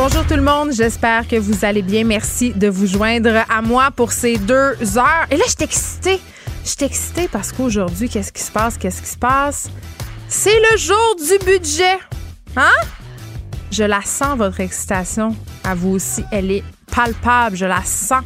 Bonjour tout le monde, j'espère que vous allez bien. Merci de vous joindre à moi pour ces deux heures. Et là, je suis excitée. Je suis excitée parce qu'aujourd'hui, qu'est-ce qui se passe? Qu'est-ce qui se passe? C'est le jour du budget. Hein? Je la sens, votre excitation. À vous aussi, elle est palpable. Je la sens.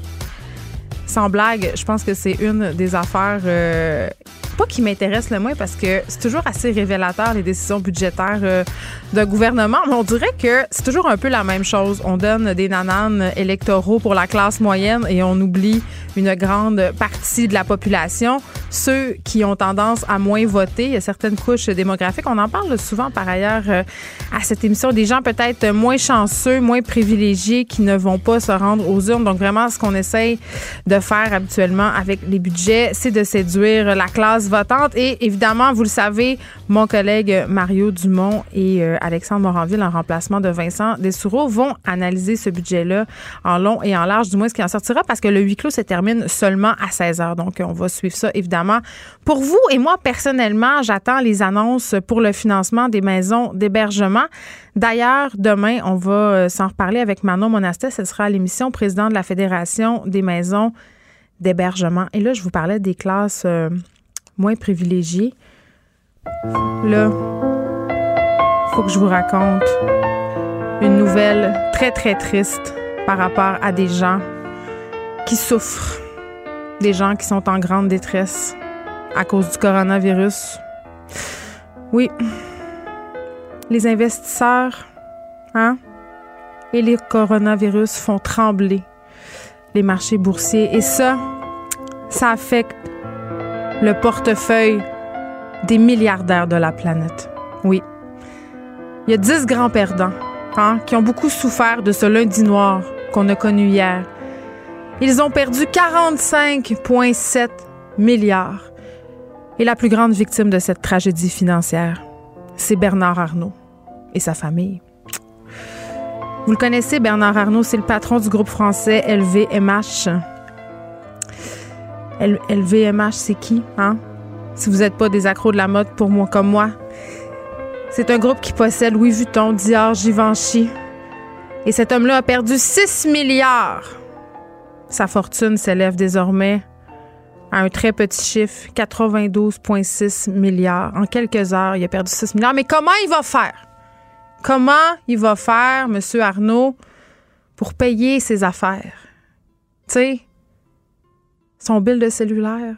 Sans blague, je pense que c'est une des affaires euh, pas qui m'intéresse le moins parce que c'est toujours assez révélateur les décisions budgétaires euh, d'un gouvernement, mais on dirait que c'est toujours un peu la même chose. On donne des nananes électoraux pour la classe moyenne et on oublie une grande partie de la population, ceux qui ont tendance à moins voter. Il y a certaines couches démographiques. On en parle souvent par ailleurs euh, à cette émission. Des gens peut-être moins chanceux, moins privilégiés qui ne vont pas se rendre aux urnes. Donc vraiment, ce qu'on essaye de faire habituellement avec les budgets, c'est de séduire la classe votante. Et évidemment, vous le savez, mon collègue Mario Dumont et euh, Alexandre Moranville, en remplacement de Vincent Dessoureau, vont analyser ce budget-là en long et en large, du moins ce qui en sortira, parce que le huis clos se termine seulement à 16 heures. Donc, on va suivre ça, évidemment. Pour vous et moi, personnellement, j'attends les annonces pour le financement des maisons d'hébergement. D'ailleurs, demain, on va euh, s'en reparler avec Manon Monastet. Ce sera à l'émission président de la Fédération des maisons d'hébergement. Et là, je vous parlais des classes euh, moins privilégiées. Là, faut que je vous raconte une nouvelle très, très triste par rapport à des gens qui souffrent, des gens qui sont en grande détresse à cause du coronavirus. Oui, les investisseurs, hein, et les coronavirus font trembler les marchés boursiers. Et ça, ça affecte le portefeuille des milliardaires de la planète. Oui. Il y a dix grands perdants hein, qui ont beaucoup souffert de ce lundi noir qu'on a connu hier. Ils ont perdu 45,7 milliards. Et la plus grande victime de cette tragédie financière, c'est Bernard Arnault et sa famille. Vous le connaissez, Bernard Arnault, c'est le patron du groupe français LVMH. LVMH, c'est qui, hein? Si vous n'êtes pas des accros de la mode pour moi comme moi. C'est un groupe qui possède Louis Vuitton, Dior, Givenchy. Et cet homme-là a perdu 6 milliards. Sa fortune s'élève désormais à un très petit chiffre, 92,6 milliards. En quelques heures, il a perdu 6 milliards. Mais comment il va faire? Comment il va faire, M. Arnaud, pour payer ses affaires? Tu sais, son bill de cellulaire,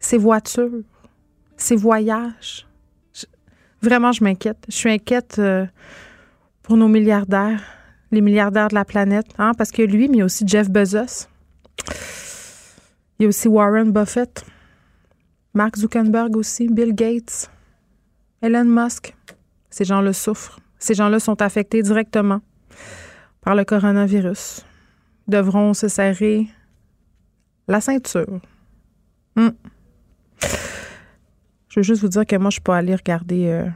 ses voitures, ses voyages. vraiment, je m'inquiète. Je suis inquiète euh, pour nos milliardaires, les milliardaires de la planète, hein, parce que lui, mais aussi Jeff Bezos. Il y a aussi Warren Buffett, Mark Zuckerberg aussi, Bill Gates, Elon Musk. Ces gens-là souffrent. Ces gens-là sont affectés directement par le coronavirus. Devront se serrer la ceinture. Hmm. Je veux juste vous dire que moi, je suis pas allée regarder euh,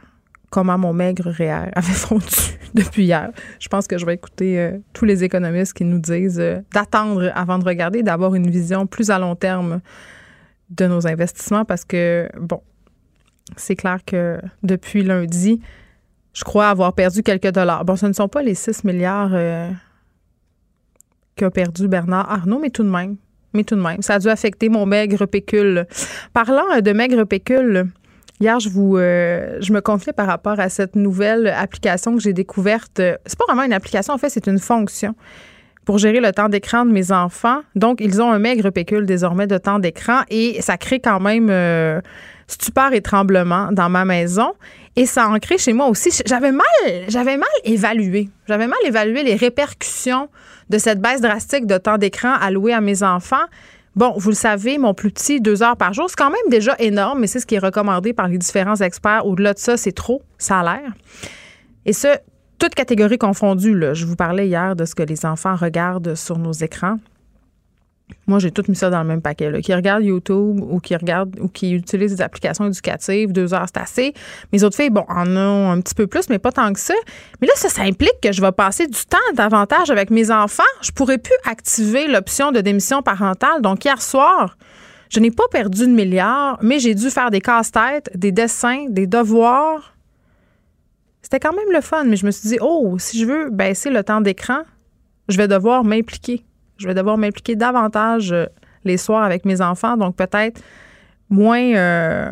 comment mon maigre réel avait fondu depuis hier. Je pense que je vais écouter euh, tous les économistes qui nous disent euh, d'attendre avant de regarder, d'avoir une vision plus à long terme de nos investissements parce que, bon, c'est clair que depuis lundi, je crois avoir perdu quelques dollars. Bon, ce ne sont pas les 6 milliards qu'a perdu Bernard Arnault, mais tout de même. Mais tout de même, ça a dû affecter mon maigre pécule. Parlant euh, de maigre pécule, hier, je vous, euh, me confiais par rapport à cette nouvelle application que j'ai découverte. C'est pas vraiment une application, en fait, c'est une fonction pour gérer le temps d'écran de mes enfants. Donc, ils ont un maigre pécule désormais de temps d'écran et ça crée quand même stupeur et tremblement dans ma maison. Et ça ancré chez moi aussi. J'avais mal, j'avais mal évalué. J'avais mal évalué les répercussions de cette baisse drastique de temps d'écran alloué à mes enfants. Bon, vous le savez, mon plus petit, deux heures par jour, c'est quand même déjà énorme, mais c'est ce qui est recommandé par les différents experts. Au-delà de ça, c'est trop, ça a l'air. Et ce, toutes catégories confondues. Je vous parlais hier de ce que les enfants regardent sur nos écrans. Moi, j'ai tout mis ça dans le même paquet. Qui regarde YouTube ou qui regarde ou qui utilise des applications éducatives, deux heures, c'est assez. Mes autres filles, bon, en ont un petit peu plus, mais pas tant que ça. Mais là, ça, ça implique que je vais passer du temps davantage avec mes enfants. Je pourrais plus activer l'option de démission parentale. Donc, hier soir, je n'ai pas perdu de milliards, mais j'ai dû faire des casse-têtes, des dessins, des devoirs. C'était quand même le fun, mais je me suis dit, oh, si je veux baisser le temps d'écran, je vais devoir m'impliquer je vais devoir m'impliquer davantage euh, les soirs avec mes enfants, donc peut-être moins euh,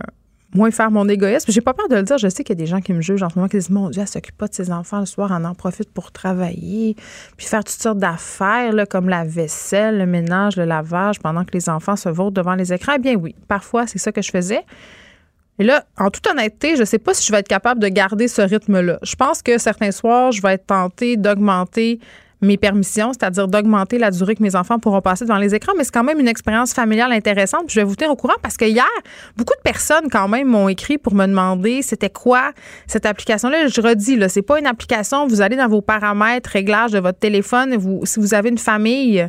moins faire mon égoïsme. J'ai pas peur de le dire. Je sais qu'il y a des gens qui me jugent en ce moment qui disent Mon Dieu, elle s'occupe pas de ses enfants le soir, elle en profite pour travailler, puis faire toutes sortes d'affaires, comme la vaisselle, le ménage, le lavage, pendant que les enfants se vautrent devant les écrans. Eh bien oui, parfois, c'est ça que je faisais. Et là, en toute honnêteté, je ne sais pas si je vais être capable de garder ce rythme-là. Je pense que certains soirs, je vais être tentée d'augmenter mes permissions, c'est-à-dire d'augmenter la durée que mes enfants pourront passer devant les écrans, mais c'est quand même une expérience familiale intéressante. je vais vous tenir au courant parce que hier, beaucoup de personnes quand même m'ont écrit pour me demander c'était quoi cette application-là. Je redis, là, c'est pas une application. Vous allez dans vos paramètres, réglages de votre téléphone. Vous, si vous avez une famille,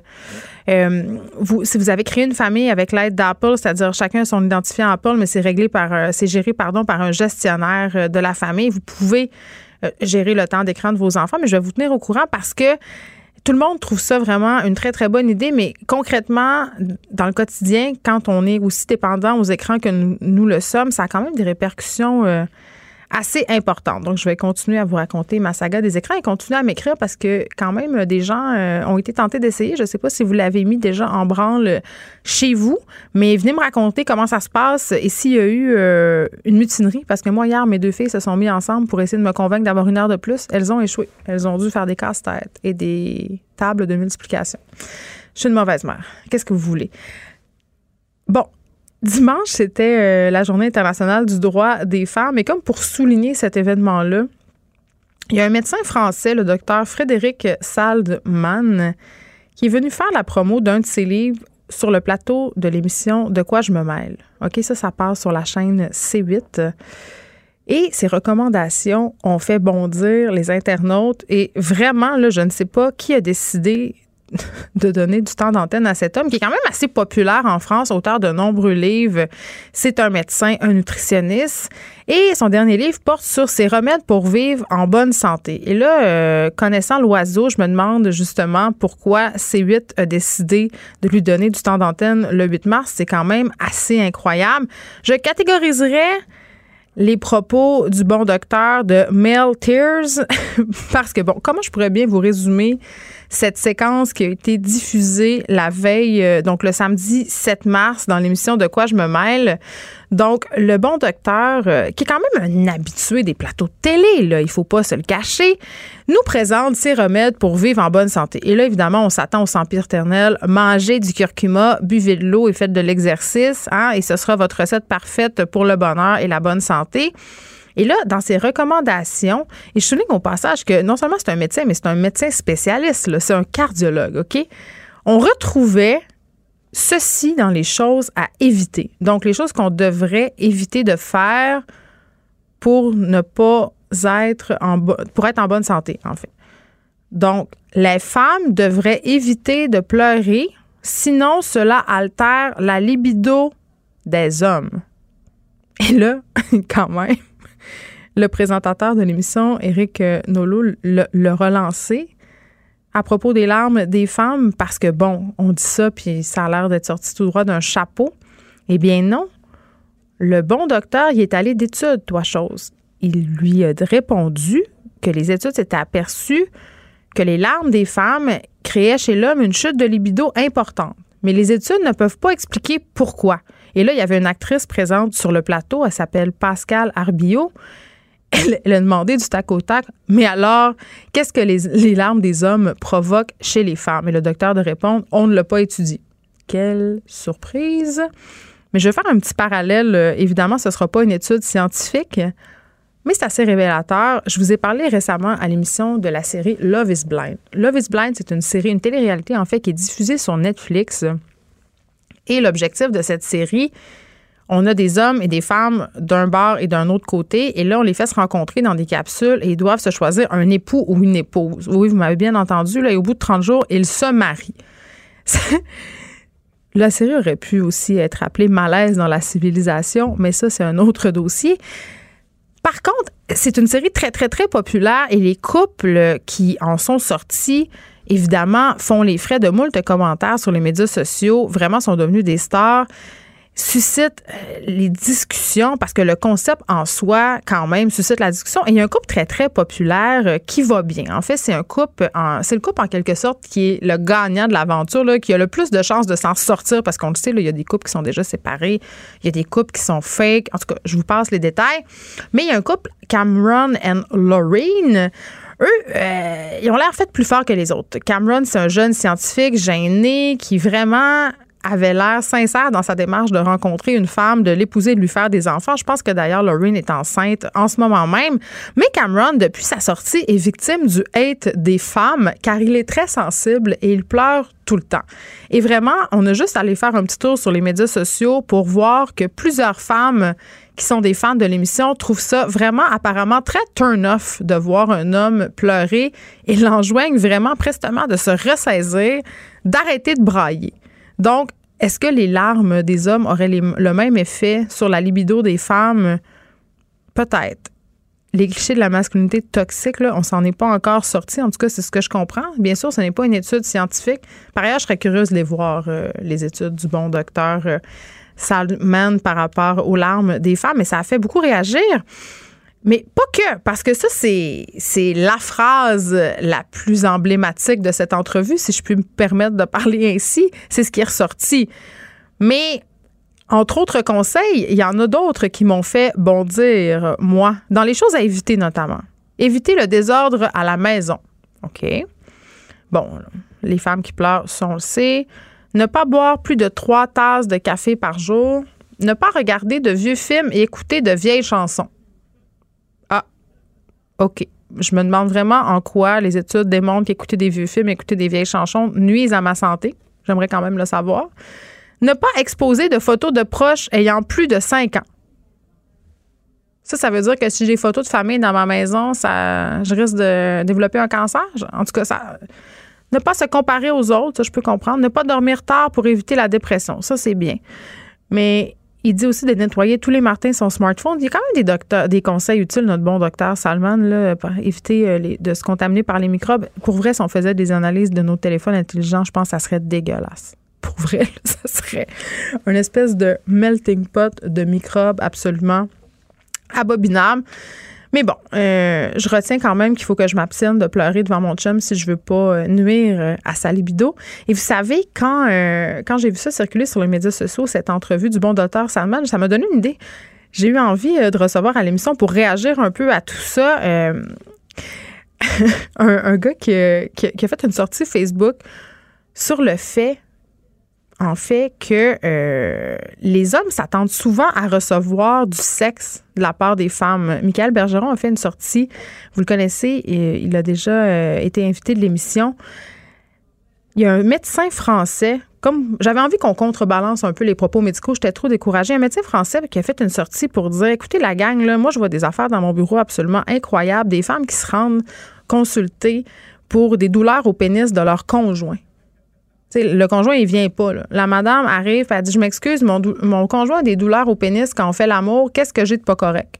euh, vous, si vous avez créé une famille avec l'aide d'Apple, c'est-à-dire chacun son identifiant Apple, mais c'est réglé par, euh, c'est géré pardon par un gestionnaire euh, de la famille. Vous pouvez gérer le temps d'écran de vos enfants, mais je vais vous tenir au courant parce que tout le monde trouve ça vraiment une très, très bonne idée, mais concrètement, dans le quotidien, quand on est aussi dépendant aux écrans que nous, le sommes, ça a quand même des répercussions euh, assez importante. Donc, je vais continuer à vous raconter ma saga des écrans et continuer à m'écrire parce que quand même, des gens euh, ont été tentés d'essayer. Je ne sais pas si vous l'avez mis déjà en branle chez vous, mais venez me raconter comment ça se passe et s'il y a eu euh, une mutinerie. Parce que moi, hier, mes deux filles se sont mis ensemble pour essayer de me convaincre d'avoir une heure de plus. Elles ont échoué. Elles ont dû faire des casse-têtes et des tables de multiplication. Je suis une mauvaise mère. Qu'est-ce que vous voulez? Bon, Dimanche, c'était euh, la journée internationale du droit des femmes. Et comme pour souligner cet événement-là, il y a un médecin français, le docteur Frédéric Saldman, qui est venu faire la promo d'un de ses livres sur le plateau de l'émission De quoi je me mêle. OK, ça, ça passe sur la chaîne C8. Et ses recommandations ont fait bondir les internautes. Et vraiment, là, je ne sais pas qui a décidé de donner du temps d'antenne à cet homme qui est quand même assez populaire en France, auteur de nombreux livres. C'est un médecin, un nutritionniste. Et son dernier livre porte sur ses remèdes pour vivre en bonne santé. Et là, euh, connaissant l'oiseau, je me demande justement pourquoi C8 a décidé de lui donner du temps d'antenne le 8 mars. C'est quand même assez incroyable. Je catégoriserais les propos du bon docteur de Mel Tears parce que, bon, comment je pourrais bien vous résumer cette séquence qui a été diffusée la veille, euh, donc le samedi 7 mars, dans l'émission De quoi je me mêle. Donc, le bon docteur, euh, qui est quand même un habitué des plateaux de télé, là, il faut pas se le cacher, nous présente ses remèdes pour vivre en bonne santé. Et là, évidemment, on s'attend au Saint-Pierre éternel. Mangez du curcuma, buvez de l'eau et faites de l'exercice, hein, et ce sera votre recette parfaite pour le bonheur et la bonne santé. Et là, dans ses recommandations, et je souligne au passage que non seulement c'est un médecin, mais c'est un médecin spécialiste, c'est un cardiologue, OK? On retrouvait ceci dans les choses à éviter. Donc, les choses qu'on devrait éviter de faire pour ne pas être en, pour être en bonne santé, en fait. Donc, les femmes devraient éviter de pleurer, sinon cela altère la libido des hommes. Et là, quand même, le présentateur de l'émission, Éric euh, Nolot, le, relancé à propos des larmes des femmes parce que, bon, on dit ça, puis ça a l'air d'être sorti tout droit d'un chapeau. Eh bien, non. Le bon docteur, il est allé d'études, toi, chose. Il lui a répondu que les études s'étaient aperçues que les larmes des femmes créaient chez l'homme une chute de libido importante. Mais les études ne peuvent pas expliquer pourquoi. Et là, il y avait une actrice présente sur le plateau, elle s'appelle Pascal Arbillot, elle, a demandé du tac au tac, mais alors, qu'est-ce que les, larmes des hommes provoquent chez les femmes? Et le docteur de répondre, on ne l'a pas étudié. Quelle surprise! Mais je vais faire un petit parallèle. Euh, évidemment, ce ne sera pas une étude scientifique, mais c'est assez révélateur. Je vous ai parlé récemment à l'émission de la série Love is Blind. Love is Blind, c'est une série, une télé-réalité en fait, qui est diffusée sur Netflix. Et l'objectif de cette série, on a des hommes et des femmes d'un bord et d'un autre côté, et là, on les fait se rencontrer dans des capsules et ils doivent se choisir un époux ou une épouse. Oui, vous m'avez bien entendu, là, et au bout de 30 jours, ils se marient. La série aurait pu aussi être appelée Malaise dans la civilisation, mais ça, c'est un autre dossier. Par contre, c'est une série très, très, très populaire et les couples qui en sont sortis, évidemment, font les frais de moult commentaires sur les médias sociaux, vraiment sont devenus des stars suscite euh, les discussions parce que le concept en soi, quand même, suscite la discussion. Et il y a un couple très, très populaire euh, qui va bien. En fait, c'est un couple, c'est le couple en quelque sorte qui est le gagnant de l'aventure, qui a le plus de chances de s'en sortir parce qu'on le sait, il y a des couples qui sont déjà séparés, il y a des couples qui sont fake. En tout cas, je vous passe les détails. Mais il y a un couple, Cameron et Lorraine. Eux, euh, ils ont l'air fait plus fort que les autres. Cameron, c'est un jeune scientifique gêné qui vraiment avait l'air sincère dans sa démarche de rencontrer une femme, de l'épouser, de lui faire des enfants. Je pense que d'ailleurs, Lorraine est enceinte en ce moment même. Mais Cameron, depuis sa sortie, est victime du hate des femmes car il est très sensible et il pleure tout le temps. Et vraiment, on a juste à aller faire un petit tour sur les médias sociaux pour voir que plusieurs femmes qui sont des fans de l'émission trouvent ça vraiment apparemment très turn-off de voir un homme pleurer et l'enjoignent vraiment prestement de se ressaisir, d'arrêter de brailler. Donc, est-ce que les larmes des hommes auraient le même effet sur la libido des femmes? Peut-être. Les clichés de la masculinité toxique, là, on s'en est pas encore sorti. En tout cas, c'est ce que je comprends. Bien sûr, ce n'est pas une étude scientifique. Par ailleurs, je serais curieuse de les voir, euh, les études du bon docteur euh, Salman par rapport aux larmes des femmes, mais ça a fait beaucoup réagir. Mais pas que, parce que ça, c'est, c'est la phrase la plus emblématique de cette entrevue, si je puis me permettre de parler ainsi. C'est ce qui est ressorti. Mais, entre autres conseils, il y en a d'autres qui m'ont fait bondir, moi, dans les choses à éviter notamment. Éviter le désordre à la maison. OK? Bon, les femmes qui pleurent, ça, on le sait. Ne pas boire plus de trois tasses de café par jour. Ne pas regarder de vieux films et écouter de vieilles chansons. OK. Je me demande vraiment en quoi les études démontrent qu'écouter des vieux films, écouter des vieilles chansons nuisent à ma santé. J'aimerais quand même le savoir. Ne pas exposer de photos de proches ayant plus de 5 ans. Ça, ça veut dire que si j'ai des photos de famille dans ma maison, je risque de développer un cancer? En tout cas, ça. Ne pas se comparer aux autres, ça, je peux comprendre. Ne pas dormir tard pour éviter la dépression. Ça, c'est bien. Mais il dit aussi de nettoyer tous les matins son smartphone. Il y a quand même des, docteurs, des conseils utiles, notre bon docteur Salman, pour éviter euh, de se contaminer par les microbes. Pour vrai, si on faisait des analyses de nos téléphones intelligents, je pense que ça serait dégueulasse. Pour vrai, ça serait une espèce de melting pot de microbes absolument abominable. Mais bon, euh, je retiens quand même qu'il faut que je m'abstienne de pleurer devant mon chum si je veux pas euh, nuire euh, à sa libido. Et vous savez, quand, quand j'ai vu ça circuler sur les médias sociaux, cette entrevue du bon docteur Salman, ça m'a donné une idée. J'ai eu envie de recevoir à l'émission pour réagir un peu à tout ça. un, gars qui, qui a fait une sortie Facebook sur le fait en fait que euh, les hommes s'attendent souvent à recevoir du sexe de la part des femmes. Michael Bergeron a fait une sortie, vous le connaissez, il a déjà euh, été invité de l'émission. Il y a un médecin français, comme j'avais envie qu'on contrebalance un peu les propos médicaux, j'étais trop découragée. Un médecin français qui a fait une sortie pour dire écoutez, la gang, moi, je vois des affaires dans mon bureau absolument incroyables, des femmes qui se rendent consulter pour des douleurs au pénis de leur conjoint le conjoint, il vient pas. La madame arrive, elle dit Je m'excuse, mon, mon conjoint a des douleurs au pénis quand on fait l'amour, qu'est-ce que j'ai de pas correct?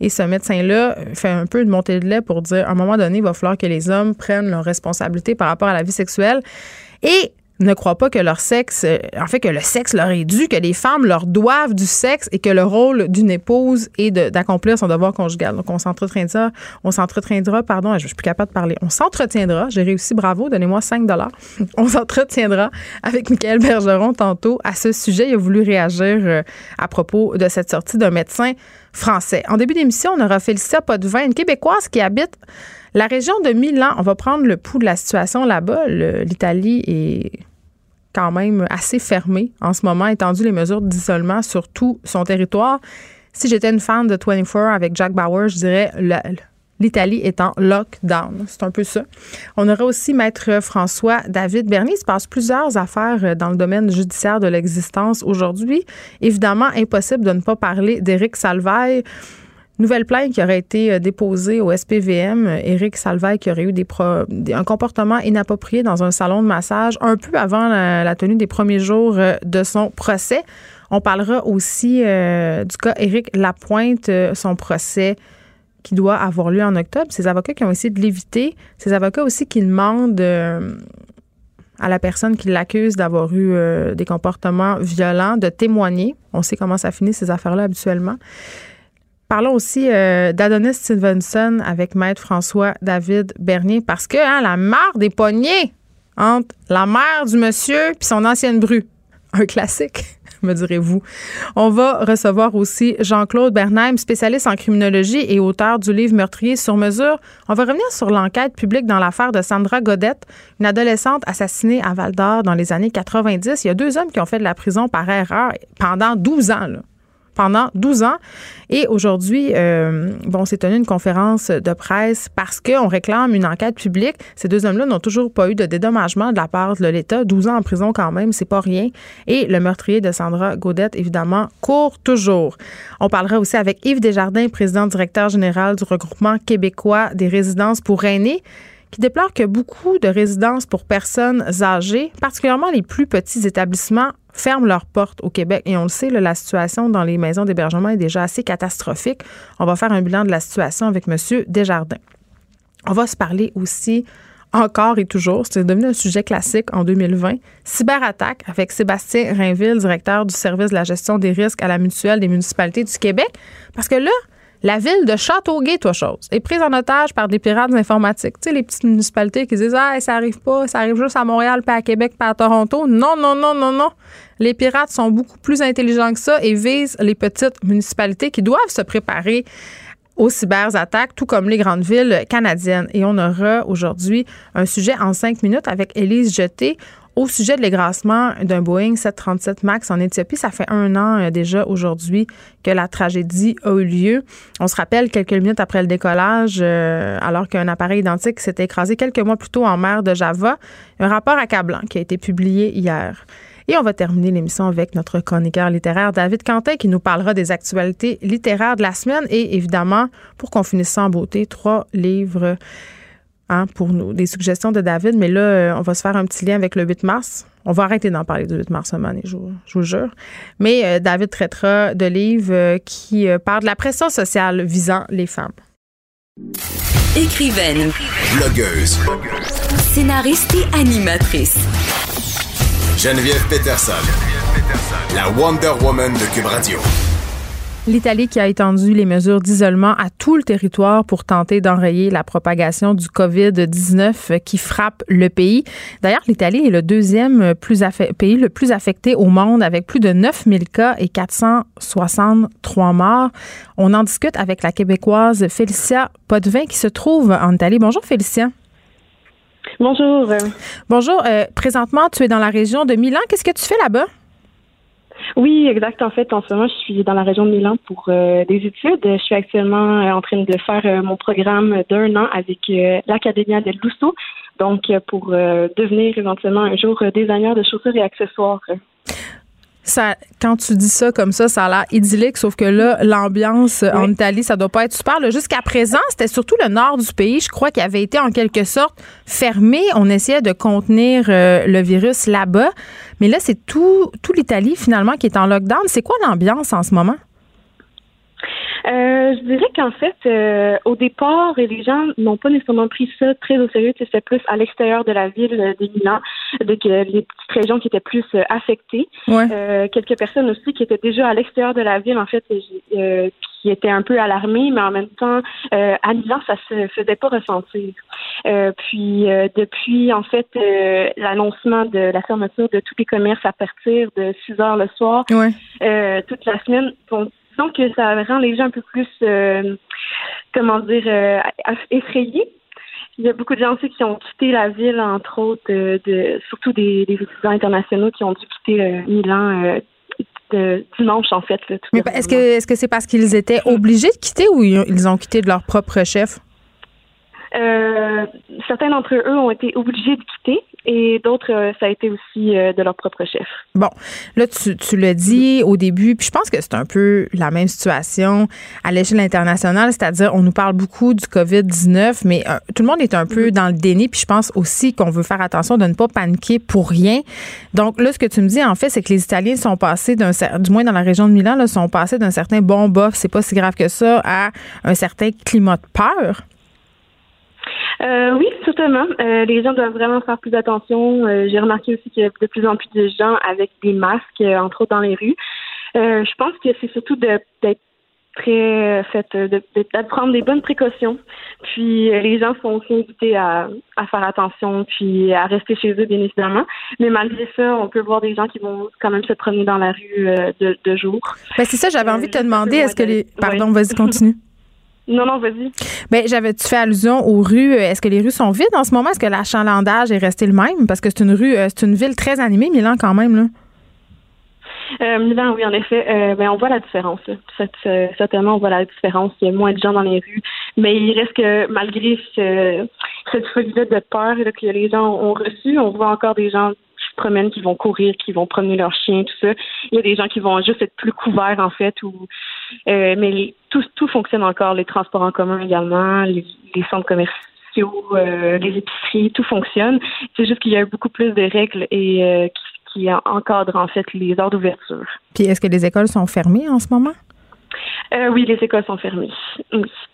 Et ce médecin-là fait un peu de montée de lait pour dire à un moment donné, il va falloir que les hommes prennent leurs responsabilités par rapport à la vie sexuelle. Et ne croient pas que leur sexe, euh, en fait, que le sexe leur est dû, que les femmes leur doivent du sexe et que le rôle d'une épouse est d'accomplir son devoir conjugal. Donc, on s'entretiendra, on s'entretiendra, pardon, je suis plus capable de parler, on s'entretiendra, j'ai réussi, bravo, donnez-moi 5 dollars. On s'entretiendra avec Michael Bergeron tantôt à ce sujet. Il a voulu réagir euh, à propos de cette sortie d'un médecin français. En début d'émission, on aura Félicia Potvin, une Québécoise qui habite la région de Milan. On va prendre le pouls de la situation là-bas. L'Italie est quand même assez fermé en ce moment, étendu les mesures d'isolement sur tout son territoire. Si j'étais une fan de 24 avec Jack Bauer, je dirais l'Italie est en lockdown. C'est un peu ça. On aura aussi Maître François David Bernier. Il se passe plusieurs affaires dans le domaine judiciaire de l'existence aujourd'hui. Évidemment, impossible de ne pas parler d'Éric Salvaille Nouvelle plainte qui aurait été déposée au SPVM. Éric Salvaille qui aurait eu des, un comportement inapproprié dans un salon de massage un peu avant la, tenue des premiers jours de son procès. On parlera aussi du cas Éric Lapointe, son procès qui doit avoir lieu en octobre. Ces avocats qui ont essayé de l'éviter. Ces avocats aussi qui demandent à la personne qui l'accuse d'avoir eu euh, des comportements violents, de témoigner. On sait comment ça finit ces affaires-là habituellement. Parlons aussi euh, d'Adonis Stevenson avec Maître François David Bernier parce que hein, la mare des poignets entre la mère du monsieur puis son ancienne bru. Un classique me direz-vous. On va recevoir aussi Jean-Claude Bernheim, spécialiste en criminologie et auteur du livre Meurtrier sur mesure. On va revenir sur l'enquête publique dans l'affaire de Sandra Godette, une adolescente assassinée à Val d'Or dans les années 90. Il y a deux hommes qui ont fait de la prison par erreur pendant 12 ans. Pendant 12 ans. Et aujourd'hui, euh, bon, c'est tenu une conférence de presse parce qu'on réclame une enquête publique. Ces deux hommes-là n'ont toujours pas eu de dédommagement de la part de l'État. 12 ans en prison quand même, c'est pas rien. Et le meurtrier de Sandra Gaudette, évidemment, court toujours. On parlera aussi avec Yves Desjardins, président directeur général du regroupement québécois des résidences pour aînés qui déplore que beaucoup de résidences pour personnes âgées, particulièrement les plus petits établissements, ferment leurs portes au Québec. Et on le sait, la situation dans les maisons d'hébergement est déjà assez catastrophique. On va faire un bilan de la situation avec M. Desjardins. On va se parler aussi encore et toujours, c'est devenu un sujet classique en 2020, cyberattaque avec Sébastien Rainville, directeur du service de la gestion des risques à la mutuelle des municipalités du Québec. Parce que là, la ville de Châteauguay, toi chose, est prise en otage par des pirates informatiques. Tu sais, les petites municipalités qui disent Ah, ça arrive pas, ça arrive juste à Montréal, pas à Québec, pas à Toronto. Non, non, non, non, non. Les pirates sont beaucoup plus intelligents que ça et visent les petites municipalités qui doivent se préparer aux cyberattaques, tout comme les grandes villes canadiennes. Et on aura aujourd'hui un sujet en cinq minutes avec Élise Jeté au sujet de l'égrassement d'un Boeing 737 MAX en Éthiopie, ça fait un an euh, déjà aujourd'hui que la tragédie a eu lieu. On se rappelle quelques minutes après le décollage, euh, alors qu'un appareil identique s'était écrasé quelques mois plus tôt en mer de Java. Un rapport accablant qui a été publié hier. Et on va terminer l'émission avec notre chroniqueur littéraire David Quentin qui nous parlera des actualités littéraires de la semaine et évidemment, pour qu'on finisse sans beauté, trois livres Hein, pour nous, des suggestions de David, mais là, euh, on va se faire un petit lien avec le 8 mars. On va arrêter d'en parler du 8 mars semaine, je, je vous jure. Mais euh, David traitera de livres euh, qui parlent de la pression sociale visant les femmes. Écrivaine. Blogueuse. Scénariste et animatrice. Geneviève Peterson. Geneviève Peterson. La Wonder Woman de Cube Radio. L'Italie qui a étendu les mesures d'isolement à tout le territoire pour tenter d'enrayer la propagation du COVID-19 qui frappe le pays. D'ailleurs, l'Italie est le deuxième plus pays le plus affecté au monde avec plus de 9000 cas et 463 morts. On en discute avec la Québécoise Félicia Potvin qui se trouve en Italie. Bonjour Félicia. Bonjour. Bonjour. Euh, présentement, tu es dans la région de Milan. Qu'est-ce que tu fais là-bas? Oui, exact. En fait, en ce moment, je suis dans la région de Milan pour euh, des études. Je suis actuellement euh, en train de faire euh, mon programme d'un an avec l'Accademia del Lusso, donc pour devenir éventuellement un jour designer de chaussures et accessoires. Ça, quand tu dis ça comme ça, ça a l'air idyllique, sauf que là, l'ambiance en Italie, ça doit pas être super. Jusqu'à présent, c'était surtout le nord du pays, je crois, qui avait été en quelque sorte fermé. On essayait de contenir euh, le virus là-bas. Mais là, c'est tout, tout l'Italie, finalement, qui est en lockdown. C'est quoi l'ambiance en ce moment? Euh, je dirais qu'en fait, euh, au départ, les gens n'ont pas nécessairement pris ça très au sérieux. C'était plus à l'extérieur de la ville de Milan, donc les petites régions qui étaient plus euh, affectées. quelques personnes aussi qui étaient déjà à l'extérieur de la ville, en fait, qui étaient un peu alarmées, mais en même temps, à Milan, ça se faisait pas ressentir. puis depuis, en fait, l'annoncement de la fermeture de tous les commerces à partir de 6 heures le soir, toute la semaine, donc, ça rend les gens un peu plus, euh, comment dire, euh, effrayés. Il y a beaucoup de gens aussi qui ont quitté la ville, entre autres, euh, de, surtout des, étudiants internationaux qui ont dû quitter Milan de dimanche, en fait. Mais est-ce que est-ce que c'est parce qu'ils étaient obligés de quitter ou ils ont quitté de leur propre chef? Certains d'entre eux ont été obligés de quitter et d'autres, euh, ça a été aussi euh, de leur propre chef. Bon, là, tu, tu l'as dit au début, puis je pense que c'est un peu la même situation à l'échelle internationale, c'est-à-dire on nous parle beaucoup du COVID-19, mais euh, tout le monde est un peu dans le déni, puis je pense aussi qu'on veut faire attention de ne pas paniquer pour rien. Donc là, ce que tu me dis, en fait, c'est que les Italiens sont passés d'un, du moins dans la région de Milan, là, sont passés d'un certain bon bof, c'est pas si grave que ça, à un certain climat de peur. Euh, oui, certainement. Euh, les gens doivent vraiment faire plus attention. Euh, j'ai remarqué aussi qu'il y a de plus en plus de gens avec des masques, entre autres dans les rues. je pense que c'est surtout d'être très fait de, prendre des bonnes précautions. Puis les gens sont aussi invités à, faire attention, puis à rester chez eux, bien évidemment. Mais malgré ça, on peut voir des gens qui vont quand même se promener dans la rue de, jour. Ben c'est ça, j'avais envie de te demander, est-ce que les... Pardon, vas-y, continue. Non, non, vas-y. Bien, j'avais-tu fait allusion aux rues? Est-ce que les rues sont vides en ce moment? Est-ce que l'achalandage est resté le même? Parce que c'est une rue, euh, c'est une ville très animée, Milan, quand même, là. Euh, Milan, oui, en effet. Euh, ben, on voit la différence. certainement, on voit la différence. Il y a moins de gens dans les rues. Mais il reste que, malgré cette folie-là de peur que les gens ont reçue, on voit encore des gens promènent, qui vont courir, qui vont promener leurs chiens, tout ça. Il y a des gens qui vont juste être plus couverts, en fait, ou euh, mais tout, tout fonctionne encore, les transports en commun également, les, centres commerciaux, euh, les épiceries, tout fonctionne. C'est juste qu'il y a beaucoup plus de règles et euh, qui, qui encadrent en fait les heures d'ouverture. Puis est-ce que les écoles sont fermées en ce moment? Euh, oui, les écoles sont fermées.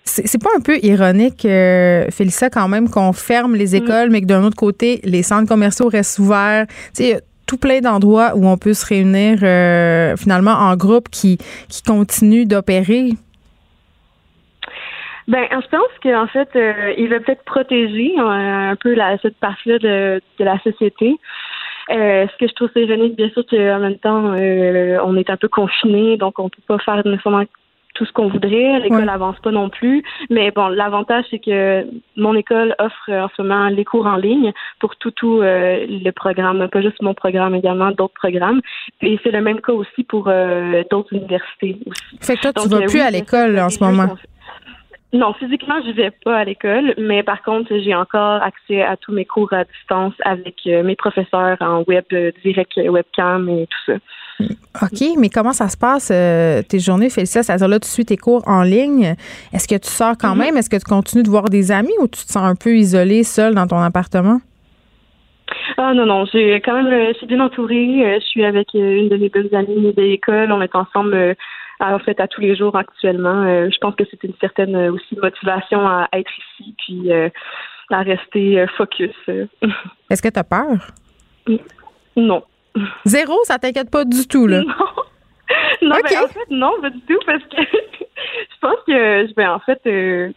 C'est pas un peu ironique, euh, quand même, qu'on ferme les mm. écoles, mais que d'un autre côté, les centres commerciaux restent ouverts? Tu sais, tout plein d'endroits où on peut se réunir euh, finalement en groupe qui, qui continuent d'opérer? Ben, je pense qu'en fait, il veut peut-être protéger un peu cette partie-là de, de, la société. ce que je trouve c'est ironique, bien sûr, qu'en même temps, on est un peu confiné, donc on peut pas faire nécessairement tout ce qu'on voudrait. L'école n'avance pas non plus. Mais bon, l'avantage, c'est que mon école offre en ce moment les cours en ligne pour tout, tout euh, le programme, pas juste mon programme, également d'autres programmes. Et c'est le même cas aussi pour euh, d'autres universités aussi. Fait que toi, tu vas euh, plus à l'école en ce moment. Non, physiquement, je vais pas à l'école, mais par contre, j'ai encore accès à tous mes cours à distance avec mes professeurs en web direct, webcam et tout ça. OK, mais comment ça se passe, euh, tes journées, Félicia? C'est-à-dire là, tu suis tes cours en ligne. Est-ce que tu sors quand mm-hmm. même? Est-ce que tu continues de voir des amis ou tu te sens un peu isolée, seule dans ton appartement? Ah non, non, j'ai quand même, euh, je suis bien entourée. Euh, je suis avec une de mes bonnes amies de l'école. On est ensemble, en fait, à tous les jours actuellement. je pense que c'est une certaine aussi motivation à être ici, puis à rester focus. Est-ce que tu as peur? Non. Zéro, ça t'inquiète pas du tout, là? Non. non, ben, en fait, non, pas du tout, parce que je pense que, ben, en fait, euh,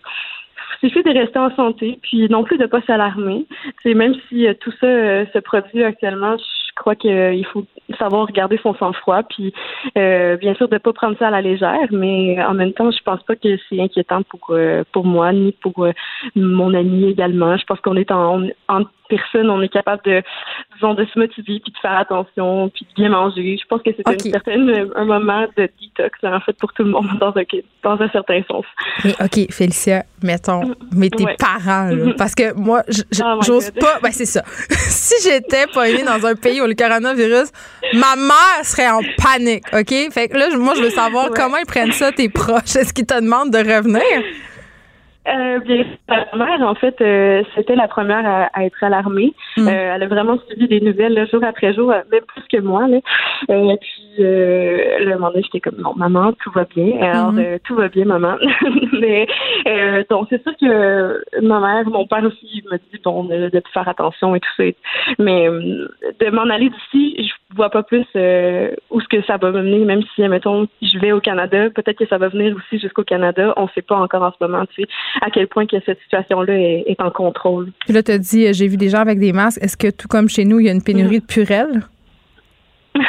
suffit de rester en santé, puis non plus de pas s'alarmer. C'est même si euh, tout ça euh, se produit actuellement, je crois qu'il faut savoir regarder son sang-froid, puis euh, bien sûr de pas prendre ça à la légère, mais en même temps, je pense pas que c'est inquiétant pour pour moi ni pour mon ami également. Je pense qu'on est en, en personne, on est capable de, disons, de se motiver, puis de faire attention, puis de bien manger. Je pense que c'est une certaine, un moment de detox, en fait, pour tout le monde, dans un, dans un certain sens. Mais OK, Félicia, mettons, mais tes parents, là, parce que moi, oh j'ose pas, ben c'est ça. si j'étais poignée dans un pays où le coronavirus, ma mère serait en panique, OK? Fait que là, moi, je veux savoir comment ils prennent ça, tes proches. Est-ce qu'ils te demandent de revenir? Euh, bien, ma mère, en fait, euh, c'était la première à, être alarmée. Mm. Euh, elle a vraiment suivi des nouvelles jour après jour, euh, même plus que moi. Là. et puis, le moment donné, j'étais comme, non, maman, tout va bien. Alors, mm-hmm. tout va bien, maman. Mais, donc, c'est sûr que ma mère, mon père aussi, me dit, bon, de, de faire attention et tout ça. Mais de m'en aller d'ici, je vois pas plus où ce que ça va me mener, même si, mettons, je vais au Canada, peut-être que ça va venir aussi jusqu'au Canada. On sait pas encore en ce moment, tu sais à quel point que cette situation-là est, en contrôle. Puis là, tu as dit, euh, j'ai vu des gens avec des masques. Est-ce que tout comme chez nous, il y a une pénurie de purelles?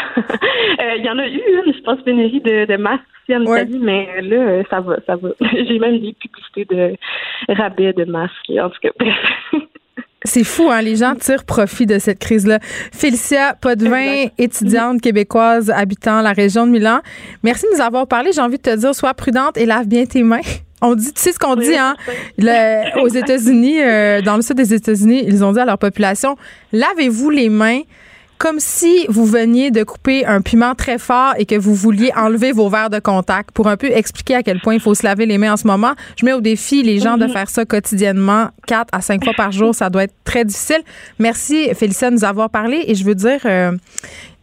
Euh, il y en a eu une, je pense, pénurie de, masques aussi en Italie, mais là, euh, ça va, ça va. J'ai même des publicités de rabais de masques, en tout cas. C'est fou, hein? Les gens tirent profit de cette crise-là. Félicia Potvin, étudiante québécoise habitant la région de Milan. Merci de nous avoir parlé. J'ai envie de te dire, sois prudente et lave bien tes mains. On dit, tu sais ce qu'on dit, hein? aux États-Unis, euh, dans le sud des États-Unis, ils ont dit à leur population lavez-vous les mains comme si vous veniez de couper un piment très fort et que vous vouliez enlever vos verres de contact pour un peu expliquer à quel point il faut se laver les mains en ce moment. Je mets au défi les gens de mhm. faire ça quotidiennement, quatre à cinq fois par jour. Ça doit être très difficile. Merci, Félicia, de nous avoir parlé. Et je veux dire, euh,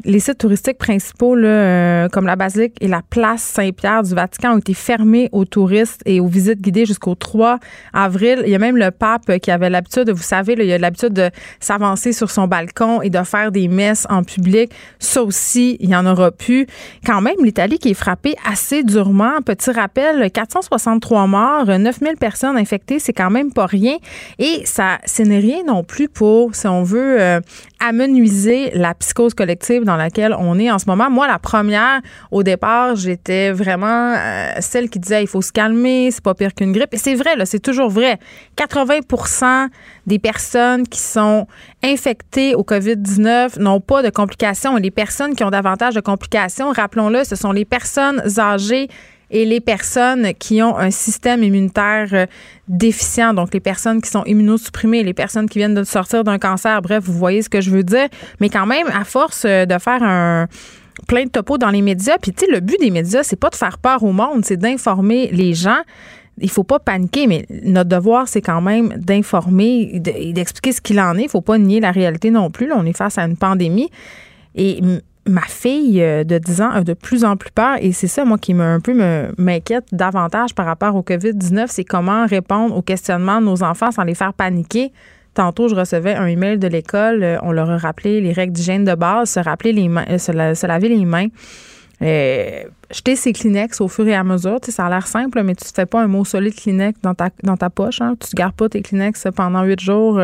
les sites touristiques principaux, là, euh, comme la basilique et la place Saint-Pierre du Vatican, ont été fermés aux touristes et aux visites guidées jusqu'au 3 avril. Il y a même le pape qui avait l'habitude, vous savez, là, il a l'habitude de s'avancer sur son balcon et de faire des messes en public. Ça aussi, il n'y en aura plus. Quand même, l'Italie qui est frappée assez durement. Petit rappel, 463 morts, 9000 personnes infectées, c'est quand même pas rien. Et ça, ce n'est rien non plus pour, si on veut, euh, amenuiser la psychose collective dans laquelle on est en ce moment. Moi, la première, au départ, j'étais vraiment euh, celle qui disait il faut se calmer, c'est pas pire qu'une grippe. Et c'est vrai, là, c'est toujours vrai. 80% des personnes qui sont infectées au COVID-19 n'ont pas de complications. Et les personnes qui ont davantage de complications, rappelons-le, ce sont les personnes âgées et les personnes qui ont un système immunitaire euh, déficient, donc les personnes qui sont immunosupprimées, les personnes qui viennent de sortir d'un cancer, bref, vous voyez ce que je veux dire. Mais quand même, à force euh, de faire un plein de topos dans les médias, puis tu sais, le but des médias, c'est pas de faire peur au monde, c'est d'informer les gens il faut pas paniquer, mais notre devoir, c'est quand même d'informer et d'expliquer ce qu'il en est. Il faut pas nier la réalité non plus. Là, on est face à une pandémie. Et ma fille euh, de 10 ans a de plus en plus peur et c'est ça, moi, qui un m'inquiète davantage par rapport au COVID-19, c'est comment répondre aux questionnements de nos enfants sans les faire paniquer. Tantôt, je recevais un email de l'école. Euh, on leur a rappelé les règles d'hygiène de base, se rappeler les mains, euh, se, laver les mains. jeter ses Kleenex au fur et à mesure. ça a l'air simple, mais tu ne fais pas un mot solide Kleenex dans ta, dans ta poche. Hein. Tu ne gardes pas tes Kleenex pendant huit jours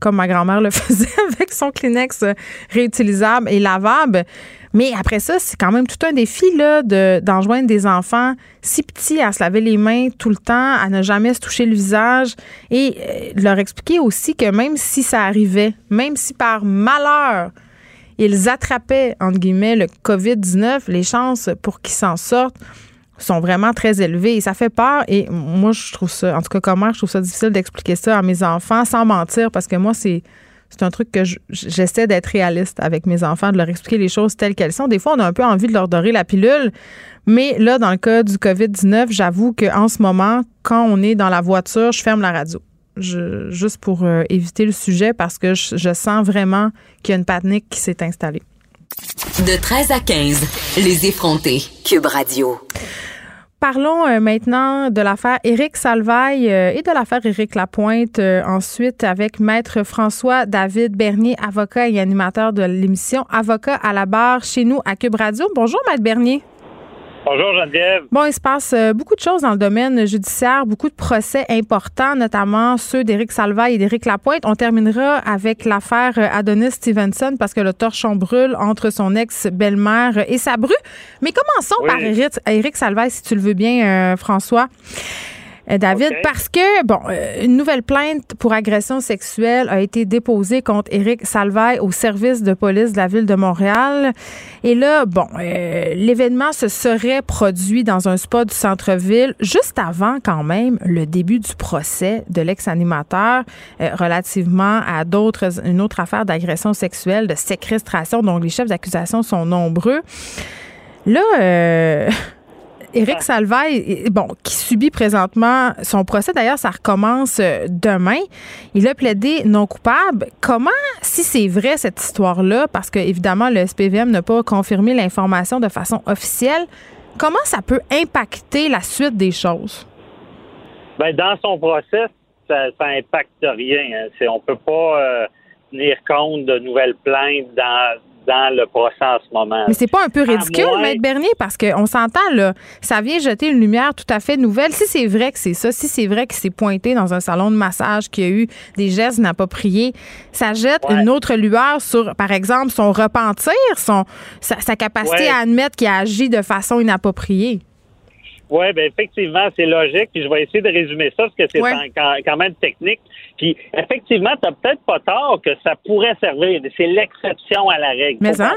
comme ma grand-mère le faisait avec son Kleenex réutilisable et lavable. Mais après ça, c'est quand même tout un défi de, d'enjoindre des enfants si petits à se laver les mains tout le temps, à ne jamais se toucher le visage et euh, leur expliquer aussi que même si ça arrivait, même si par malheur, ils attrapaient, entre guillemets, le COVID-19, les chances pour qu'ils s'en sortent sont vraiment très élevés et ça fait peur. Et moi, je trouve ça, en tout cas, comment je trouve ça difficile d'expliquer ça à mes enfants sans mentir parce que moi, c'est. C'est un truc que j'essaie d'être réaliste avec mes enfants, de leur expliquer les choses telles qu'elles sont. Des fois, on a un peu envie de leur dorer la pilule, mais là, dans le cas du COVID-19, j'avoue qu'en ce moment, quand on est dans la voiture, je ferme la radio. juste pour euh, éviter le sujet parce que je, je sens vraiment qu'il y a une panique qui s'est installée. De 13 à 15, les effrontés. Cube Radio. Parlons euh, maintenant de l'affaire Éric Salvaille euh, et de l'affaire Éric Lapointe. Euh, ensuite, avec Maître François David Bernier, avocat et animateur de l'émission Avocat à la barre chez nous à Cube Radio. Bonjour, Maître Bernier. Bonjour Geneviève. Bon, il se passe euh, beaucoup de choses dans le domaine judiciaire, beaucoup de procès importants, notamment ceux d'Éric Salvaille et d'Éric Lapointe. On terminera avec l'affaire Adonis Stevenson parce que le torchon brûle entre son ex-belle-mère et sa bru. Mais commençons par Éric Salvaille, si tu le veux bien, euh, François. Euh, David, parce que, bon, euh, une nouvelle plainte pour agression sexuelle a été déposée contre Éric Salvaille au service de police de la ville de Montréal. Et là, bon, euh, l'événement se serait produit dans un spot du centre-ville juste avant, quand même, le début du procès de l'ex-animateur relativement à d'autres, une autre affaire d'agression sexuelle, de séquestration. Donc, les chefs d'accusation sont nombreux. Là, Éric Salvaille, bon, qui subit présentement son procès, d'ailleurs, ça recommence euh, demain. Il a plaidé non coupable. Comment, si c'est vrai cette histoire-là, parce que évidemment le SPVM n'a pas confirmé l'information de façon officielle, comment ça peut impacter la suite des choses? Ben, dans son procès, ça, n'impacte rien. Hein. On peut pas euh, tenir compte de nouvelles plaintes dans dans le procès en ce moment. Mais c'est pas un peu ridicule, Maître Bernier, parce qu'on s'entend, là, ça vient jeter une lumière tout à fait nouvelle. Si c'est vrai que c'est ça, si c'est vrai que c'est pointé dans un salon de massage qu'il y a eu des gestes inappropriés, ça jette une autre lueur sur, par exemple, son repentir, son, sa, capacité à admettre qu'il a agi de façon inappropriée. Oui, ben effectivement, c'est logique. Puis je vais essayer de résumer ça parce que c'est quand, même technique. Puis effectivement, tu n'as peut-être pas tort que ça pourrait servir. C'est l'exception à la règle. Mais ça.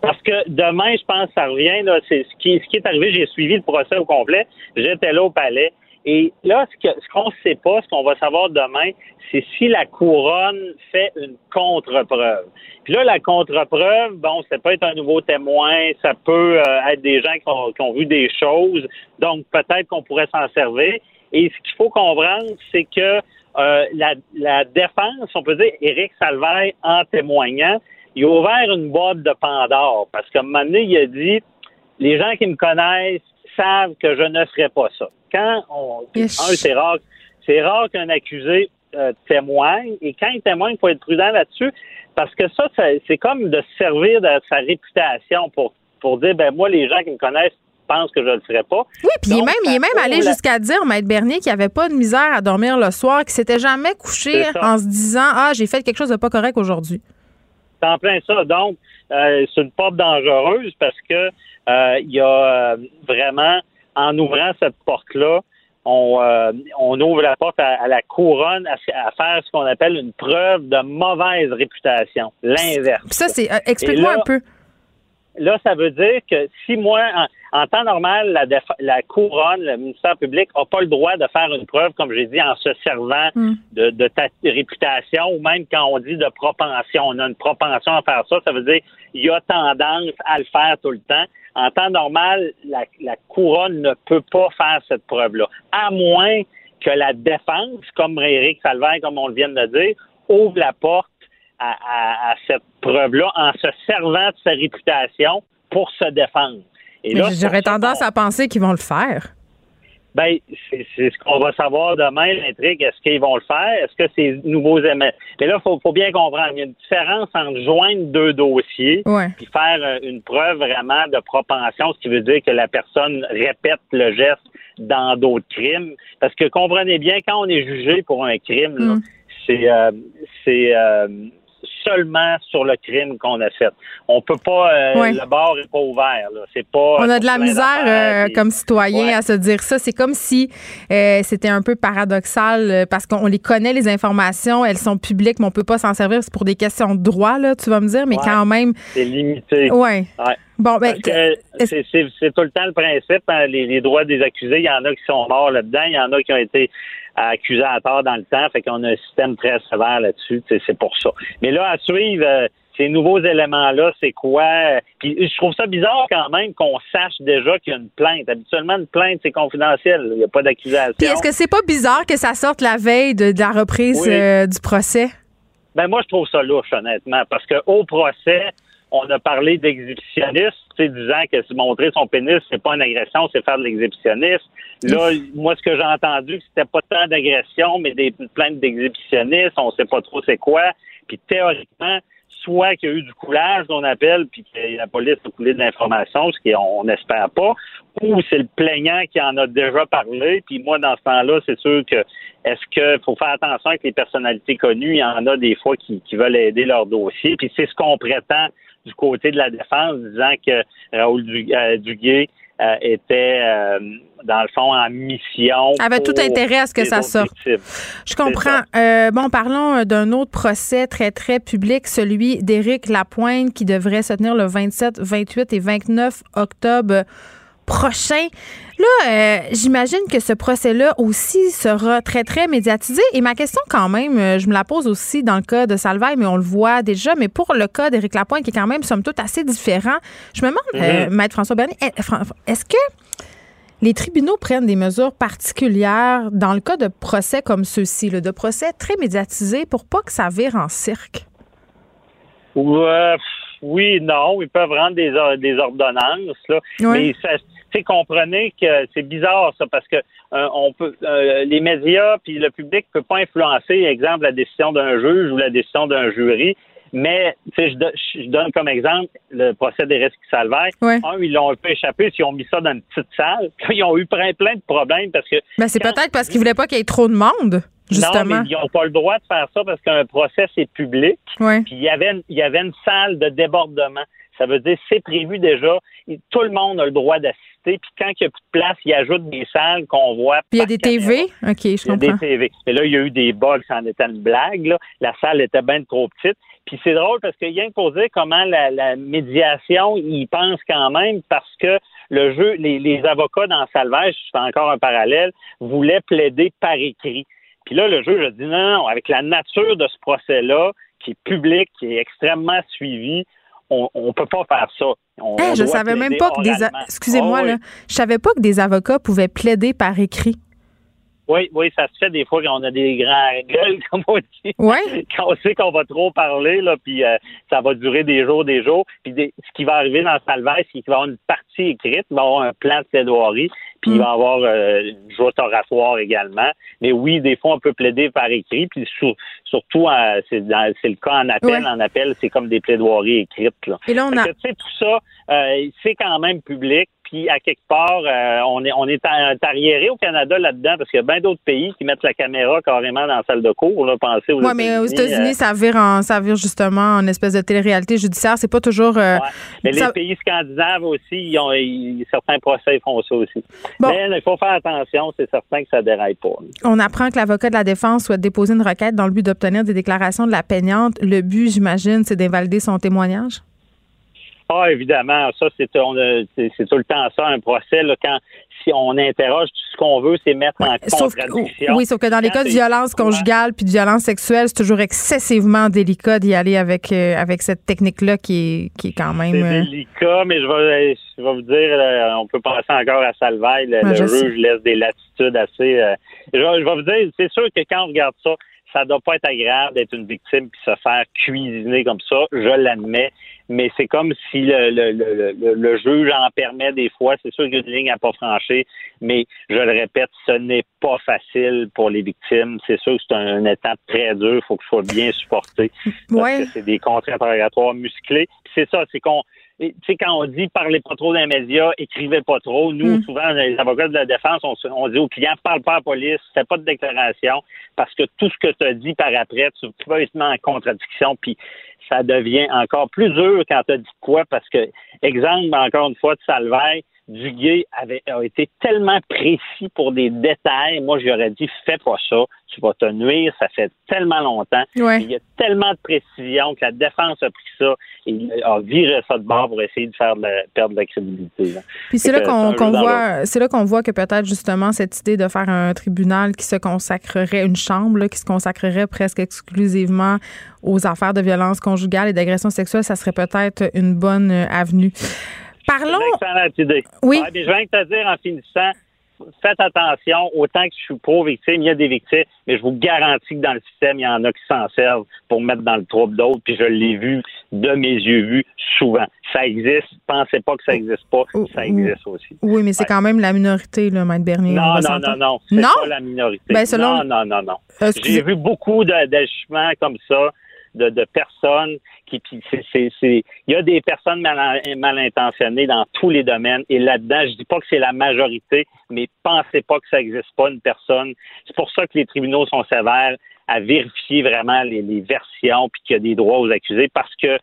Parce que demain, je pense que ça revient. Là, c'est ce qui, ce qui est arrivé. J'ai suivi le procès au complet. J'étais là au palais. Et là, ce qu'on ne sait pas, ce qu'on va savoir demain, c'est si la couronne fait une contre-preuve. Puis là, la contre-preuve, bon, ça peut être un nouveau témoin, ça peut euh, être des gens qui ont, vu des choses, donc peut-être qu'on pourrait s'en servir. Et ce qu'il faut comprendre, c'est que euh, la, la, défense, on peut dire, Éric Salvaire, en témoignant, il a ouvert une boîte de Pandore parce qu'à un moment donné, il a dit les gens qui me connaissent savent que je ne ferai pas ça. Quand on. Un, c'est rare, c'est rare qu'un accusé euh, témoigne, et quand il témoigne, il faut être prudent là-dessus, parce que ça, c'est comme de se servir de sa réputation pour, pour dire ben moi, les gens qui me connaissent pensent que je ne le ferai pas. Oui, puis il est même, il est même allé jusqu'à dire, Maître Bernier, qu'il n'y avait pas de misère à dormir le soir, qu'il s'était jamais couché en se disant Ah, j'ai fait quelque chose de pas correct aujourd'hui. C'est en plein ça. Donc, euh, c'est une porte dangereuse parce que il y a euh, vraiment, en ouvrant cette porte-là, on, on ouvre la porte à, la couronne à, faire ce qu'on appelle une preuve de mauvaise réputation, l'inverse. Ça, c'est explique-moi un peu. Là, ça veut dire que si moi, en, temps normal, la, la, couronne, le ministère public n'a pas le droit de faire une preuve, comme j'ai dit, en se servant hmm. de, de, ta réputation, ou même quand on dit de propension. On a une propension à faire ça, ça veut dire il y a tendance à le faire tout le temps. En temps normal, la, la couronne ne peut pas faire cette preuve-là, à moins que la défense, comme Éric Salvaire, comme on vient de le dire, ouvre la porte à, cette preuve-là en se servant de sa réputation pour se défendre. Et j'aurais tendance à penser qu'ils vont le faire. Ben, c'est ce qu'on va savoir demain, l'intrigue. Est-ce qu'ils vont le faire? Est-ce que ces nouveaux émetteurs... Mais là, il faut, bien comprendre. Il y a une différence entre joindre deux dossiers et faire euh, une preuve vraiment de propension, ce qui veut dire que la personne répète le geste dans d'autres crimes. Parce que comprenez bien, quand on est jugé pour un crime, mm. c'est euh, c'est euh, seulement sur le crime qu'on a fait. On peut pas, euh, le bord n'est pas ouvert. C'est pas. On a de la misère euh, comme citoyen à se dire ça. C'est comme si euh, c'était un peu paradoxal parce qu'on les connaît les informations, elles sont publiques, mais on peut pas s'en servir. C'est pour des questions de droit là, tu vas me dire, mais quand même. C'est limité. Ouais. Bon, ben, c'est tout le temps le principe. Hein, les, les, droits des accusés, il y en a qui sont morts là-dedans, il y en a qui ont été à tort dans le temps. Fait qu'on a un système très sévère là-dessus. C'est pour ça. Mais là, à suivre, euh, ces nouveaux éléments-là, c'est quoi? Puis je trouve ça bizarre quand même qu'on sache déjà qu'il y a une plainte. Habituellement, une plainte, c'est confidentiel. Il n'y a pas d'accusation. Puis est-ce que c'est pas bizarre que ça sorte la veille de, la reprise euh, du procès? Ben moi, je trouve ça louche, honnêtement, parce qu'au procès, on a parlé d'exhibitionnisme, disant que se montrer son pénis, c'est pas une agression, c'est faire de l'exhibitionnisme. Là, moi, ce que j'ai entendu, c'était pas tant d'agression, mais des plaintes d'exhibitionnisme, on sait pas trop c'est quoi. Puis théoriquement, soit qu'il y a eu du coulage, qu'on appelle, puis que la police a coulé de l'information, ce qu'on n'espère pas, ou c'est le plaignant qui en a déjà parlé. Puis moi, dans ce temps-là, c'est sûr que est-ce qu'il faut faire attention avec les personnalités connues? Il y en a des fois qui, qui veulent aider leur dossier. Puis c'est ce qu'on prétend du côté de la défense, disant que Raoul euh, Duguay euh, était, euh, dans le fond, en mission. Avait tout intérêt à ce que ça sorte. Je comprends. bon, parlons d'un autre procès très, très public, celui d'Éric Lapointe, qui devrait se tenir le 27, 28 et 29 octobre prochain. Là, euh, j'imagine que ce procès-là aussi sera très, très médiatisé. Et ma question, quand même, euh, je me la pose aussi dans le cas de Salvaille, mais on le voit déjà. Mais pour le cas d'Éric Lapointe, qui est quand même, somme toute, assez différent, je me demande, euh, mm-hmm. Maître François Bernier, est-ce que les tribunaux prennent des mesures particulières dans le cas de procès comme ceux-ci, de procès très médiatisés, pour pas que ça vire en cirque? Oui, non, ils peuvent rendre des, des ordonnances, là, mais ça, comprenez que c'est bizarre ça parce que euh, on peut euh, les médias puis le public peut pas influencer, exemple, la décision d'un juge ou la décision d'un jury. Mais je, je donne comme exemple le procès des risques salvaires. Un, ils l'ont un peu échappé, ils ont mis ça dans une petite salle. Ils ont eu plein, plein de problèmes parce que. Ben c'est peut-être parce qu'ils voulaient pas qu'il y ait trop de monde. Justement. Non, mais ils n'ont pas le droit de faire ça parce qu'un procès, c'est public. Puis il y avait il y avait une salle de débordement. Ça veut dire c'est prévu déjà. Tout le monde a le droit d'assister puis quand il n'y a plus de place, ils ajoutent des salles qu'on voit. Puis il y a des TV? OK, je comprends. Il y a des TV. Et là, il y a eu des bugs, ça en était une blague. La salle était bien trop petite. Puis c'est drôle parce qu'il y a pour dire comment la, médiation, ils pensent quand même parce que le jeu, les, avocats dans Salvage, c'est encore un parallèle, voulaient plaider par écrit. Puis là, le juge a dit non, non, avec la nature de ce procès-là, qui est public, qui est extrêmement suivi, on ne peut pas faire ça. Je je savais même pas que des excusez-moi ah je savais pas que des avocats pouvaient plaider par écrit. Oui, oui, ça se fait des fois quand on a des grands gueules, comme on dit. Oui. Quand on sait qu'on va trop parler, là, puis euh, ça va durer des jours, des jours. Puis ce qui va arriver dans Salvaire, c'est qu'il va y avoir une partie écrite, il va y avoir un plan de plaidoirie, puis il va y mm. avoir euh, une joute oratoire également. Mais oui, des fois, on peut plaider par écrit, puis surtout, euh, c'est le cas en appel. En appel, c'est comme des plaidoiries écrites. Là. Et là, on a... tu sais, tout ça, c'est quand même public puis à quelque part, euh, on est on est arriéré au Canada là-dedans parce qu'il y a bien d'autres pays qui mettent la caméra carrément dans la salle de cours. Là, pensez aux Oui, mais aux États-Unis, euh, ça vire en ça vire justement en espèce de télé-réalité judiciaire. C'est pas toujours. Euh, mais les pays scandinaves aussi, ils ont, certains procès font ça aussi. Mais il faut faire attention, c'est certain que ça déraille pas. On apprend que l'avocat de la défense souhaite déposer une requête dans le but d'obtenir des déclarations de la peignante. Le but, j'imagine, c'est d'invalider son témoignage? Ah, évidemment, ça, c'est, tout le temps ça, un procès, là, quand si on interroge, tout ce qu'on veut, c'est mettre en contradiction. Oui, sauf que dans les cas de violence conjugale puis de violence sexuelle, c'est toujours excessivement délicat d'y aller avec, euh, avec cette technique-là qui est, qui est quand même. C'est euh, délicat, mais je vais, je vais vous dire, on peut penser encore à Salvaille. Le, le juge laisse des latitudes assez. Euh, je, je vais vous dire, c'est sûr que quand on regarde ça, ça doit pas être agréable d'être une victime puis se faire cuisiner comme ça, je l'admets, mais c'est comme si le, le, le, le, juge en permet des fois. C'est sûr qu'il y a une ligne à pas franchir, mais je le répète, ce n'est pas facile pour les victimes. C'est sûr que c'est un, étape très dur, il faut que ce soit bien supporté. Parce que c'est des contrats interrogatoires musclés. C'est ça, c'est qu'on tu sais, quand on dit parlez pas trop dans les médias, écrivez pas trop, nous, mm. souvent, les avocats de la défense, on, dit aux clients, parle pas à la police, fais pas de déclaration, parce que tout ce que tu as dit par après, tu peux être en contradiction, puis ça devient encore plus dur quand tu as dit quoi, parce que, exemple, encore une fois, de Salvaille, Duguay avait, a été tellement précis pour des détails. Moi, j'aurais dit, fais pas ça. Tu vas te nuire. Ça fait tellement longtemps. Il y a tellement de précision que la défense a pris ça et a viré ça de bord pour essayer de faire perdre la crédibilité. Puis c'est là qu'on voit, c'est là qu'on voit que peut-être justement cette idée de faire un tribunal qui se consacrerait, une chambre qui se consacrerait presque exclusivement aux affaires de violence conjugale et d'agression sexuelle, ça serait peut-être une bonne avenue. Parlons. idée. Oui. je viens de te dire en finissant, faites attention, autant que je suis pro-victime, il y a des victimes, mais je vous garantis que dans le système, il y en a qui s'en servent pour mettre dans le trouble d'autres, puis je l'ai vu de mes yeux vus souvent. Ça existe, pensez pas que ça existe pas, ça existe aussi. Oui, mais c'est quand même la minorité, là, Maître Bernier. Non, non, non, non, c'est pas la minorité. Ben, non, non, non, non. J'ai vu beaucoup d'agissements comme ça de, de personnes puis il y a des personnes mal, intentionnées dans tous les domaines et là-dedans je dis pas que c'est la majorité mais pensez pas que ça n'existe pas une personne c'est pour ça que les tribunaux sont sévères à vérifier vraiment les, versions puis qu'il y a des droits aux accusés parce que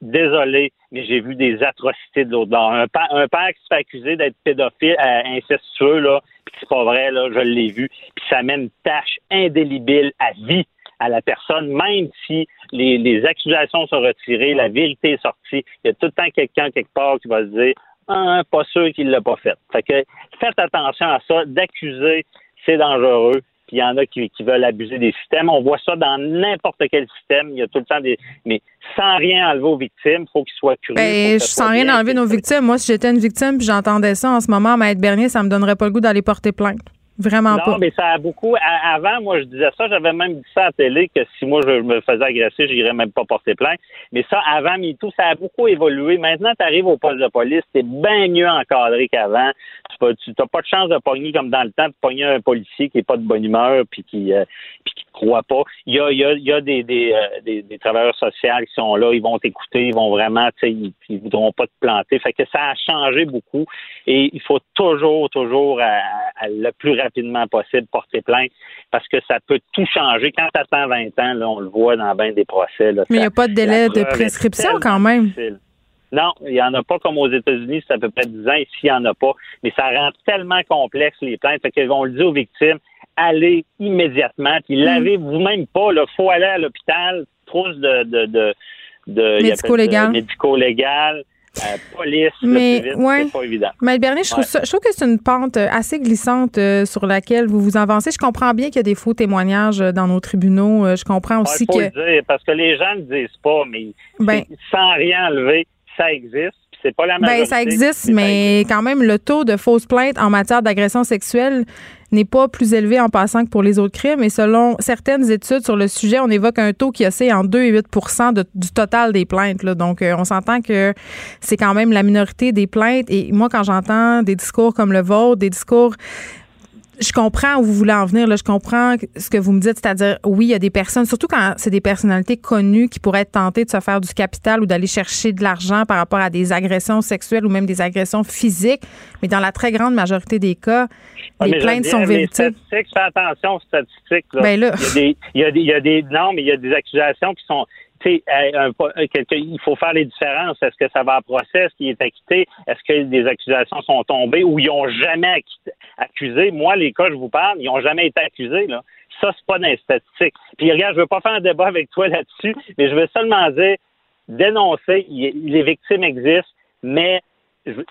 désolé, mais j'ai vu des atrocités de l'autre bord. Un, père, un père qui se fait accuser d'être pédophile, euh, incestueux, là, puis c'est pas vrai, là, je l'ai vu, puis ça met une tâche indélébile à vie à la personne, même si les, accusations sont retirées, la vérité est sortie. Il y a tout le temps quelqu'un quelque part qui va se dire ah, pas sûr qu'il l'a pas fait. Fait que faites attention à ça. D'accuser, c'est dangereux. Puis il y en a qui, veulent abuser des systèmes. On voit ça dans n'importe quel système. Il y a tout le temps des. Mais sans rien enlever aux victimes, il faut qu'ils soient curieux. Ben, sans rien enlever nos victimes. Moi, si j'étais une victime puis j'entendais ça en ce moment Maître Bernier, ça me donnerait pas le goût d'aller porter plainte. Vraiment non, pas. mais ça a beaucoup. avant, moi, je disais ça. J'avais même dit ça à la télé que si moi je me faisais agresser, j'irais même pas porter plainte. Mais ça, avant tout ça a beaucoup évolué. Maintenant, tu arrives au poste de police, t'es bien mieux encadré qu'avant. Tu n'as pas de chance de pogner comme dans le temps, de pogner un policier qui est pas de bonne humeur puis qui, euh, puis qui te croit pas. Il y a, il y a, il y a des, des, euh, des, des, travailleurs sociaux qui sont là, ils vont t'écouter, ils vont vraiment, tu sais, ils, ils voudront pas te planter. Fait que ça a changé beaucoup et il faut toujours, toujours, à, le plus rapidement possible porter plainte parce que ça peut tout changer. Quand tu attends 20 ans, là, on le voit dans bien des procès. Mais il n'y a pas de délai de prescription quand même. Non, il n'y en a pas comme aux États-Unis, c'est à peu près 10 ans. Ici, il n'y en a pas. Mais ça rend tellement complexe les plaintes. Fait vont le dire aux victimes, allez immédiatement. Puis mm. lavez vous-même pas. Il faut aller à l'hôpital, trousse de, de, de, médico-légal. médico-légal police, mais, le plus c'est pas évident. Mais Bernier, je trouve, je trouve que c'est une pente assez glissante sur laquelle vous vous avancez. Je comprends bien qu'il y a des faux témoignages dans nos tribunaux. Je comprends aussi faut que. Le dire, parce que les gens ne disent pas, mais ben, sans rien enlever, ça existe. C'est pas la Ben, ça existe, mais quand même, le taux de fausses plaintes en matière d'agression sexuelle n'est pas plus élevé en passant que pour les autres crimes. Et selon certaines études sur le sujet, on évoque un taux qui oscille en 2 et 8% du total des plaintes. Donc, euh, on s'entend que c'est quand même la minorité des plaintes. Et moi, quand j'entends des discours comme le vôtre, des discours je comprends où vous voulez en venir. Là. Je comprends ce que vous me dites, c'est-à-dire, oui, il y a des personnes, surtout quand c'est des personnalités connues qui pourraient être tentées de se faire du capital ou d'aller chercher de l'argent par rapport à des agressions sexuelles ou même des agressions physiques. Mais dans la très grande majorité des cas, les plaintes sont véritables. fais attention aux statistiques. Ben là. Il, y a des, il, y a des, non, mais il y a des accusations qui sont tu il faut faire les différences. Est-ce que ça va à procès? Est-ce qu'il est acquitté? Est-ce que des accusations sont tombées ou ils n'ont jamais accusé? Moi, les cas, je vous parle, ils n'ont jamais été accusés. Là. Ça, c'est pas dans les statistiques. Puis regarde, je veux pas faire un débat avec toi là-dessus, mais je veux seulement dire, dénoncer, les victimes existent, mais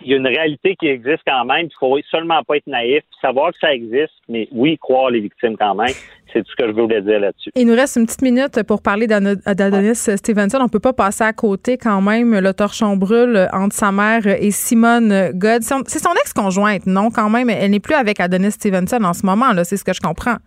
il y a une réalité qui existe quand même. Il faut seulement pas être naïf, savoir que ça existe, mais oui, croire les victimes quand même. C'est tout ce que je voulais dire là-dessus. Il nous reste une petite minute pour parler d'Adonis Stevenson. On peut pas passer à côté quand même. Le torchon brûle entre sa mère et Simone God. C'est son ex-conjointe, non? Quand même, elle n'est plus avec Adonis Stevenson en ce moment. C'est ce que je comprends.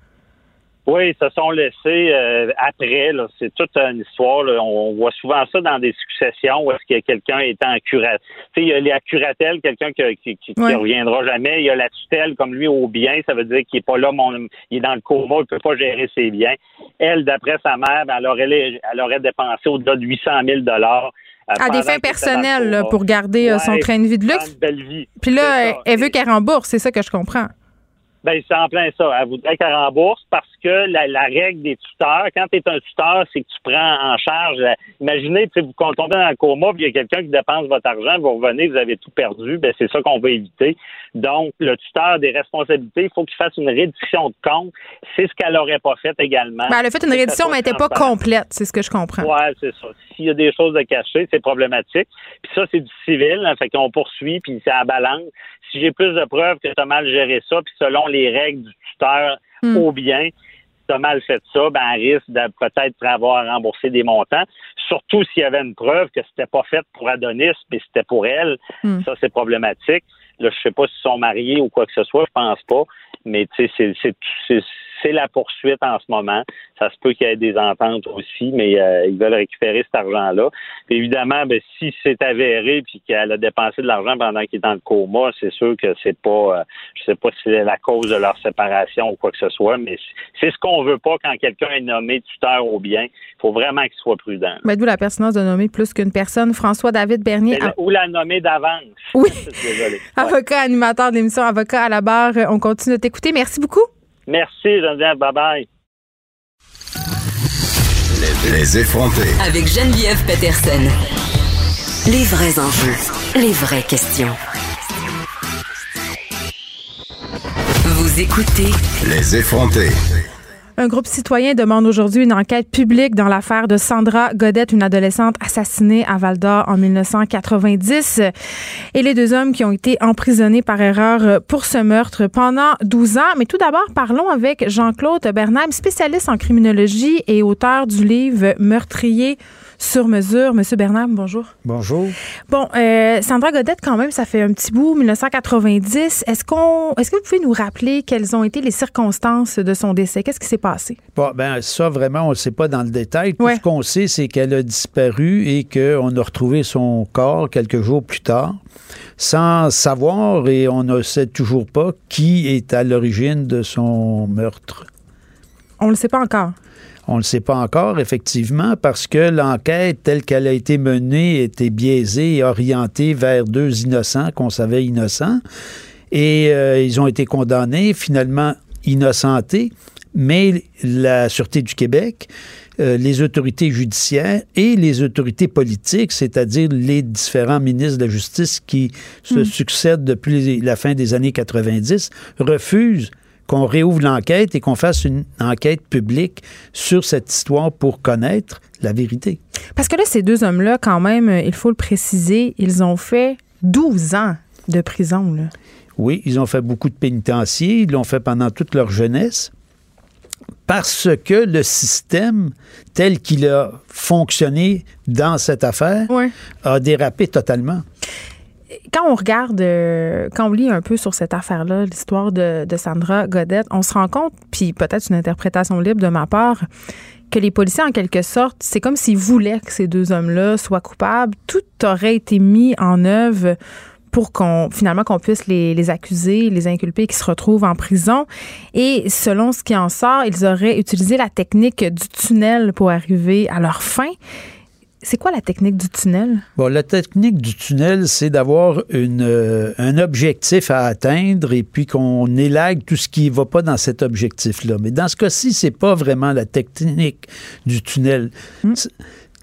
Oui, ils se sont laissés euh, après. C'est toute une histoire. On voit souvent ça dans des successions où est-ce que quelqu'un est en curatelle. Il y a les curatelle, quelqu'un qui, qui, reviendra jamais. Il y a la tutelle comme lui au bien. Ça veut dire qu'il est pas là, mon, il est dans le coma, il peut pas gérer ses biens. Elle, d'après sa mère, ben, elle, aurait, elle aurait dépensé au-delà de 800 000 dollars euh, à des fins personnelles pour garder euh, son train de vie de luxe. Puis là, elle veut qu'elle rembourse, c'est ça que je comprends. Ben, c'est en plein ça. Elle voudrait qu'elle rembourse parce que la, règle des tuteurs, quand tu es un tuteur, c'est que tu prends en charge. imaginez, vous tombez dans le coma, puis il y a quelqu'un qui dépense votre argent, vous revenez, vous avez tout perdu. Ben, c'est ça qu'on veut éviter. Donc, le tuteur des responsabilités, il faut qu'il fasse une réduction de compte. C'est ce qu'elle n'aurait pas fait également. Ben, elle a fait une réduction, mais elle n'était pas complète, c'est ce que je comprends. Oui, c'est ça. S'il y a des choses à cacher, c'est problématique. Puis ça, c'est du civil, hein, fait qu'on poursuit, puis c'est à balance. Si j'ai plus de preuves que tu as mal géré ça, puis selon les règles du tuteur hmm. au bien, tu as mal fait ça, ben, risque de peut-être avoir remboursé des montants. Surtout s'il y avait une preuve que c'était pas fait pour Adonis, mais c'était pour elle. Hmm. Ça, c'est problématique. Là, je sais pas s'ils sont mariés ou quoi que ce soit, je pense pas. Mais tu sais, c'est c'est la poursuite en ce moment. Ça se peut qu'il y ait des ententes aussi, mais euh, ils veulent récupérer cet argent-là. Évidemment, ben, si c'est avéré puis qu'elle a dépensé de l'argent pendant qu'il est dans le coma, c'est sûr que c'est pas, euh, je sais pas si c'est la cause de leur séparation ou quoi que ce soit, mais c'est ce qu'on veut pas quand quelqu'un est nommé tuteur au bien. Il faut vraiment qu'il soit prudent. Mais d'où la pertinence de nommer plus qu'une personne. François-David Bernier. Ou la nommer d'avance. Oui. avocat, animateur d'émission, avocat à la barre. On continue de t'écouter. Merci beaucoup. Merci, Geneviève. Bye-bye. Les, effrontés. Avec Geneviève Peterson. Les vrais enjeux. Les vraies questions. Vous écoutez. Les effrontés. Un groupe citoyen demande aujourd'hui une enquête publique dans l'affaire de Sandra Godette, une adolescente assassinée à Val d'Or en 1990, et les deux hommes qui ont été emprisonnés par erreur pour ce meurtre pendant 12 ans. Mais tout d'abord, parlons avec Jean-Claude Bernheim, spécialiste en criminologie et auteur du livre Meurtrier sur mesure. Monsieur Bernard, bonjour. Bonjour. Bon, euh, Sandra Godette, quand même, ça fait un petit bout, 1990. Est-ce qu'on, est-ce que vous pouvez nous rappeler quelles ont été les circonstances de son décès? Qu'est-ce qui s'est passé? Bon, ben, ça, vraiment, on ne sait pas dans le détail. Tout ce qu'on sait, c'est qu'elle a disparu et qu'on a retrouvé son corps quelques jours plus tard sans savoir et on ne sait toujours pas qui est à l'origine de son meurtre. On ne le sait pas encore. On ne le sait pas encore, effectivement, parce que l'enquête telle qu'elle a été menée était biaisée et orientée vers deux innocents qu'on savait innocents. Et euh, ils ont été condamnés, finalement innocentés, mais la Sûreté du Québec, euh, les autorités judiciaires et les autorités politiques, c'est-à-dire les différents ministres de la Justice qui se hmm. succèdent depuis la fin des années 90, refusent qu'on réouvre l'enquête et qu'on fasse une enquête publique sur cette histoire pour connaître la vérité. Parce que là, ces deux hommes-là, quand même, il faut le préciser, ils ont fait 12 ans de prison. Là. Oui, ils ont fait beaucoup de pénitenciers, ils l'ont fait pendant toute leur jeunesse parce que le système tel qu'il a fonctionné dans cette affaire a dérapé totalement. Quand on regarde, euh, quand on lit un peu sur cette affaire-là, l'histoire de, Sandra Godette, on se rend compte, puis peut-être une interprétation libre de ma part, que les policiers, en quelque sorte, c'est comme s'ils voulaient que ces deux hommes-là soient coupables. Tout aurait été mis en œuvre pour qu'on finalement qu'on puisse les, les, accuser, les inculper, qui se retrouvent en prison. Et selon ce qui en sort, ils auraient utilisé la technique du tunnel pour arriver à leur fin. C'est quoi la technique du tunnel? Bon, la technique du tunnel, c'est d'avoir une, euh, un objectif à atteindre et puis qu'on élague tout ce qui ne va pas dans cet objectif-là. Mais dans ce cas-ci, c'est pas vraiment la technique du tunnel. Hmm.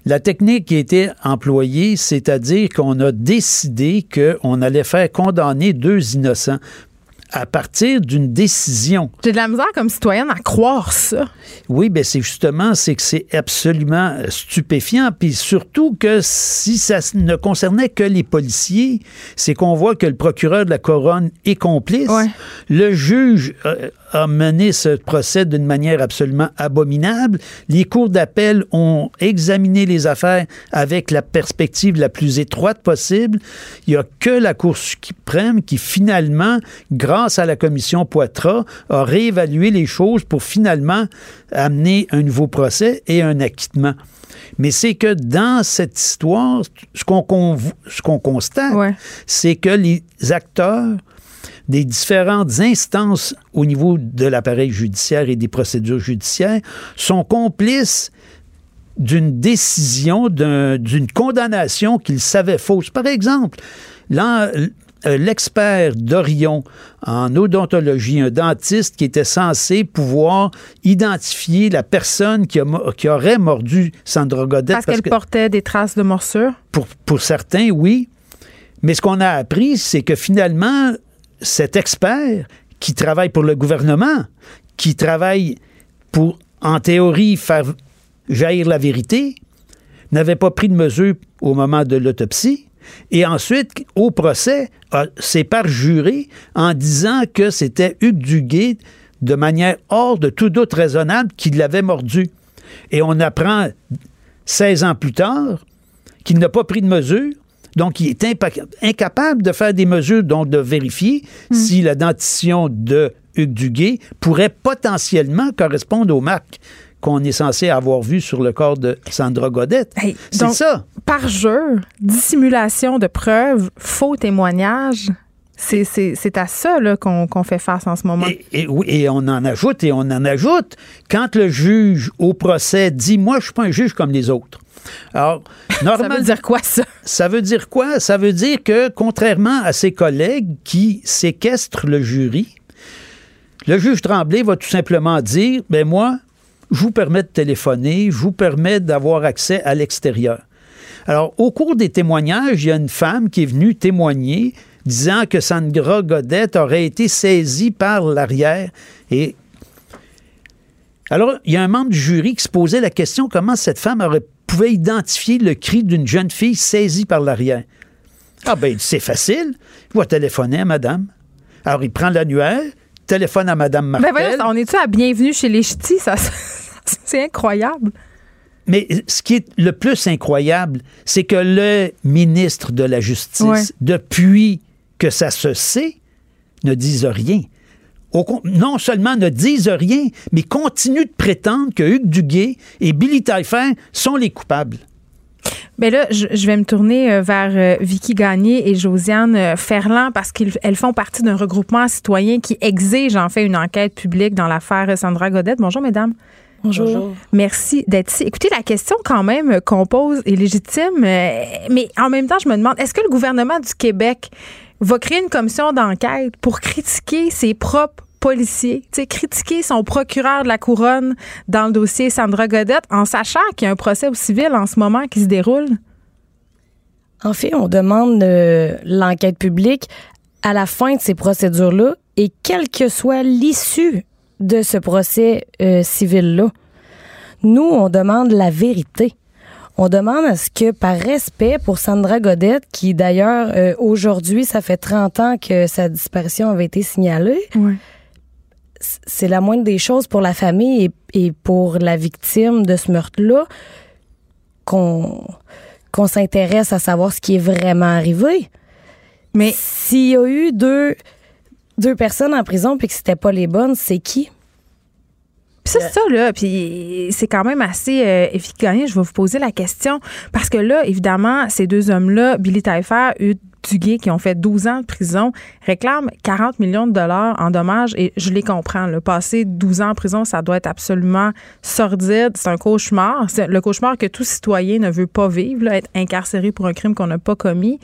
La technique qui a été employée, c'est-à-dire qu'on a décidé qu'on allait faire condamner deux innocents à partir d'une décision. J'ai de la misère comme citoyenne à croire ça. Oui, ben c'est justement, c'est que c'est absolument stupéfiant. Puis surtout que si ça ne concernait que les policiers, c'est qu'on voit que le procureur de la couronne est complice. Le juge euh, a mené ce procès d'une manière absolument abominable. Les cours d'appel ont examiné les affaires avec la perspective la plus étroite possible. Il n'y a que la Cour suprême qui finalement, grâce à la commission Poitras, a réévalué les choses pour finalement amener un nouveau procès et un acquittement. Mais c'est que dans cette histoire, ce qu'on constate, c'est que les acteurs des différentes instances au niveau de l'appareil judiciaire et des procédures judiciaires sont complices d'une décision, d'une condamnation qu'ils savaient fausse. Par exemple, l'expert d'Orion en odontologie, un dentiste qui était censé pouvoir identifier la personne qui, qui aurait mordu Sandra Godet. Parce, qu'elle portait des traces de morsure? Pour, pour certains, oui. Mais ce qu'on a appris, c'est que finalement, cet expert qui travaille pour le gouvernement, qui travaille pour, en théorie, faire jaillir la vérité, n'avait pas pris de mesure au moment de l'autopsie. Et ensuite, au procès, s'est parjuré en disant que c'était Hugues Duguay, de manière hors de tout doute raisonnable, qui l'avait mordu. Et on apprend 16 ans plus tard qu'il n'a pas pris de mesure donc, il est incapable de faire des mesures, donc de vérifier hmm. si la dentition de Hugues Duguay pourrait potentiellement correspondre aux marques qu'on est censé avoir vues sur le corps de Sandra Godette. c'est ça. Par jeu, dissimulation de preuves, faux témoignages. C'est à ça qu'on fait face en ce moment. Et, oui, et on en ajoute et on en ajoute. Quand le juge au procès dit Moi, je ne suis pas un juge comme les autres. Alors, normalement. ça veut dire quoi, ça? Ça veut dire quoi? Ça veut dire que, contrairement à ses collègues qui séquestrent le jury, le juge Tremblay va tout simplement dire ben moi, vous permets de téléphoner, je vous permets d'avoir accès à l'extérieur. Alors, au cours des témoignages, il y a une femme qui est venue témoigner disant que Sandra Godette aurait été saisie par l'arrière et alors, il y a un membre du jury qui se posait la question comment cette femme aurait pouvait identifier le cri d'une jeune fille saisie par l'arrière. Ah ben, c'est facile. Il va téléphoner à madame. Alors, il prend l'annuaire, téléphone à madame ben Martel. Ben on est-tu à bienvenue chez les ch'tis? Ça, c'est incroyable. Mais ce qui est le plus incroyable, c'est que le ministre de la Justice, depuis que ça se sait, ne dise rien non seulement ne disent rien, mais continuent de prétendre que Hugues Duguay et Billy Taillefer sont les coupables. Bien là, je, vais me tourner euh, vers euh, Vicky Gagné et Josiane euh, Ferland parce qu'elles font partie d'un regroupement citoyen qui exige en fait une enquête publique dans l'affaire Sandra Godette. Bonjour, mesdames. Bonjour. Merci d'être ici. Écoutez, la question quand même qu'on pose est légitime, mais en même temps, je me demande, est-ce que le gouvernement du Québec va créer une commission d'enquête pour critiquer ses propres policiers, critiquer son procureur de la couronne dans le dossier Sandra Godette en sachant qu'il y a un procès au civil en ce moment qui se déroule? En fait, on demande euh, l'enquête publique. À la fin de ces procédures-là, Et quelle que soit l'issue de ce procès euh, civil-là, nous, on demande la vérité. On demande à ce que, par respect pour Sandra Godette, qui d'ailleurs, euh, aujourd'hui, ça fait 30 ans que sa disparition avait été signalée, c'est la moindre des choses pour la famille et, pour la victime de ce meurtre-là qu'on qu'on s'intéresse à savoir ce qui est vraiment arrivé. Mais s'il y a eu deux, deux personnes en prison puis que c'était pas les bonnes, c'est qui? c'est ça, là. Puis c'est quand même assez euh, efficace. Je vais vous poser la question. Parce que là, évidemment, ces deux hommes-là, Billy Taillefer, Duguay, qui ont fait 12 ans de prison, réclament 40 millions de dollars en dommages. Et je les comprends. Le passer 12 ans en prison, ça doit être absolument sordide. C'est un cauchemar. C'est le cauchemar que tout citoyen ne veut pas vivre, là, être incarcéré pour un crime qu'on n'a pas commis.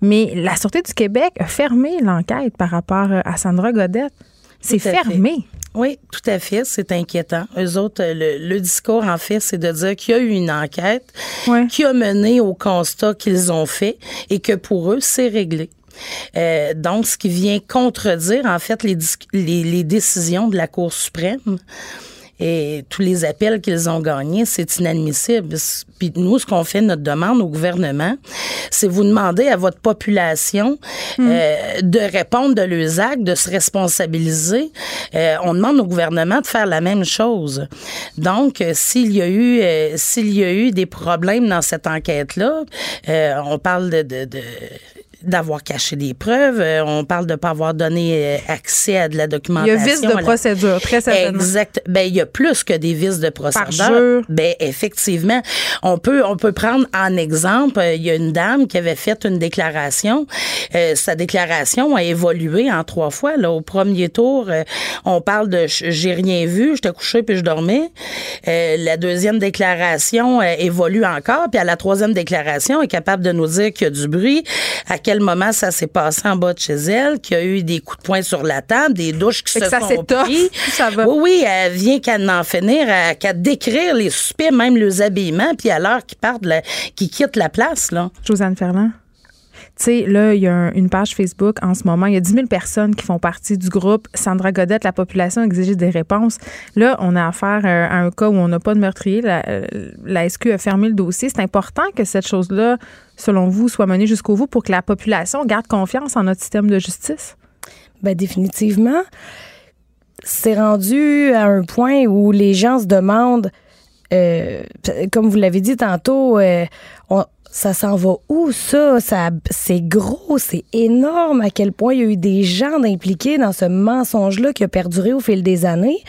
Mais la Sûreté du Québec a fermé l'enquête par rapport à Sandra Godette. C'est fermé. Oui, tout à fait. C'est inquiétant. Eux autres, le, discours, en fait, c'est de dire qu'il y a eu une enquête qui a mené au constat qu'ils ont fait et que pour eux, c'est réglé. Euh, donc, ce qui vient contredire, en fait, les, les, les décisions de la Cour suprême et tous les appels qu'ils ont gagnés, c'est inadmissible. Puis nous, ce qu'on fait, notre demande au gouvernement, c'est vous demander à votre population hmm. euh, de répondre de leurs actes, de se responsabiliser. Euh, on demande au gouvernement de faire la même chose. Donc, euh, s'il y a eu s'il y a eu des problèmes dans cette enquête-là, on parle de, de, de d'avoir caché des preuves. Euh, on parle de ne pas avoir donné euh, accès à de la documentation. Il y a vice de procédure, très certainement. Exact. Ben, il y a plus que des vices de procédure. Ben, effectivement. On peut, on peut prendre en exemple, euh, il y a une dame qui avait fait une déclaration. sa déclaration a évolué en trois fois. Là, au premier tour, on parle de j'ai rien vu, j'étais couché puis je dormais. la deuxième déclaration évolue encore, puis à la troisième déclaration, elle est capable de nous dire qu'il y a du bruit, à quel moment ça s'est passé en bas de chez elle, qu'il y a eu des coups de poing sur la table, des douches qui se sont pris. Ça va. Oui, oui, elle vient qu'à en finir, qu'à décrire les suspects, même les habillements, puis à l'heure qu'ils partent, qu'ils quittent la place, là. Josiane Ferland. Tu sais, là, il y a une page Facebook en ce moment. Il y a 10 000 personnes qui font partie du groupe Sandra Godette, la population exige des réponses. Là, on a affaire euh, à un cas où on n'a pas de meurtrier. La, SQ a fermé le dossier. C'est important que cette chose-là, selon vous, soit menée jusqu'au bout pour que la population garde confiance en notre système de justice? Bien, définitivement. C'est rendu à un point où les gens se demandent euh, comme vous l'avez dit tantôt, euh, ça s'en va où ça? ça c'est gros, c'est énorme à quel point il y a eu des gens impliqués dans ce mensonge-là qui a perduré au fil des années?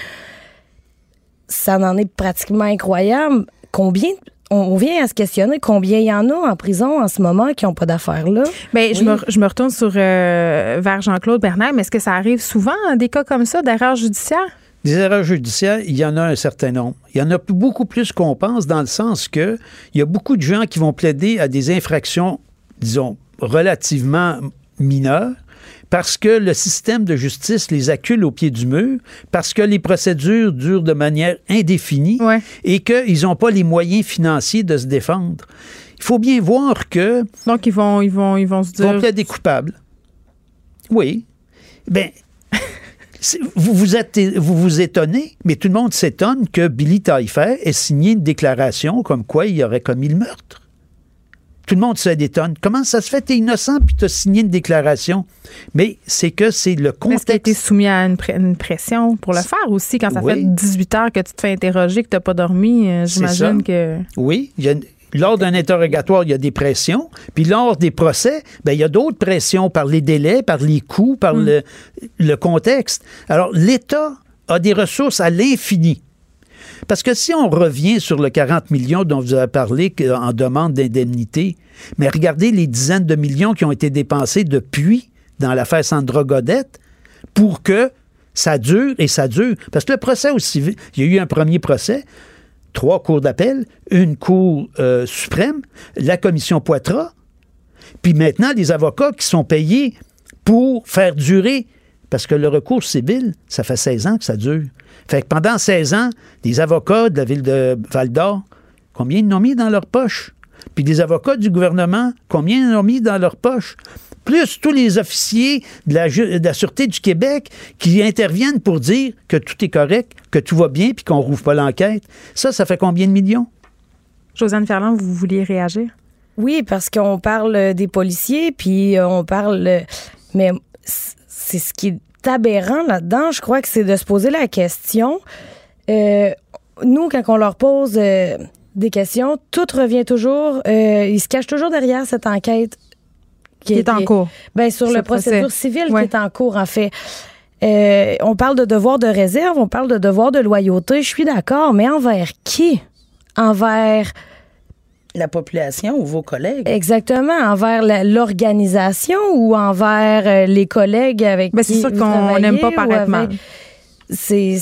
Ça en est pratiquement incroyable. Combien on vient à se questionner combien il y en a en prison en ce moment qui n'ont pas d'affaires là. Bien, je, me, je me retourne sur euh, vers Jean-Claude Bernard. Est-ce que ça arrive souvent des cas comme ça d'erreurs judiciaires? Des erreurs judiciaires, il y en a un certain nombre. Il y en a beaucoup plus qu'on pense dans le sens que il y a beaucoup de gens qui vont plaider à des infractions, disons, relativement mineures parce que le système de justice les accule au pied du mur, parce que les procédures durent de manière indéfinie et qu'ils n'ont pas les moyens financiers de se défendre. Il faut bien voir que... Donc, ils vont, ils vont, ils vont se dire... Ils vont plaider coupables. Oui. Ben, vous vous, êtes, vous vous étonnez, mais tout le monde s'étonne que Billy Taillefer ait signé une déclaration comme quoi il aurait commis le meurtre. Tout le monde se détonne. Comment ça se fait? T'es innocent puis t'as signé une déclaration. Mais c'est que c'est le contexte. Est-ce que été soumis à une, pression pour le faire aussi quand ça fait 18 heures que tu te fais interroger, que t'as pas dormi? Euh, j'imagine que. Oui, il y a lors d'un interrogatoire, il y a des pressions. Puis lors des procès, ben, il y a d'autres pressions par les délais, par les coûts, par mm. le, contexte. Alors, l'État a des ressources à l'infini. Parce que si on revient sur le 40 millions dont vous avez parlé en demande d'indemnité, mais regardez les dizaines de millions qui ont été dépensés depuis dans l'affaire Sandra Godette pour que ça dure et ça dure. Parce que le procès aussi, il y a eu un premier procès, trois cours d'appel, une cour euh, suprême, la commission Poitras, puis maintenant des avocats qui sont payés pour faire durer, parce que le recours civil, ça fait 16 ans que ça dure. Fait que pendant 16 ans, des avocats de la ville de Val d'Or, combien ils n'ont mis dans leur poche? Puis les avocats du gouvernement, combien ils ont mis dans leur poche? Plus tous les officiers de la, de la Sûreté du Québec qui interviennent pour dire que tout est correct, que tout va bien, puis qu'on rouvre pas l'enquête. Ça, ça fait combien de millions? Josiane Ferland, vous vouliez réagir? Oui, parce qu'on parle des policiers, puis on parle. Mais c'est ce qui est aberrant là-dedans, je crois que c'est de se poser la question. Euh, nous, quand on leur pose euh, des questions, tout revient toujours. Euh, ils se cachent toujours derrière cette enquête qui, est en cours. Ben, sur le procédure civile qui est en cours, en fait. on parle de devoir de réserve, on parle de devoir de loyauté. Je suis d'accord, mais envers qui? Envers la population ou vos collègues? Exactement, envers l'organisation ou envers euh, les collègues avec ben, C'est sûr qu'on n'aime pas paraître mal. C'est...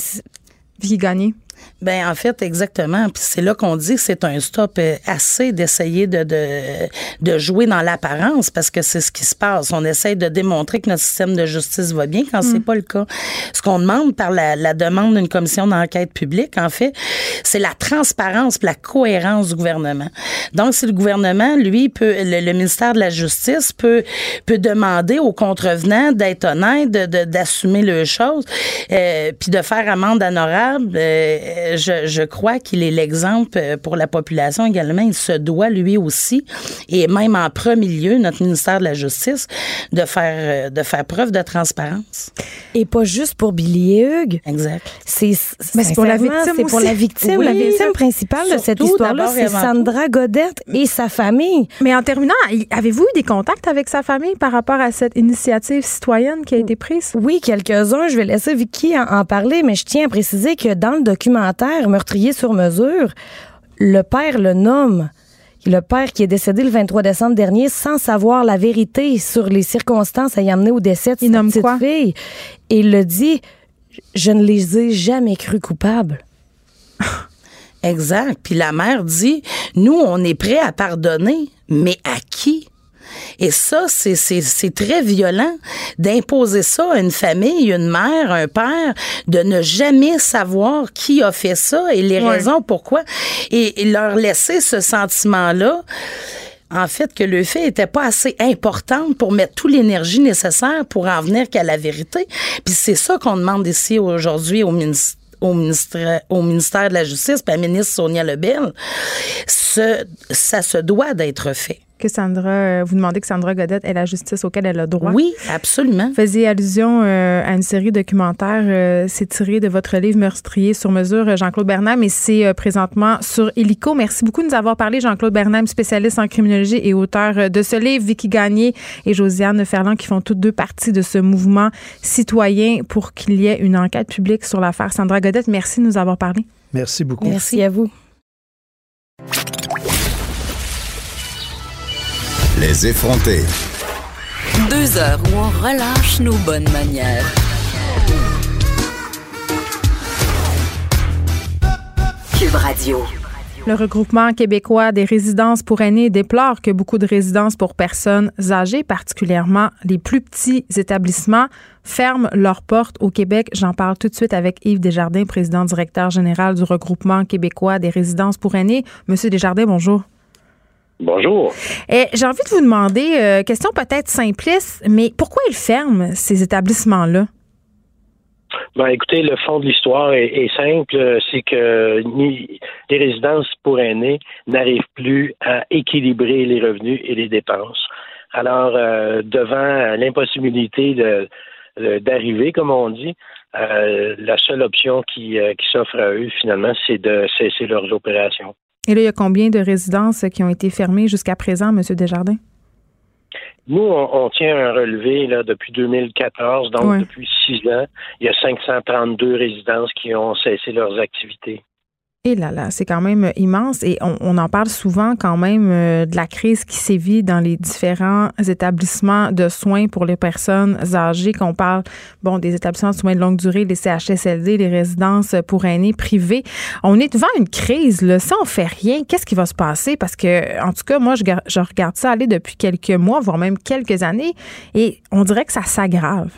Qui gagner. Ben en fait, exactement. Puis c'est là qu'on dit que c'est un stop euh, assez d'essayer de, de, de, jouer dans l'apparence parce que c'est ce qui se passe. On essaye de démontrer que notre système de justice va bien quand c'est mm. pas le cas. Ce qu'on demande par la, la demande d'une commission d'enquête publique, en fait, c'est la transparence, la cohérence du gouvernement. Donc, si le gouvernement, lui, peut, le, ministère de la Justice peut, peut demander aux contrevenants d'être honnêtes, d'assumer de, les choses, euh, puis de faire amende honorable. Euh, je, crois qu'il est l'exemple euh, pour la population également. Il se doit lui aussi, et même en premier lieu, notre ministère de la Justice, de faire, euh, de faire preuve de transparence. Et pas juste pour Billy Hughes. Exact. C'est pour la victime. C'est pour la victime, la victime principale de cette histoire-là, c'est Sandra Godette et sa famille. Mais en terminant, avez-vous eu des contacts avec sa famille par rapport à cette initiative citoyenne qui a été prise? Oui, quelques-uns. Je vais laisser Vicky en parler, mais je tiens à préciser que dans le documentaire, meurtrier sur mesure, le père le nomme. Le père qui est décédé le 23 décembre dernier sans savoir la vérité sur les circonstances ayant amené au décès de sa petite fille. Et il le dit, je ne les ai jamais cru coupables. Exact. Puis la mère dit, nous, on est prêt à pardonner, mais à qui? Et ça, c'est très violent d'imposer ça à une famille, une mère, un père, de ne jamais savoir qui a fait ça et les raisons pourquoi. Et, leur laisser ce sentiment-là en fait, que le fait n'était pas assez important pour mettre toute l'énergie nécessaire pour en venir qu'à la vérité. Puis c'est ça qu'on demande ici aujourd'hui au ministère au ministère, au ministère de la Justice, puis à la ministre Sonia Lebel, ce, ça se doit d'être fait que Sandra, euh, vous demandez que Sandra Godette ait la justice auquel elle a droit? Oui, absolument. Faisiez allusion euh, à une série documentaire, euh, c'est tiré de votre livre Meurtrier sur mesure, Jean-Claude Bernam, et c'est présentement sur Illico. Merci beaucoup de nous avoir parlé, Jean-Claude Bernam, spécialiste en criminologie et auteur de ce livre, Vicky Gagné et Josiane Ferland, qui font toutes deux parties de ce mouvement citoyen pour qu'il y ait une enquête publique sur l'affaire Sandra Godette. Merci de nous avoir parlé. Merci beaucoup. Merci à vous. Les effronter. Deux heures où on relâche nos bonnes manières. Cube Radio. Le regroupement québécois des résidences pour aînés déplore que beaucoup de résidences pour personnes âgées, particulièrement les plus petits établissements, ferment leurs portes au Québec. J'en parle tout de suite avec Yves Desjardins, président directeur général du regroupement québécois des résidences pour aînés. Monsieur Desjardins, bonjour. Bonjour. Eh, j'ai envie de vous demander, euh, question peut-être simpliste, mais pourquoi ils ferment ces établissements-là? Ben, écoutez, le fond de l'histoire est, simple, c'est que les résidences pour aînés n'arrivent plus à équilibrer les revenus et les dépenses. Alors, euh, devant l'impossibilité de, d'arriver, comme on dit, euh, la seule option qui, qui s'offre à eux, finalement, c'est de cesser leurs opérations. Et là, il y a combien de résidences qui ont été fermées jusqu'à présent, M. Desjardins? Nous, on, tient un relevé là, depuis 2014, donc depuis six ans, il y a 532 résidences qui ont cessé leurs activités. Et là là, c'est quand même immense et on, en parle souvent quand même euh, de la crise qui sévit dans les différents établissements de soins pour les personnes âgées. Qu'on parle, bon, des établissements de soins de longue durée, les CHSLD, les résidences pour aînés privées. On est devant une crise. Là. Si on fait rien, qu'est-ce qui va se passer? Parce que, en tout cas, moi, je, je regarde ça aller depuis quelques mois, voire même quelques années, et on dirait que ça s'aggrave.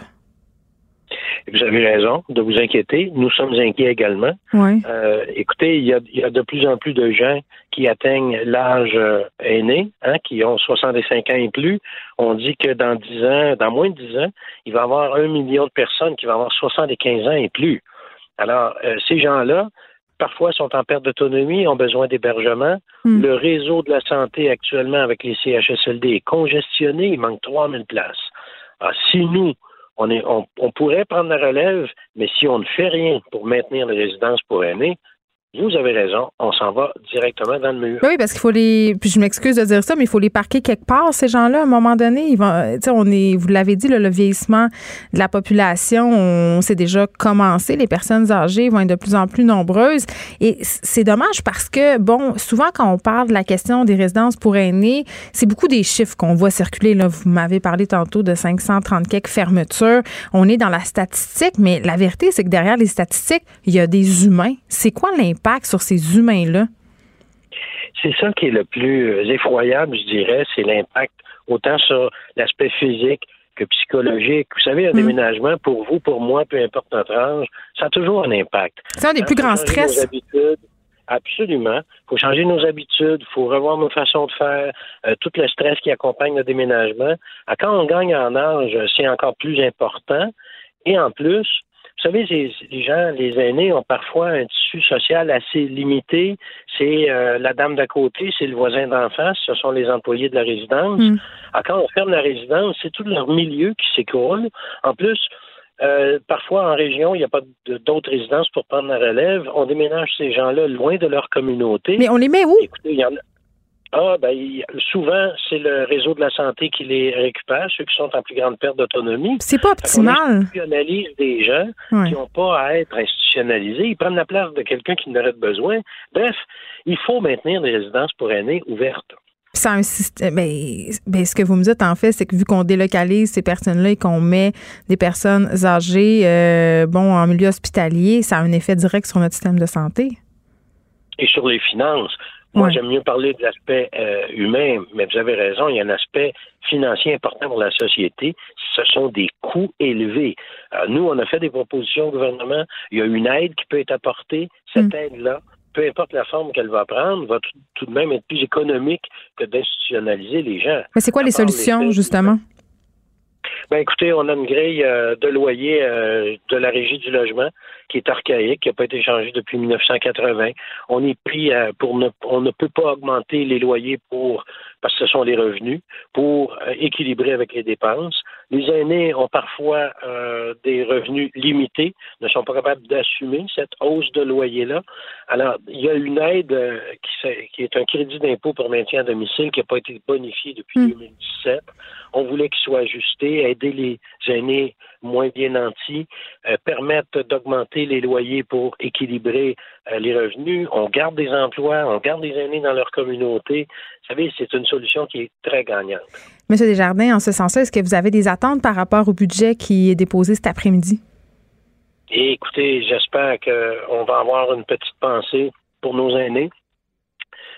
Vous avez raison de vous inquiéter. Nous sommes inquiets également. Euh, écoutez, il y, a, de plus en plus de gens qui atteignent l'âge euh, aîné, hein, qui ont 65 ans et plus. On dit que dans 10 ans, dans moins de 10 ans, il va y avoir un million de personnes qui vont avoir 75 ans et plus. Alors, euh, ces gens-là, parfois sont en perte d'autonomie, ont besoin d'hébergement. Hmm. Le réseau de la santé actuellement avec les CHSLD est congestionné, il manque 3000 places. Alors, si nous, on, est, on, pourrait prendre la relève, mais si on ne fait rien pour maintenir les résidences pour aînés, vous avez raison, on s'en va directement dans le mur. Oui, parce qu'il faut les. Puis je m'excuse de dire ça, mais il faut les parquer quelque part, ces gens-là, à un moment donné. Ils vont, on est, vous l'avez dit, le vieillissement de la population, on s'est déjà commencé. Les personnes âgées vont être de plus en plus nombreuses. Et c'est dommage parce que, bon, souvent, quand on parle de la question des résidences pour aînés, c'est beaucoup des chiffres qu'on voit circuler. Là. Vous m'avez parlé tantôt de 530 quelques fermetures. On est dans la statistique, mais la vérité, c'est que derrière les statistiques, il y a des humains. C'est quoi l'impact? Sur ces humains-là? C'est ça qui est le plus euh, effroyable, je dirais, c'est l'impact autant sur l'aspect physique que psychologique. Vous savez, un mm. déménagement, pour vous, pour moi, peu importe notre âge, ça a toujours un impact. C'est un des plus grands stress. Absolument. Il faut changer nos habitudes, il faut revoir nos façons de faire, euh, tout le stress qui accompagne le déménagement. Ah, quand on gagne en âge, c'est encore plus important. Et en plus, vous savez, les gens, les aînés ont parfois un tissu social assez limité. C'est euh, la dame d'à côté, c'est le voisin d'en face, ce sont les employés de la résidence. Mm. Alors, quand on ferme la résidence, c'est tout leur milieu qui s'écroule. En plus, euh, parfois, en région, il n'y a pas d'autres résidences pour prendre la relève. On déménage ces gens-là loin de leur communauté. Mais on les met où? Écoutez, il y en a, ah, ben, souvent, c'est le réseau de la santé qui les récupère, ceux qui sont en plus grande perte d'autonomie. C'est pas optimal. On institutionnalise des gens qui n'ont pas à être institutionnalisés. Ils prennent la place de quelqu'un qui n'aurait pas besoin. Bref, il faut maintenir des résidences pour aînés ouvertes. C'est un système. Mais, ben, ben, ce que vous me dites, en fait, c'est que vu qu'on délocalise ces personnes-là et qu'on met des personnes âgées euh, bon, en milieu hospitalier, ça a un effet direct sur notre système de santé. Et sur les finances. Moi, j'aime mieux parler de l'aspect euh, humain, mais vous avez raison, il y a un aspect financier important pour la société. Ce sont des coûts élevés. nous, on a fait des propositions au gouvernement. Il y a une aide qui peut être apportée. Cette mm. aide-là, peu importe la forme qu'elle va prendre, va tout, de même être plus économique que d'institutionnaliser les gens. Mais c'est quoi les solutions, justement? Ben écoutez, on a une grille euh, de loyer euh, de la régie du logement qui est archaïque, qui n'a pas été changée depuis 1980. On est pris euh, pour ne on ne peut pas augmenter les loyers pour parce que ce sont les revenus pour équilibrer avec les dépenses. Les aînés ont parfois des revenus limités, ne sont pas capables d'assumer cette hausse de loyer-là. Alors, il y a une aide qui, qui, est un crédit d'impôt pour maintien à domicile qui n'a pas été bonifié depuis 2017. Hmm. On voulait qu'il soit ajusté, aider les aînés moins bien nantis, euh, permettre d'augmenter les loyers pour équilibrer euh, les revenus. On garde des emplois, on garde des aînés dans leur communauté. Vous savez, c'est une solution qui est très gagnante. Monsieur Desjardins, en ce sens-là, est-ce que vous avez des attentes par rapport au budget qui est déposé cet après-midi? écoutez, j'espère qu'on va avoir une petite pensée pour nos aînés.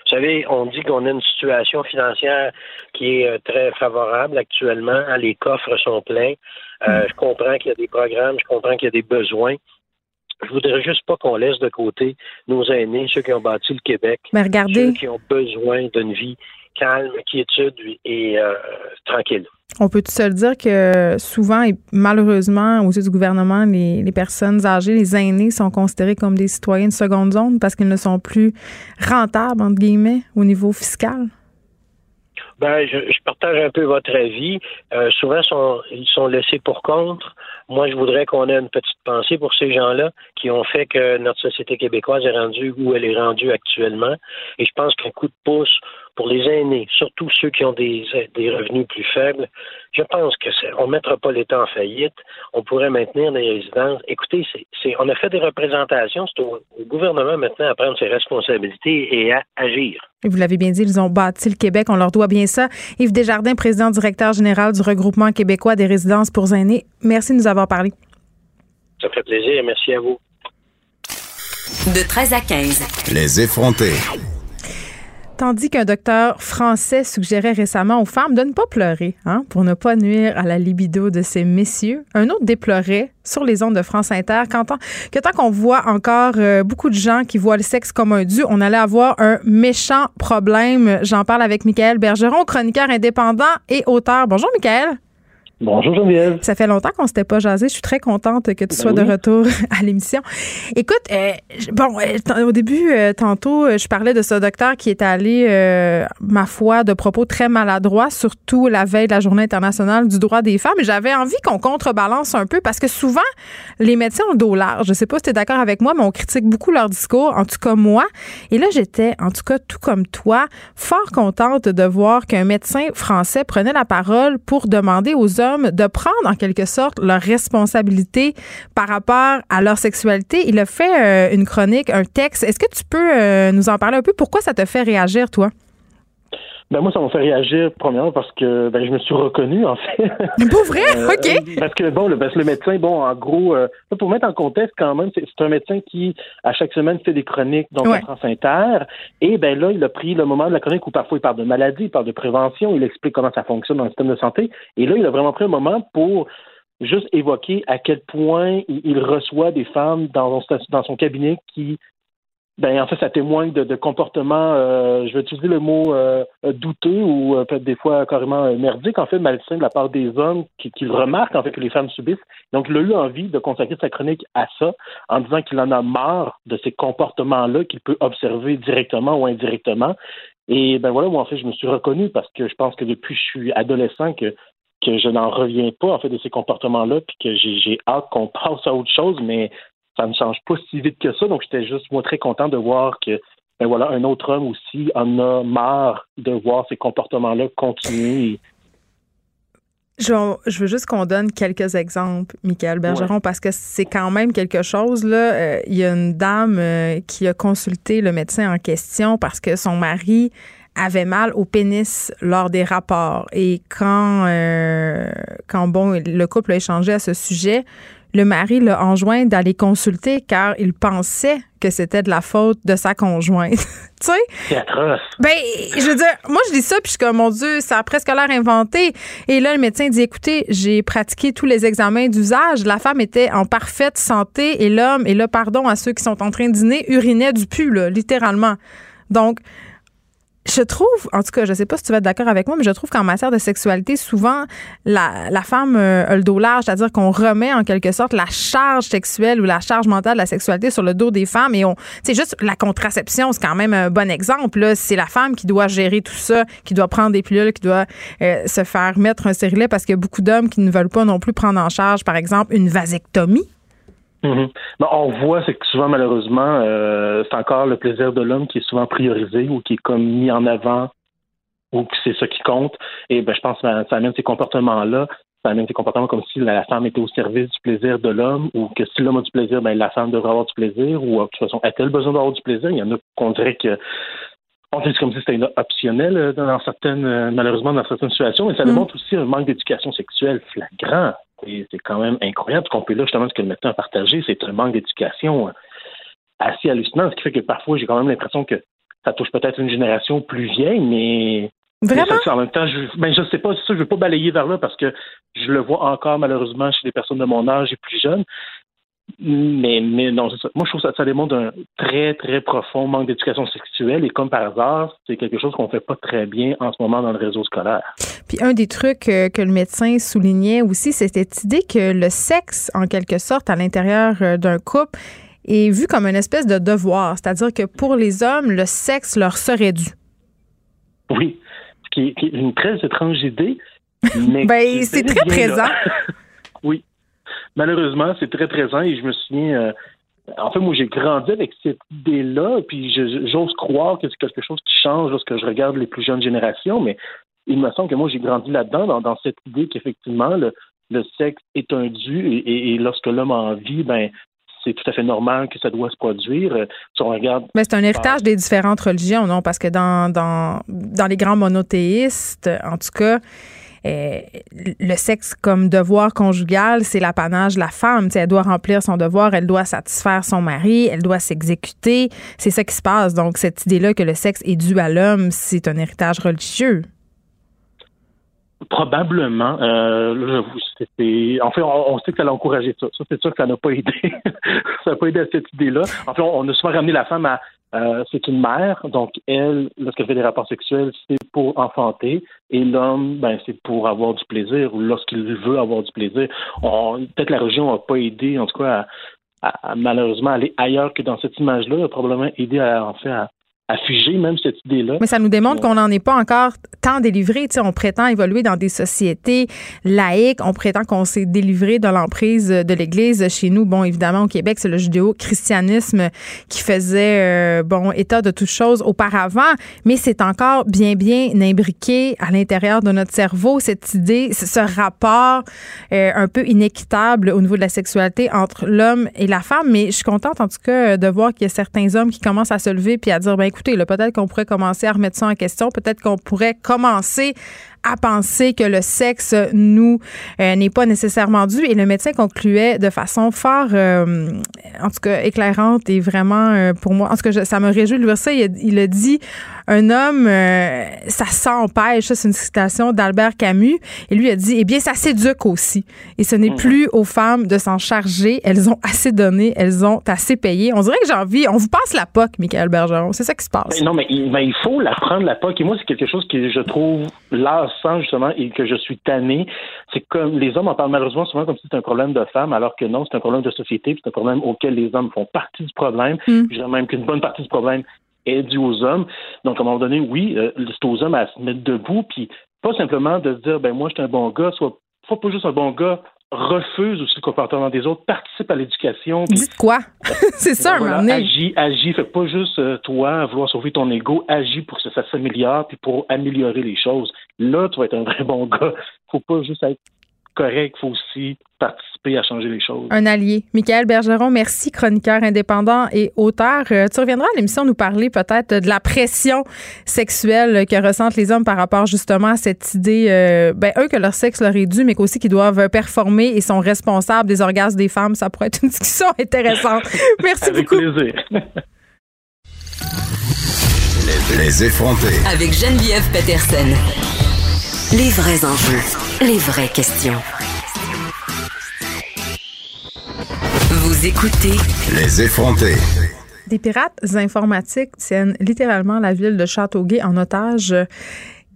Vous savez, on dit qu'on a une situation financière qui est euh, très favorable actuellement. Les coffres sont pleins. Euh, je comprends qu'il y a des programmes, je comprends qu'il y a des besoins. Je voudrais juste pas qu'on laisse de côté nos aînés, ceux qui ont bâti le Québec, Mais regardez. ceux qui ont besoin d'une vie calme, quiétude et euh, tranquille. On peut tout seul dire que souvent et malheureusement aux yeux du gouvernement, les, personnes âgées, les aînés sont considérés comme des citoyens de seconde zone parce qu'ils ne sont plus rentables, entre guillemets, au niveau fiscal? Ben, je, partage un peu votre avis. Euh, souvent, ils sont laissés pour compte. Moi, je voudrais qu'on ait une petite pensée pour ces gens-là qui ont fait que notre société québécoise est rendue où elle est rendue actuellement. Et je pense qu'un coup de pouce pour les aînés, surtout ceux qui ont des, des revenus plus faibles, je pense que on ne mettra pas l'État en faillite. On pourrait maintenir les résidences. Écoutez, c'est, on a fait des représentations. C'est au, gouvernement maintenant à prendre ses responsabilités et à agir. Vous l'avez bien dit, ils ont bâti le Québec. On leur doit bien ça. Yves Desjardins, président directeur général du regroupement québécois des résidences pour aînés. Merci de nous avoir parlé. Ça fait plaisir. Merci à vous. De 13 à 15. Les effrontés. Tandis qu'un docteur français suggérait récemment aux femmes de ne pas pleurer hein, pour ne pas nuire à la libido de ces messieurs, un autre déplorait sur les ondes de France Inter que tant qu'on voit encore euh, beaucoup de gens qui voient le sexe comme un dû, on allait avoir un méchant problème. J'en parle avec Michael Bergeron, chroniqueur indépendant et auteur. Bonjour Michael. Bonjour Geneviève. Ça fait longtemps qu'on s'était pas jasé. Je suis très contente que tu ben sois de retour à l'émission. Écoute, euh, bon, euh, au début, euh, tantôt, je parlais de ce docteur qui est allé, ma foi, de propos très maladroits, surtout la veille de la Journée internationale du droit des femmes. J'avais envie qu'on contrebalance un peu parce que souvent, les médecins ont le dos large. Je sais pas si tu es d'accord avec moi, mais on critique beaucoup leur discours, en tout cas moi. Et là, j'étais, en tout cas, tout comme toi, fort contente de voir qu'un médecin français prenait la parole pour demander aux hommes de prendre en quelque sorte leur responsabilité par rapport à leur sexualité. Il a fait euh, une chronique, un texte. Est-ce que tu peux euh, nous en parler un peu? Pourquoi ça te fait réagir, toi? Ben moi, ça m'a fait réagir premièrement parce que ben, je me suis reconnu en fait. Pour vrai, euh, ok. Parce que bon, le, parce que le médecin, bon, en gros, euh, pour mettre en contexte quand même, c'est un médecin qui à chaque semaine fait des chroniques dans ouais. France Inter. Et ben là, il a pris le moment de la chronique où parfois il parle de maladie, il parle de prévention, il explique comment ça fonctionne dans le système de santé. Et là, il a vraiment pris un moment pour juste évoquer à quel point il, reçoit des femmes dans, dans son cabinet qui ben en fait, ça témoigne de, de comportements, euh, je vais utiliser le mot euh, douteux ou euh, peut-être des fois carrément merdique, en fait, malsain de la part des hommes qui, qui remarquent en fait que les femmes subissent. Donc, il a eu envie de consacrer sa chronique à ça, en disant qu'il en a marre de ces comportements-là qu'il peut observer directement ou indirectement. Et ben voilà, moi en fait, je me suis reconnu parce que je pense que depuis que je suis adolescent que que je n'en reviens pas en fait de ces comportements-là, puis que j'ai hâte qu'on passe à autre chose, mais ça ne change pas si vite que ça. Donc, j'étais juste, moi, très content de voir que, ben voilà, un autre homme aussi en a marre de voir ces comportements-là continuer. Je, veux juste qu'on donne quelques exemples, Michael Bergeron, parce que c'est quand même quelque chose. Là, euh, il y a une dame euh, qui a consulté le médecin en question parce que son mari avait mal au pénis lors des rapports. Et quand, euh, quand bon, le couple a échangé à ce sujet, le mari l'a enjoint d'aller consulter car il pensait que c'était de la faute de sa conjointe. tu sais? C'est atroce. Ben, je veux dire, moi, je dis ça, puis je suis comme, mon Dieu, ça a presque l'air inventé. Et là, le médecin dit, écoutez, j'ai pratiqué tous les examens d'usage. La femme était en parfaite santé et l'homme, et là, pardon à ceux qui sont en train de dîner, urinait du pu, là, littéralement. Donc, je trouve, en tout cas, je sais pas si tu vas être d'accord avec moi, mais je trouve qu'en matière de sexualité, souvent, la, la femme euh, a le dos large, c'est-à-dire qu'on remet en quelque sorte la charge sexuelle ou la charge mentale de la sexualité sur le dos des femmes et on, c'est juste la contraception, c'est quand même un bon exemple. C'est la femme qui doit gérer tout ça, qui doit prendre des pilules, qui doit euh, se faire mettre un stérilet parce qu'il y a beaucoup d'hommes qui ne veulent pas non plus prendre en charge, par exemple, une vasectomie. Mhm. on voit, c'est que souvent, malheureusement, euh, c'est encore le plaisir de l'homme qui est souvent priorisé ou qui est comme mis en avant ou que c'est ça qui compte. Et ben, je pense que ça amène ces comportements-là. Ça amène ces comportements comme si la femme était au service du plaisir de l'homme ou que si l'homme a du plaisir, ben, la femme devrait avoir du plaisir ou de toute façon, a-t-elle besoin d'avoir du plaisir? Il y en a qu'on dirait que on dit comme si c'était optionnel euh, dans certaines, euh, malheureusement, dans certaines situations, mais ça mhm. démontre aussi un manque d'éducation sexuelle flagrant c'est quand même incroyable ce qu'on peut là, justement, ce que le médecin a partagé, c'est un manque d'éducation euh, assez hallucinant, ce qui fait que parfois, j'ai quand même l'impression que ça touche peut-être une génération plus vieille, mais Vraiment? en même temps, je, ben, je sais pas, ça, je veux pas balayer vers là parce que je le vois encore malheureusement chez des personnes de mon âge et plus jeunes. Mais, mais non, ça. Moi, je trouve que ça, ça démontre un très, très profond manque d'éducation sexuelle et comme par hasard, c'est quelque chose qu'on fait pas très bien en ce moment dans le réseau scolaire. Puis un des trucs euh, que le médecin soulignait aussi, c'est cette idée que le sexe, en quelque sorte, à l'intérieur euh, d'un couple, est vu comme une espèce de devoir. C'est-à-dire que pour les hommes, le sexe leur serait dû. Oui, ce qui est, une très étrange idée. Mais ben, c'est très présent. oui, malheureusement, c'est très présent et je me souviens. Euh, en fait, moi, j'ai grandi avec cette idée-là, puis j'ose croire que c'est quelque chose qui change lorsque je regarde les plus jeunes générations, mais il me semble que moi, j'ai grandi là-dedans, dans, cette idée qu'effectivement, le, sexe est un dû et, lorsque l'homme a envie, ben, c'est tout à fait normal que ça doit se produire. Euh, si on regarde. Mais c'est un héritage des différentes religions, non? Parce que dans, dans, dans les grands monothéistes, en tout cas, euh, le sexe comme devoir conjugal, c'est l'apanage de la femme. elle doit remplir son devoir, elle doit satisfaire son mari, elle doit s'exécuter. C'est ça qui se passe. Donc, cette idée-là que le sexe est dû à l'homme, c'est un héritage religieux. Probablement. Euh, en fait, on, sait que ça a encouragé ça. Ça, c'est sûr que ça n'a pas aidé. ça n'a pas aidé à cette idée-là. En fait, on, a souvent ramené la femme à euh, c'est une mère, donc elle, lorsqu'elle fait des rapports sexuels, c'est pour enfanter, et l'homme, ben, c'est pour avoir du plaisir, ou lorsqu'il veut avoir du plaisir. Peut-être la religion n'a pas aidé, en tout cas, à, malheureusement aller ailleurs que dans cette image-là, a probablement aidé à, en fait, à, à figer même cette idée-là. Mais ça nous démontre qu'on n'en est pas encore tant délivré. Tu sais, on prétend évoluer dans des sociétés laïques. On prétend qu'on s'est délivré de l'emprise de l'Église. Chez nous, bon, évidemment, au Québec, c'est le judéo-christianisme qui faisait, euh, bon, état de toutes choses auparavant. Mais c'est encore bien, bien imbriqué à l'intérieur de notre cerveau, cette idée, ce rapport euh, un peu inéquitable au niveau de la sexualité entre l'homme et la femme. Mais je suis contente, en tout cas, de voir qu'il y a certains hommes qui commencent à se lever puis à dire, ben, écoutez, peut-être qu'on pourrait commencer à remettre ça en question. Peut-être qu'on pourrait commencer à penser que le sexe nous euh, n'est pas nécessairement dû. Et le médecin concluait de façon fort, euh, en tout cas éclairante et vraiment euh, pour moi, en tout cas ça me réjouit de lire ça. Il a, dit un homme, ça s'empêche. Ça c'est une citation d'Albert Camus. Et lui a dit, eh bien ça s'éduque aussi. Et ce n'est mhm. plus aux femmes de s'en charger. Elles ont assez donné, elles ont assez payé. On dirait que j'ai envie, on vous passe la POC, Michael Bergeron. C'est ça qui se passe. Ben non, mais il, il faut la prendre la POC. Et moi c'est quelque chose que je trouve là sens justement et que je suis tanné, c'est comme les hommes en parlent malheureusement souvent comme si c'était un problème de femmes, alors que non, c'est un problème de société, c'est un problème auquel les hommes font partie du problème. Mm. Je dirais même qu'une bonne partie du problème est due aux hommes. Donc, à un moment donné, oui, euh, c'est aux hommes à se mettre debout, puis pas simplement de se dire, ben moi, je suis un bon gars, soit pas juste un bon gars, refuse aussi le comportement des autres, participe à l'éducation. Dites quoi? c'est ça, voilà, Agis, agis. Fait pas juste euh, toi vouloir sauver ton ego, agis pour que ça s'améliore puis pour améliorer les choses. Là, tu vas être un vrai bon gars. Faut pas juste être correct, faut aussi participer à changer les choses. Un allié. Michael Bergeron, merci, chroniqueur indépendant et auteur. Euh, tu reviendras à l'émission nous parler peut-être de la pression sexuelle que ressentent les hommes par rapport justement à cette idée, euh, ben, eux, que leur sexe leur est dû, mais qu'aussi qu'ils doivent performer et sont responsables des orgasmes des femmes. Ça pourrait être une discussion intéressante. Merci Avec beaucoup. plaisir. Les effronter. Avec Geneviève Peterson. Les vrais enjeux, les vraies questions. Vous écoutez Les effronter. Des pirates informatiques tiennent littéralement la ville de Châteauguay en otage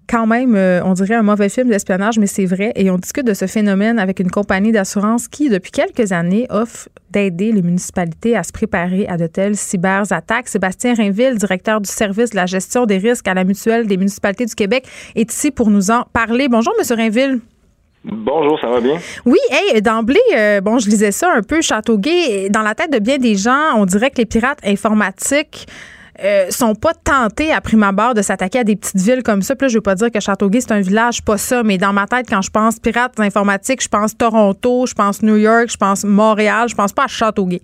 quand même, euh, on dirait un mauvais film d'espionnage, mais c'est vrai. Et on discute de ce phénomène avec une compagnie d'assurance qui, depuis quelques années, offre d'aider les municipalités à se préparer à de telles cyberattaques. Sébastien Rainville, directeur du service de la gestion des risques à la mutuelle des municipalités du Québec, est ici pour nous en parler. Bonjour, Monsieur Rainville. Bonjour, ça va bien? Oui, hey, d'emblée, euh, bon, je lisais ça un peu, Châteauguay. Dans la tête de bien des gens, on dirait que les pirates informatiques euh, sont pas tentés à prime abord de s'attaquer à des petites villes comme ça. Puis là, je veux pas dire que Châteauguay c'est un village, pas ça, mais dans ma tête, quand je pense pirates informatiques, je pense Toronto, je pense New York, je pense Montréal, je pense pas à Châteauguay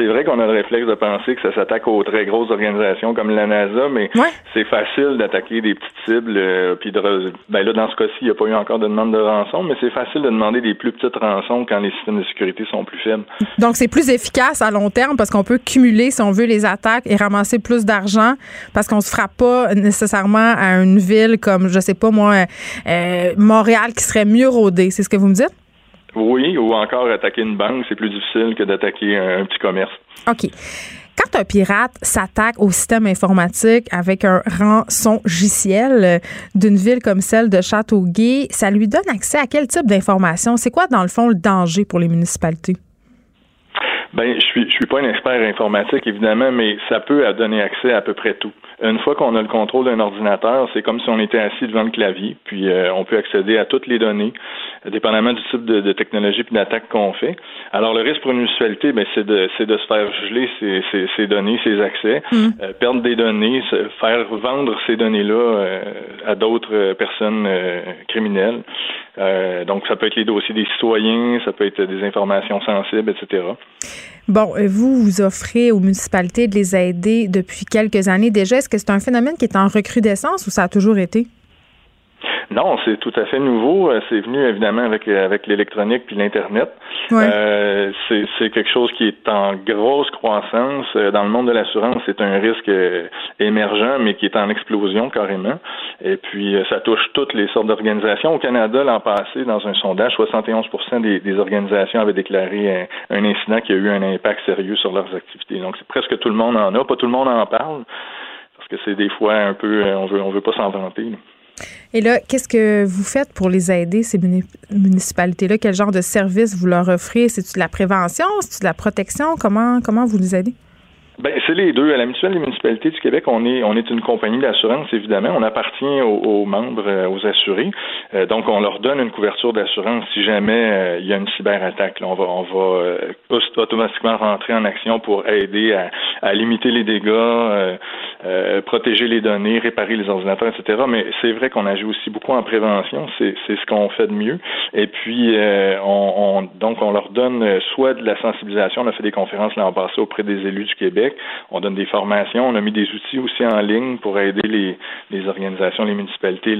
c'est vrai qu'on a le réflexe de penser que ça s'attaque aux très grosses organisations comme la NASA, mais c'est facile d'attaquer des petites cibles. Euh, puis de, ben là, dans ce cas-ci, il n'y a pas eu encore de demande de rançon, mais c'est facile de demander des plus petites rançons quand les systèmes de sécurité sont plus faibles. Donc, c'est plus efficace à long terme parce qu'on peut cumuler, si on veut, les attaques et ramasser plus d'argent parce qu'on se frappe pas nécessairement à une ville comme, je sais pas moi, euh, Montréal qui serait mieux rodée. C'est ce que vous me dites? Oui, ou encore attaquer une banque, c'est plus difficile que d'attaquer un, petit commerce. OK. Quand un pirate s'attaque au système informatique avec un rançon logiciel euh, d'une ville comme celle de Châteauguay, ça lui donne accès à quel type d'informations? C'est quoi, dans le fond, le danger pour les municipalités? Ben, je suis, je suis pas un expert informatique, évidemment, mais ça peut donner accès à à peu près tout. Une fois qu'on a le contrôle d'un ordinateur, c'est comme si on était assis devant le clavier, puis euh, on peut accéder à toutes les données, dépendamment du type de, technologie et d'attaque qu'on fait. Alors, le risque pour une municipalité, ben, c'est de, c'est de se faire geler ces, ces, données, ces accès, mm. euh, perdre des données, se faire vendre ces données-là euh, à d'autres personnes criminelles. donc, ça peut être les dossiers des citoyens, ça peut être des informations sensibles, etc. Bon, vous, vous offrez aux municipalités de les aider depuis quelques années déjà. Est-ce que c'est un phénomène qui est en recrudescence ou ça a toujours été? Non, c'est tout à fait nouveau. Euh, c'est venu évidemment avec euh, avec l'électronique puis l'internet. Euh, c'est quelque chose qui est en grosse croissance dans le monde de l'assurance. C'est un risque émergent, mais qui est en explosion carrément. Et puis ça touche toutes les sortes d'organisations. Au Canada, l'an passé, dans un sondage, 71% des, des organisations avaient déclaré un, un, incident qui a eu un impact sérieux sur leurs activités. Donc c'est presque tout le monde en a. Pas tout le monde en parle parce que c'est des fois un peu, on veut on veut pas s'en vanter. Et là, qu'est-ce que vous faites pour les aider, ces municipalités-là? Quel genre de service vous leur offrez? C'est-tu de la prévention? C'est-tu de la protection? Comment, comment vous les aidez? Ben, c'est les deux. À la Mutuelle des municipalités du Québec, on est, on est une compagnie d'assurance, évidemment. On appartient aux, membres, euh, aux assurés. Euh, donc, on leur donne une couverture d'assurance si jamais euh, il y a une cyberattaque. Là, on va, on va automatiquement rentrer en action pour aider à, à limiter les dégâts, protéger les données, réparer les ordinateurs, etc. Mais c'est vrai qu'on agit aussi beaucoup en prévention. C'est, c'est ce qu'on fait de mieux. Et puis, on, on, donc, on leur donne soit de la sensibilisation. On a fait des conférences l'an passé auprès des élus du Québec on donne des formations. On a mis des outils aussi en ligne pour aider les, organisations, les municipalités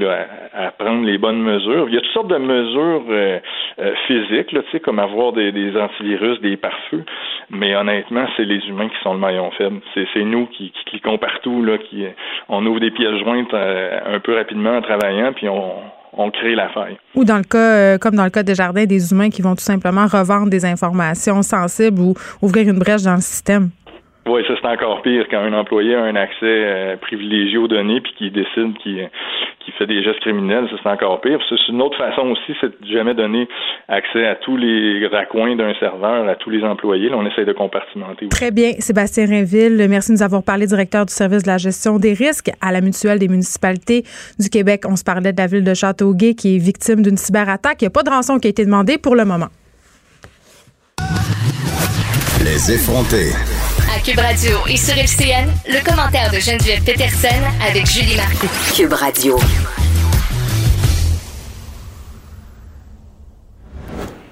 à, prendre les bonnes mesures. Il y a toutes sortes de mesures euh, euh, physiques, comme avoir des, antivirus, des pare-feux. Mais honnêtement, c'est les humains qui sont le maillon faible. C'est nous qui, qui, cliquons partout, là, qui on ouvre des pièces jointes euh, un peu rapidement en travaillant, puis on, on crée la faille. Ou dans le cas, comme dans le cas des jardins, des humains qui vont tout simplement revendre des informations sensibles ou ouvrir une brèche dans le système. Oui, ça c'est encore pire quand un employé a un accès euh, privilégié aux données puis qui décide qu'il qui fait des gestes criminels, ça c'est encore pire. C'est une autre façon aussi, c'est de jamais donner accès à tous les raccoins d'un serveur, à tous les employés. Là, on essaie de compartimenter. Très bien, Sébastien Rainville, merci de nous avoir parlé, directeur du service de la gestion des risques à la mutuelle des municipalités du Québec. On se parlait de la ville de Châteauguay qui est victime d'une cyberattaque. Il n'y a pas de rançon qui a été demandée pour le moment. Les effrontés. Cube Radio et sur FCN, le commentaire de Geneviève Peterson avec Julie Martin. Cube Radio.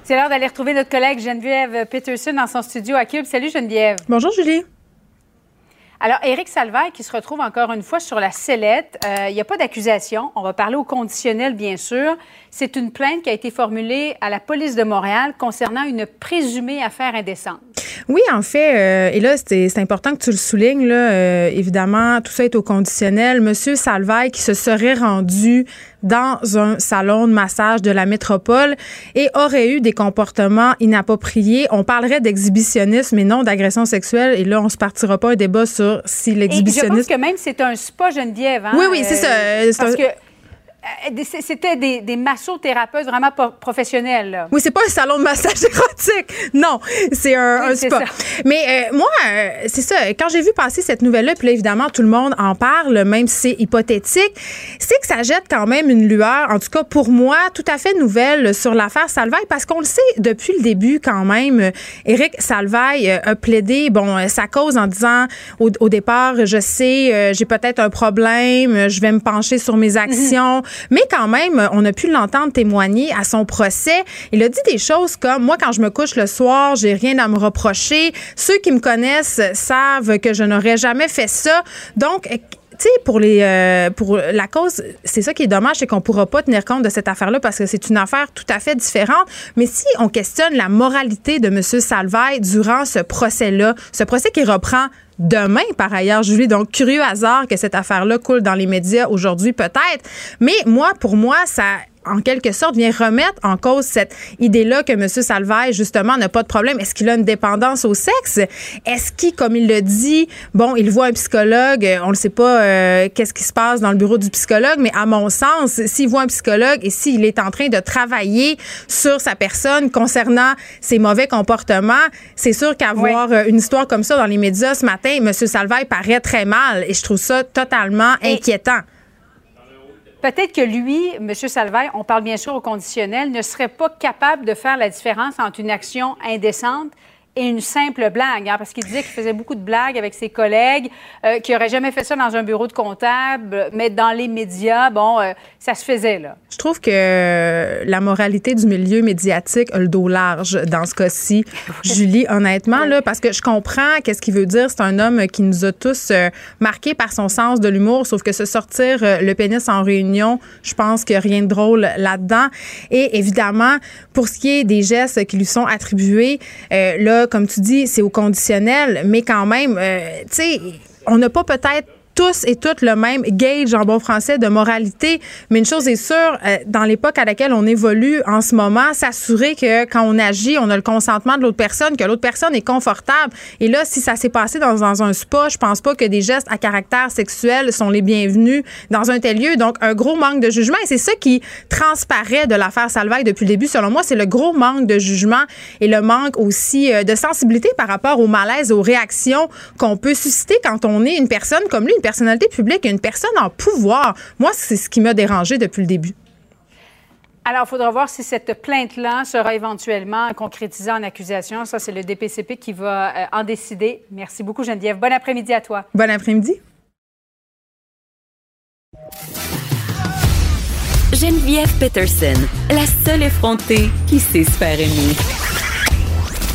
C'est l'heure d'aller retrouver notre collègue Geneviève Peterson dans son studio à Cube. Salut Geneviève. Bonjour Julie. Alors, Éric Salvaire qui se retrouve encore une fois sur la sellette. Euh, il n'y a pas d'accusation. On va parler au conditionnel, bien sûr. C'est une plainte qui a été formulée à la police de Montréal concernant une présumée affaire indécente. Oui, en fait, euh, et là, c'est important que tu le soulignes, là, euh, évidemment, tout ça est au conditionnel. Monsieur Salvaille qui se serait rendu dans un salon de massage de la métropole et aurait eu des comportements inappropriés. On parlerait d'exhibitionnisme et non d'agression sexuelle. Et là, on se partira pas un débat sur si l'exhibitionnisme... je pense que même c'est un spa Geneviève. Hein? Oui, oui, c'est ça. Parce que euh, c'était des, des massothérapeutes vraiment professionnels. Oui, c'est pas un salon de massage érotique. Non, c'est un, spa. Mais euh, moi, euh, c'est ça. Quand j'ai vu passer cette nouvelle-là, puis là, évidemment, tout le monde en parle, même si c'est hypothétique, c'est que ça jette quand même une lueur, en tout cas pour moi, tout à fait nouvelle sur l'affaire Salvaille, parce qu'on le sait depuis le début quand même. Éric Salvaille a plaidé, bon, sa cause en disant au, départ, je sais, j'ai peut-être un problème, je vais me pencher sur mes actions. Mais quand même, on a pu l'entendre témoigner à son procès. Il a dit des choses comme moi quand je me couche le soir, j'ai rien à me reprocher. Ceux qui me connaissent savent que je n'aurais jamais fait ça. Donc sais, pour euh, pour la cause, c'est ça qui est dommage, c'est qu'on pourra pas tenir compte de cette affaire-là parce que c'est une affaire tout à fait différente. Mais si on questionne la moralité de M. Salvaille durant ce procès-là, ce procès qui reprend demain, par ailleurs, Julie. Donc, curieux hasard que cette affaire-là coule dans les médias aujourd'hui, peut-être. Mais moi, pour moi, ça en quelque sorte, vient remettre en cause cette idée-là que M. Salvaille, justement, n'a pas de problème. Est-ce qu'il a une dépendance au sexe? Est-ce qu'il, comme il le dit, bon, il voit un psychologue, on ne sait pas euh, qu'est-ce qui se passe dans le bureau du psychologue, mais à mon sens, s'il voit un psychologue et s'il est en train de travailler sur sa personne concernant ses mauvais comportements, c'est sûr qu'avoir euh, une histoire comme ça dans les médias ce matin, M. Salvaille paraît très mal et je trouve ça totalement inquiétant. Peut-être que lui, M. Salvaille, on parle bien sûr au conditionnel, ne serait pas capable de faire la différence entre une action indécente et une simple blague, hein, parce qu'il disait qu'il faisait beaucoup de blagues avec ses collègues, euh, qu'il n'aurait jamais fait ça dans un bureau de comptable, mais dans les médias, bon, euh, ça se faisait, là. Je trouve que la moralité du milieu médiatique a le dos large dans ce cas-ci. Julie, honnêtement, là, parce que je comprends qu'est-ce qu'il veut dire. C'est un homme qui nous a tous euh, marqués par son sens de l'humour, sauf que se sortir le pénis en réunion, je pense a rien de drôle là-dedans. Et évidemment, pour ce qui est des gestes qui lui sont attribués, là, comme tu dis, c'est au conditionnel, mais quand même, euh, tu sais, on n'a pas peut-être tous et toutes le même gauge en bon français de moralité. Mais une chose est sûre, euh, dans l'époque à laquelle on évolue en ce moment, s'assurer que quand on agit, on a le consentement de l'autre personne, que l'autre personne est confortable. Et là, si ça s'est passé dans, un spa, je pense pas que des gestes à caractère sexuel sont les bienvenus dans un tel lieu. Donc, un gros manque de jugement. Et c'est ça qui transparaît de l'affaire Salvaille depuis le début, selon moi, c'est le gros manque de jugement et le manque aussi euh, de sensibilité par rapport au malaise, aux réactions qu'on peut susciter quand on est une personne comme lui, personnalité publique, une personne en pouvoir. Moi, c'est ce qui m'a dérangé depuis le début. Alors, il faudra voir si cette plainte-là sera éventuellement concrétisée en accusation. Ça, c'est le DPCP qui va euh, en décider. Merci beaucoup, Geneviève. Bon après-midi à toi. Bon après-midi. Geneviève Peterson, la seule effrontée qui sait se faire aimer.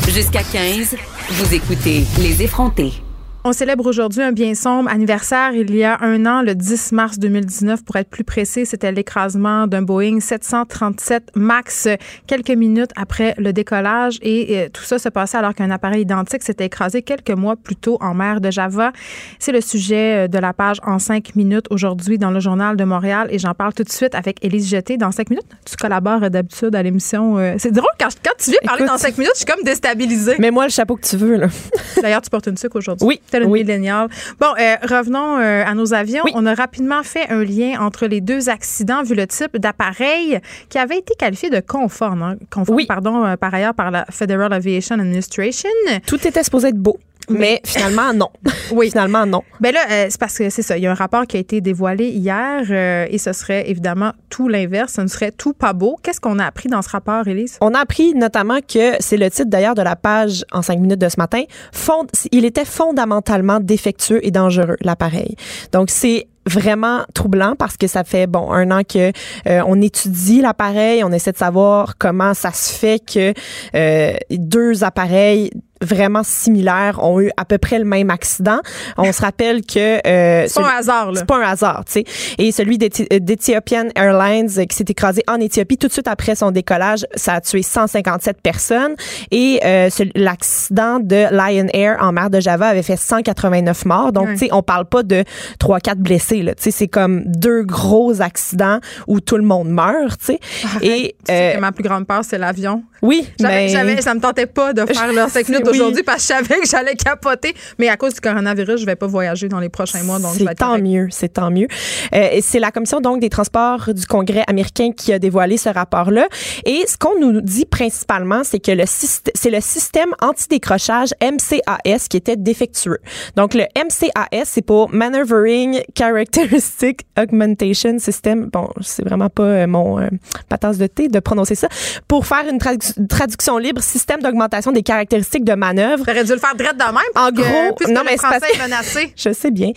Jusqu'à 15, vous écoutez Les effrontés. On célèbre aujourd'hui un bien sombre anniversaire. Il y a un an, le 10 mars 2019, pour être plus précis, c'était l'écrasement d'un Boeing 737 MAX quelques minutes après le décollage. Et, euh, tout ça se passait alors qu'un appareil identique s'était écrasé quelques mois plus tôt en mer de Java. C'est le sujet euh, de la page en cinq minutes aujourd'hui dans le Journal de Montréal. Et j'en parle tout de suite avec Élise Jeté dans cinq minutes. Tu collabores d'habitude à l'émission. Euh, c'est drôle quand, quand tu viens parler dans cinq minutes, je suis comme déstabilisée. Mais moi, le chapeau que tu veux, là. D'ailleurs, tu portes une sucre aujourd'hui. Oui. Oui. Bon, euh, revenons euh, à nos avions. On a rapidement fait un lien entre les deux accidents vu le type d'appareil qui avait été qualifié de conforme, hein, conforme pardon, euh, par ailleurs par la Federal Aviation Administration. Tout était supposé être beau. Mais finalement, non. oui. Finalement, non. Ben là, euh, c'est parce que c'est ça. Il y a un rapport qui a été dévoilé hier euh, et ce serait évidemment tout l'inverse. Ce ne serait tout pas beau. Qu'est-ce qu'on a appris dans ce rapport, Elise? On a appris notamment que c'est le titre d'ailleurs de la page en cinq minutes de ce matin. Fond, il était fondamentalement défectueux et dangereux, l'appareil. Donc, c'est vraiment troublant parce que ça fait bon un an que euh, on étudie l'appareil, on essaie de savoir comment ça se fait que euh, deux appareils vraiment similaires ont eu à peu près le même accident. On se rappelle que euh, c'est pas un hasard là. C'est pas un hasard, tu sais. Et celui d'Ethiopian Airlines qui s'est écrasé en Éthiopie tout de suite après son décollage, ça a tué 157 personnes et l'accident de Lion Air en mer de Java avait fait 189 morts. Donc tu sais, on parle pas de 3 4 blessés c'est comme deux gros accidents où tout le monde meurt. sais. Et euh, ma plus grande peur, c'est l'avion. Oui, mais ça me tentait pas de faire leur 5 minutes aujourd'hui parce que je savais que j'allais capoter. Mais à cause du coronavirus, je vais pas voyager dans les prochains mois, donc c'est tant mieux, c'est tant mieux. Euh, c'est la commission donc des transports du Congrès américain qui a dévoilé ce rapport-là. Et ce qu'on nous dit principalement, c'est que le c'est le système anti-décrochage MCAS qui était défectueux. Donc le MCAS, c'est pour Maneuvering Character Characteristic Augmentation System. Bon, c'est vraiment pas euh, mon euh, tasse de thé de prononcer ça. Pour faire une traduction libre, système d'augmentation des caractéristiques de manœuvre. T'aurais dû le faire direct de même. En gros, non, mais c'est menacé. Je sais bien.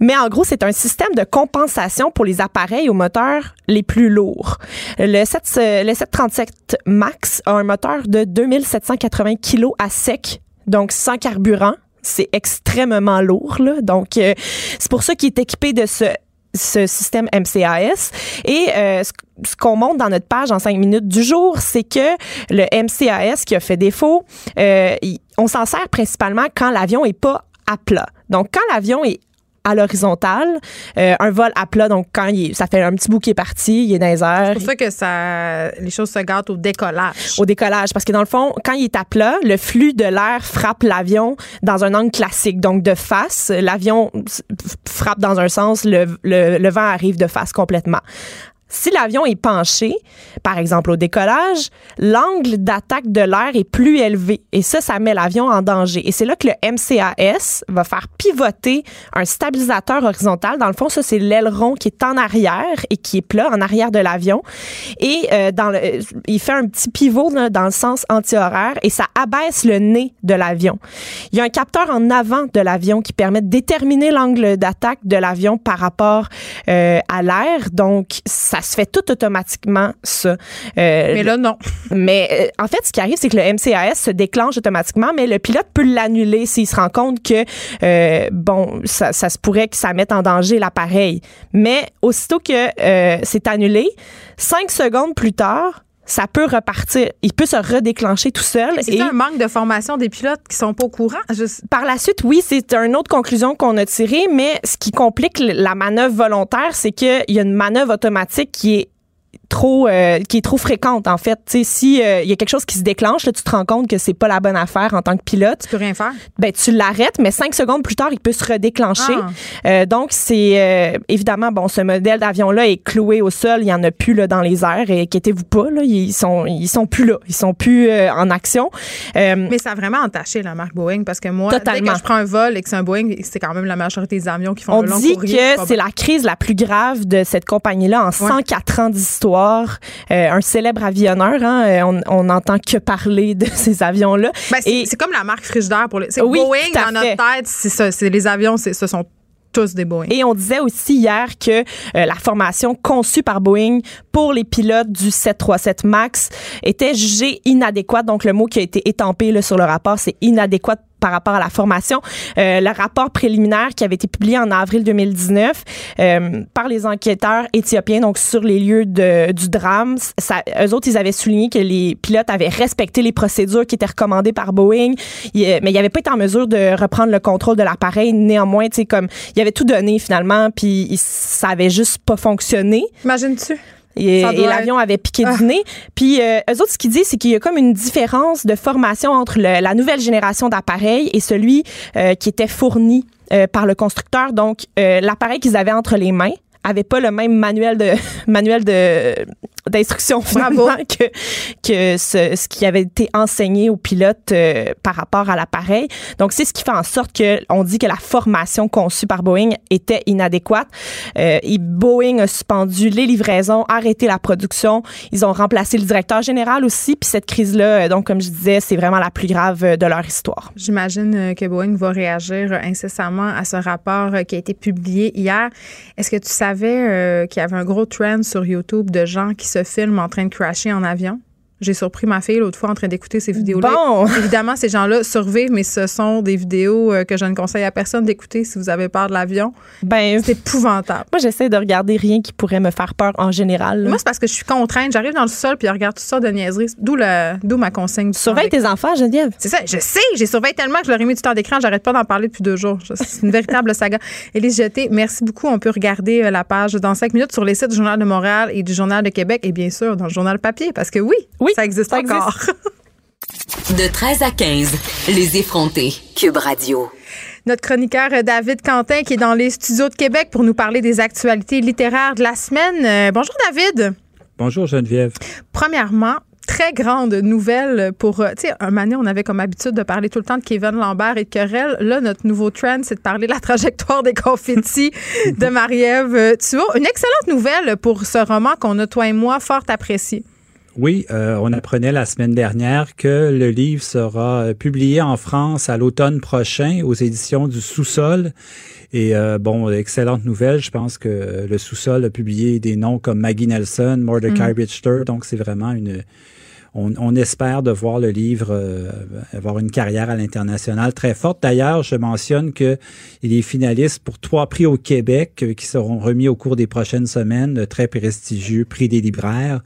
Mais en gros, c'est un système de compensation pour les appareils aux moteurs les plus lourds. Le, 7, le 737 MAX a un moteur de 2780 kg à sec, donc sans carburant c'est extrêmement lourd. Là. Donc, euh, c'est pour ça qu'il est équipé de ce ce système MCAS. Et euh, ce, qu'on montre dans notre page en cinq minutes du jour, c'est que le MCAS qui a fait défaut, euh, on s'en sert principalement quand l'avion est pas à plat. Donc, quand l'avion est à l'horizontale, euh, un vol à plat, donc quand il ça fait un petit bout qui est parti, il est dans les airs. C'est pour ça que ça, les choses se gâtent au décollage. Au décollage, parce que dans le fond, quand il est à plat, le flux de l'air frappe l'avion dans un angle classique, donc de face. L'avion frappe dans un sens, le, le, le vent arrive de face complètement Si l'avion est penché, par exemple au décollage, l'angle d'attaque de l'air est plus élevé et ça, ça met l'avion en danger. Et c'est là que le MCAS va faire pivoter un stabilisateur horizontal. Dans le fond, ça, c'est l'aileron qui est en arrière et qui est plat, en arrière de l'avion. Et euh, il fait un petit pivot dans le sens anti-horaire et ça abaisse le nez de l'avion. Il y a un capteur en avant de l'avion qui permet de déterminer l'angle d'attaque de l'avion par rapport euh, à l'air. Donc, ça se fait tout automatiquement, ça. Euh, mais là, non. Mais euh, en fait, ce qui arrive, c'est que le MCAS se déclenche automatiquement, mais le pilote peut l'annuler s'il se rend compte que, euh, bon, ça, ça, se pourrait que ça mette en danger l'appareil. Mais aussitôt que c'est annulé, cinq secondes plus tard, ça peut repartir. Il peut se redéclencher tout seul. C'est un manque de formation des pilotes qui sont pas au courant. Par la suite, oui, c'est une autre conclusion qu'on a tirée, mais ce qui complique la manœuvre volontaire, c'est qu'il y a une manœuvre automatique qui est trop euh, qui est trop fréquente en fait. Tu sais, si il euh, y a quelque chose qui se déclenche, là, tu te rends compte que c'est pas la bonne affaire en tant que pilote. Tu peux rien faire. Ben tu l'arrêtes, mais cinq secondes plus tard, il peut se redéclencher. Ah. Euh, donc c'est évidemment bon, ce modèle d'avion là est cloué au sol, il y en a plus là dans les airs. Et inquiétez-vous pas, là, ils sont ils sont plus là, ils sont plus en action. mais ça a vraiment entaché la marque Boeing parce que moi, totalement. dès que je prends un vol et que c'est un Boeing, c'est quand même la majorité des avions qui font On le long dit que c'est la crise la plus grave de cette compagnie là en 104 ans d'histoire. Euh, un célèbre avionneur. Hein, euh, on n'entend que parler de ces avions-là. Ben, c'est comme la marque Frigidaire pour les. Oui, Boeing dans notre tête, c'est les avions, ce sont tous des Boeing. Et on disait aussi hier que euh, la formation conçue par Boeing pour les pilotes du 737 MAX était jugée inadéquate. Donc, le mot qui a été étampé là, sur le rapport, c'est inadéquate par rapport à la formation. Euh, le rapport préliminaire qui avait été publié en avril 2019 euh, par les enquêteurs éthiopiens, donc sur les lieux de, du drame, ça, eux autres, ils avaient souligné que les pilotes avaient respecté les procédures qui étaient recommandées par Boeing, mais ils n'avaient pas été en mesure de reprendre le contrôle de l'appareil. Néanmoins, tu sais, comme, ils avaient tout donné finalement, puis ça avait juste pas fonctionné. Imagines-tu? Et, l'avion avait piqué du ah. nez. Puis euh, eux autres, ce qu'ils disent, c'est qu'il y a comme une différence de formation entre la nouvelle génération d'appareils et celui euh, qui était fourni euh, par le constructeur. Donc, l'appareil qu'ils avaient entre les mains avait pas le même manuel de manuel de d'instruction que que ce, ce, qui avait été enseigné aux pilotes euh, par rapport à l'appareil. Donc c'est ce qui fait en sorte que on dit que la formation conçue par Boeing était inadéquate. Euh, et Boeing a suspendu les livraisons, arrêté la production. Ils ont remplacé le directeur général aussi. Puis cette crise là, euh, donc comme je disais, c'est vraiment la plus grave de leur histoire. J'imagine que Boeing va réagir incessamment à ce rapport qui a été publié hier. Est-ce que tu savais qu'il y avait un gros trend sur YouTube de gens qui se filment en train de crasher en avion. J'ai surpris ma fille l'autre fois en train d'écouter ces vidéos-là. Bon. Évidemment, ces gens-là survivent, mais ce sont des vidéos euh, que je ne conseille à personne d'écouter si vous avez peur de l'avion. Ben, c'est épouvantable. Moi, j'essaie de regarder rien qui pourrait me faire peur en général. Moi, c'est parce que je suis contrainte. J'arrive dans le sol puis je regarde tout ça de niaiseries. D'où, d'où ma consigne. Surveille tes enfants, Geneviève. C'est ça. Je sais. J'ai surveillé tellement que je leur ai mis du temps d'écran. J'arrête pas d'en parler depuis deux jours. C'est une véritable saga. Élise Jeté, merci beaucoup. On peut regarder euh, la page dans cinq minutes sur les sites du Journal de Montréal et du Journal de Québec et bien sûr dans le Journal papier parce que oui, oui ça existe encore. De 13 à 15, les effrontés. Cube Radio. Notre chroniqueur euh, David Quentin qui est dans les studios de Québec pour nous parler des actualités littéraires de la semaine. Euh, bonjour David. Bonjour Geneviève. Premièrement, très grande nouvelle pour. Euh, tu sais, un moment on avait comme habitude de parler tout le temps de Kevin Lambert et de Querelle. Là, notre nouveau trend, c'est de parler de la trajectoire des confettis de Marie-Ève vois, Une excellente nouvelle pour ce roman qu'on a, toi et moi, fort apprécié. Oui, euh, on apprenait la semaine dernière que le livre sera euh, publié en France à l'automne prochain aux éditions du Sous-sol. Et euh, bon, excellente nouvelle. Je pense que le Sous-sol a publié des noms comme Maggie Nelson, Mordecai mm. Richter. Donc, c'est vraiment une, on, espère de voir le livre euh, avoir une carrière à l'international très forte. D'ailleurs, je mentionne qu'il est finaliste pour trois prix au Québec euh, qui seront remis au cours des prochaines semaines, très prestigieux prix des libraires,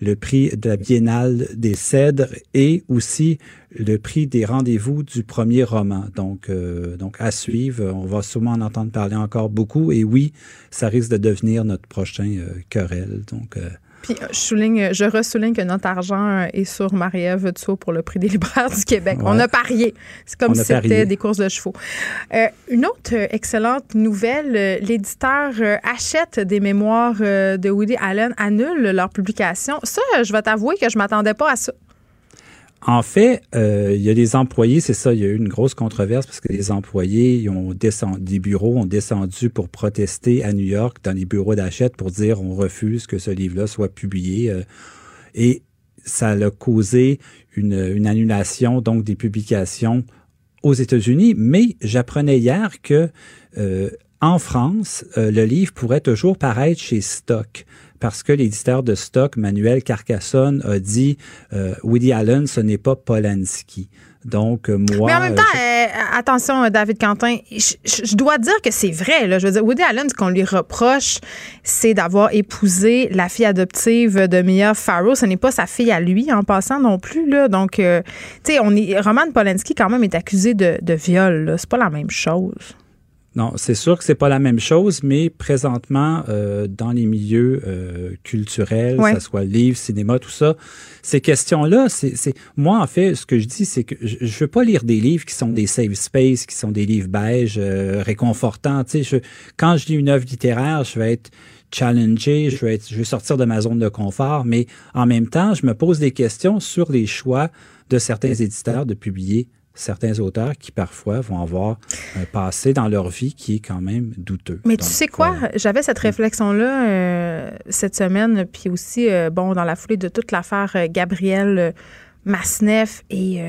le prix de la Biennale des Cèdres et aussi le prix des rendez-vous du premier roman. Donc, euh, donc à suivre, on va sûrement en entendre parler encore beaucoup. Et oui, ça risque de devenir notre prochain querelle. Donc, Puis je souligne, je ressouligne que notre argent est sur Marie-Ève pour le prix des libraires du Québec. On a parié. C'est comme si c'était des courses de chevaux. une autre excellente nouvelle, l'éditeur achète des mémoires de Woody Allen, annule leur publication. Ça, je vais t'avouer que je m'attendais pas à ça. En fait, euh, il y a des employés, c'est ça, il y a eu une grosse controverse parce que les employés ont descendu, des bureaux ont descendu pour protester à New York dans les bureaux d'achat pour dire on refuse que ce livre-là soit publié. Euh, et ça a causé une, annulation donc des publications aux États-Unis. Mais j'apprenais hier que euh, en France, le livre pourrait toujours paraître chez Stock parce que l'éditeur de stock, Manuel Carcassonne, a dit euh, Woody Allen, ce n'est pas Polanski. Donc, euh, moi. Mais en même temps, euh, attention, David Quentin, je, dois dire que c'est vrai. Là. Je veux dire, Woody Allen, ce qu'on lui reproche, c'est d'avoir épousé la fille adoptive de Mia Farrow. Ce n'est pas sa fille à lui, en passant non plus. Là. Donc, tu sais, Roman Polanski, quand même, est accusé de, de viol. C'est pas la même chose. Non, c'est sûr que c'est pas la même chose, mais présentement, euh, dans les milieux euh, culturels, que ce soit livre, cinéma, tout ça, ces questions-là, c'est moi en fait, ce que je dis, c'est que je, je veux pas lire des livres qui sont des safe space, qui sont des livres beige, euh, réconfortants. Tu sais, je, quand je lis une œuvre littéraire, je vais être challengé, je vais, être, je vais sortir de ma zone de confort, mais en même temps, je me pose des questions sur les choix de certains éditeurs de publier certains auteurs qui parfois vont avoir un passé dans leur vie qui est quand même douteux. Mais tu sais quoi? J'avais cette réflexion-là euh, cette semaine, puis aussi, euh, bon, dans la foulée de toute l'affaire euh, Gabriel Masneff et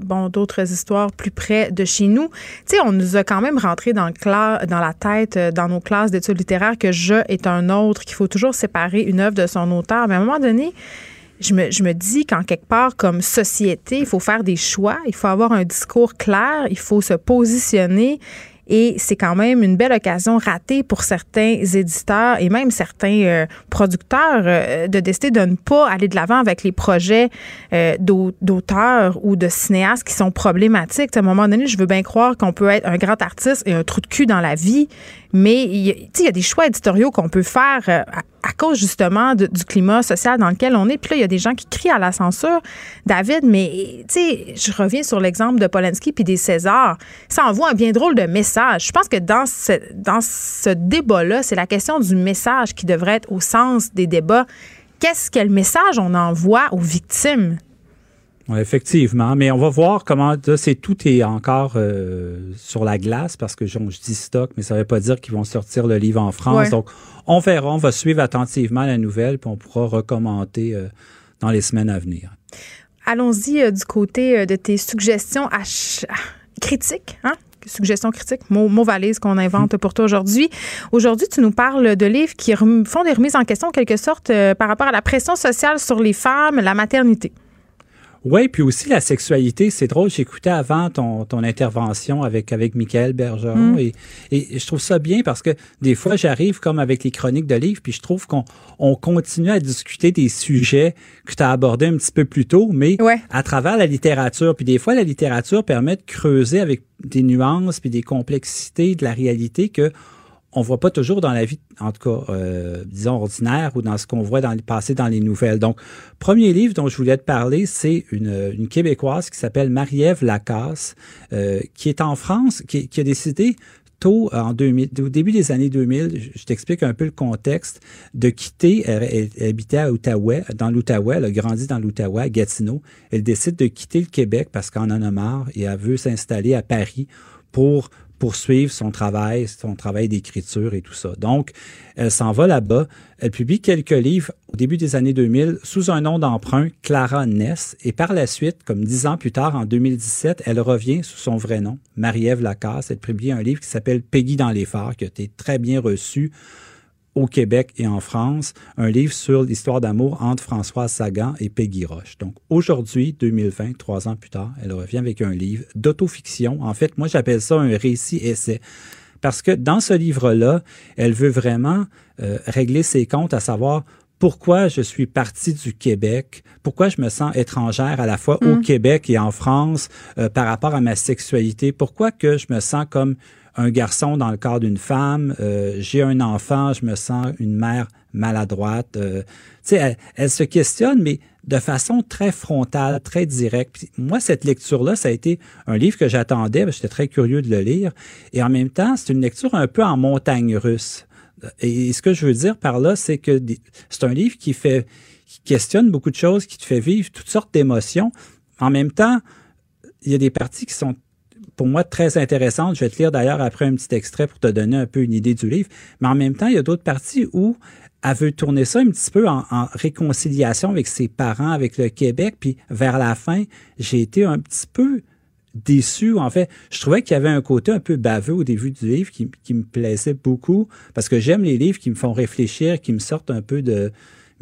bon d'autres histoires plus près de chez nous. Tu sais, on nous a quand même rentré dans, le dans la tête, dans nos classes d'études littéraires, que je est un autre, qu'il faut toujours séparer une œuvre de son auteur. Mais à un moment donné, je me, dis qu'en quelque part, comme société, il faut faire des choix, il faut avoir un discours clair, il faut se positionner et c'est quand même une belle occasion ratée pour certains éditeurs et même certains euh, producteurs euh, de décider de ne pas aller de l'avant avec les projets euh, d'auteurs ou de cinéastes qui sont problématiques. À un moment donné, je veux bien croire qu'on peut être un grand artiste et un trou de cul dans la vie, mais il y, a des choix éditoriaux qu'on peut faire à, cause justement du climat social dans lequel on est. Puis là, il y a des gens qui crient à la censure. David, mais tu sais, je reviens sur l'exemple de Polanski puis des Césars. Ça envoie un bien drôle de message. Je pense que dans ce, dans ce débat-là, c'est la question du message qui devrait être au sens des débats. Qu'est-ce quel message on envoie aux victimes? Effectivement, mais on va voir comment c'est tout est encore euh, sur la glace parce que je, dis stock, mais ça ne veut pas dire qu'ils vont sortir le livre en France. Donc, on verra, on va suivre attentivement la nouvelle, puis on pourra recommenter euh, dans les semaines à venir. Allons-y euh, du côté de tes suggestions critiques, hein? suggestions critiques, mot, mot valise qu'on invente pour toi aujourd'hui. Aujourd'hui, tu nous parles de livres qui font des remises en question, en quelque sorte, par rapport à la pression sociale sur les femmes, la maternité. Oui, puis aussi la sexualité. C'est drôle, j'écoutais avant ton, ton intervention avec, avec Michael Bergeron mm. et, et je trouve ça bien parce que des fois, j'arrive comme avec les chroniques de livres, puis je trouve qu'on on continue à discuter des sujets que tu as abordés un petit peu plus tôt, mais à travers la littérature. Puis des fois, la littérature permet de creuser avec des nuances puis des complexités de la réalité que on voit pas toujours dans la vie, en tout cas, euh, disons, ordinaire ou dans ce qu'on voit dans passé dans les nouvelles. Donc, premier livre dont je voulais te parler, c'est une, une Québécoise qui s'appelle Marie-Ève Lacasse, euh, qui est en France, qui, qui a décidé tôt 2000, au début des années 2000, je t'explique un peu le contexte, de quitter, elle, habitait à Outaouais, dans l'Outaouais, elle a grandi dans l'Outaouais, à Gatineau. Elle décide de quitter le Québec parce qu'en en a marre et elle veut s'installer à Paris pour poursuivre son travail, son travail d'écriture et tout ça. Donc, elle s'en va là-bas. Elle publie quelques livres au début des années 2000 sous un nom d'emprunt, Clara Ness. Et par la suite, comme dix ans plus tard, en 2017, elle revient sous son vrai nom, Marie-Ève Lacasse. Elle publie un livre qui s'appelle Peggy dans les phares, qui a été très bien reçu au Québec et en France, un livre sur l'histoire d'amour entre François Sagan et Peggy Roche. Donc aujourd'hui, 2020, trois ans plus tard, elle revient avec un livre d'autofiction. En fait, moi j'appelle ça un récit-essai. Parce que dans ce livre-là, elle veut vraiment euh, régler ses comptes, à savoir pourquoi je suis partie du Québec, pourquoi je me sens étrangère à la fois au mm. Québec et en France euh, par rapport à ma sexualité, pourquoi que je me sens comme un garçon dans le corps d'une femme, euh, j'ai un enfant, je me sens une mère maladroite. Euh, sais, elle, se questionne, mais de façon très frontale, très directe. moi, cette lecture-là, ça a été un livre que j'attendais, j'étais très curieux de le lire. Et en même temps, c'est une lecture un peu en montagne russe. Et ce que je veux dire par là, c'est que c'est un livre qui fait, qui questionne beaucoup de choses, qui te fait vivre toutes sortes d'émotions. En même temps, il y a des parties qui sont pour moi très intéressantes. Je vais te lire d'ailleurs après un petit extrait pour te donner un peu une idée du livre. Mais en même temps, il y a d'autres parties où elle veut tourner ça un petit peu en, réconciliation avec ses parents, avec le Québec. Puis vers la fin, j'ai été un petit peu déçu. En fait, je trouvais qu'il y avait un côté un peu baveux au début du livre qui me plaisait beaucoup parce que j'aime les livres qui me font réfléchir, qui me sortent un peu de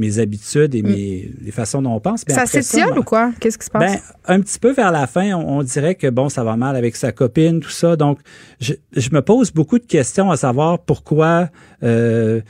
mes habitudes et mm. mes, les façons dont on pense. ça s'étiole ou quoi? Qu'est-ce qui se passe? Ben, un petit peu vers la fin, on, dirait que bon, ça va mal avec sa copine, tout ça. Donc, je, je me pose beaucoup de questions à savoir pourquoi euh,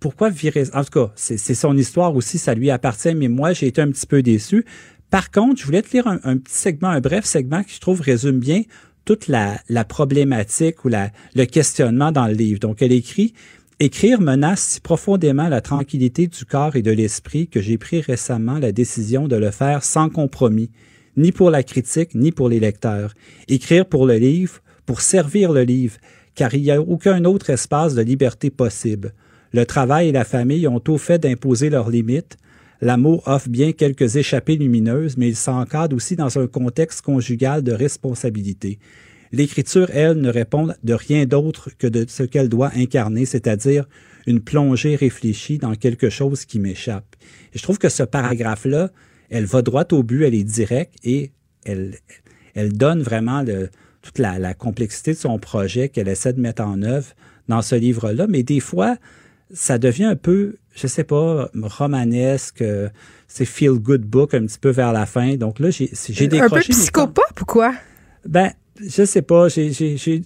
pourquoi virer... En tout cas, c'est son histoire aussi, ça lui appartient, mais moi, j'ai été un petit peu déçu. Par contre, je voulais te lire un, petit segment, un bref segment qui, je trouve, résume bien toute la, la problématique ou la, le questionnement dans le livre. Donc, elle écrit Écrire menace si profondément la tranquillité du corps et de l'esprit que j'ai pris récemment la décision de le faire sans compromis, ni pour la critique, ni pour les lecteurs. Écrire pour le livre, pour servir le livre, car il n'y a aucun autre espace de liberté possible. Le travail et la famille ont tout fait d'imposer leurs limites. L'amour offre bien quelques échappées lumineuses, mais il s'encadre aussi dans un contexte conjugal de responsabilité. L'écriture, elle, ne répond de rien d'autre que de ce qu'elle doit incarner, c'est-à-dire une plongée réfléchie dans quelque chose qui m'échappe. Et je trouve que ce paragraphe-là, elle va droit au but, elle est directe et elle, elle donne vraiment le, toute la, la, complexité de son projet qu'elle essaie de mettre en œuvre dans ce livre-là. Mais des fois, ça devient un peu, je sais pas, romanesque. C'est feel good book un petit peu vers la fin. Donc là, j'ai décroché. Un peu psychopathe ou quoi? Ben, je sais pas, j'ai, tu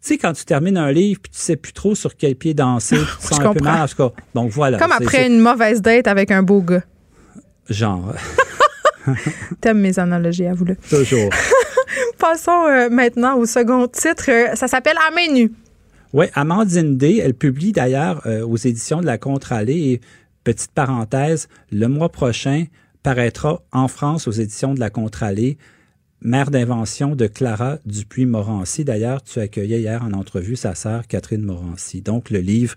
sais, quand tu termines un livre puis tu sais plus trop sur quel pied danser, tu sens un peu mal, en tout cas. Donc voilà. Comme après une mauvaise date avec un beau gars. Genre. T'aimes mes analogies, à vous le. Toujours. Passons euh, maintenant au second titre. Ça s'appelle À main nue. Oui, Amandine D, elle publie d'ailleurs euh, aux éditions de la Contre-Allée et petite parenthèse, le mois prochain paraîtra en France aux éditions de la Contre-Allée mère d'invention de Clara Dupuis-Morancy. D'ailleurs, tu accueillais hier en entrevue sa sœur Catherine Morancy. Donc, le livre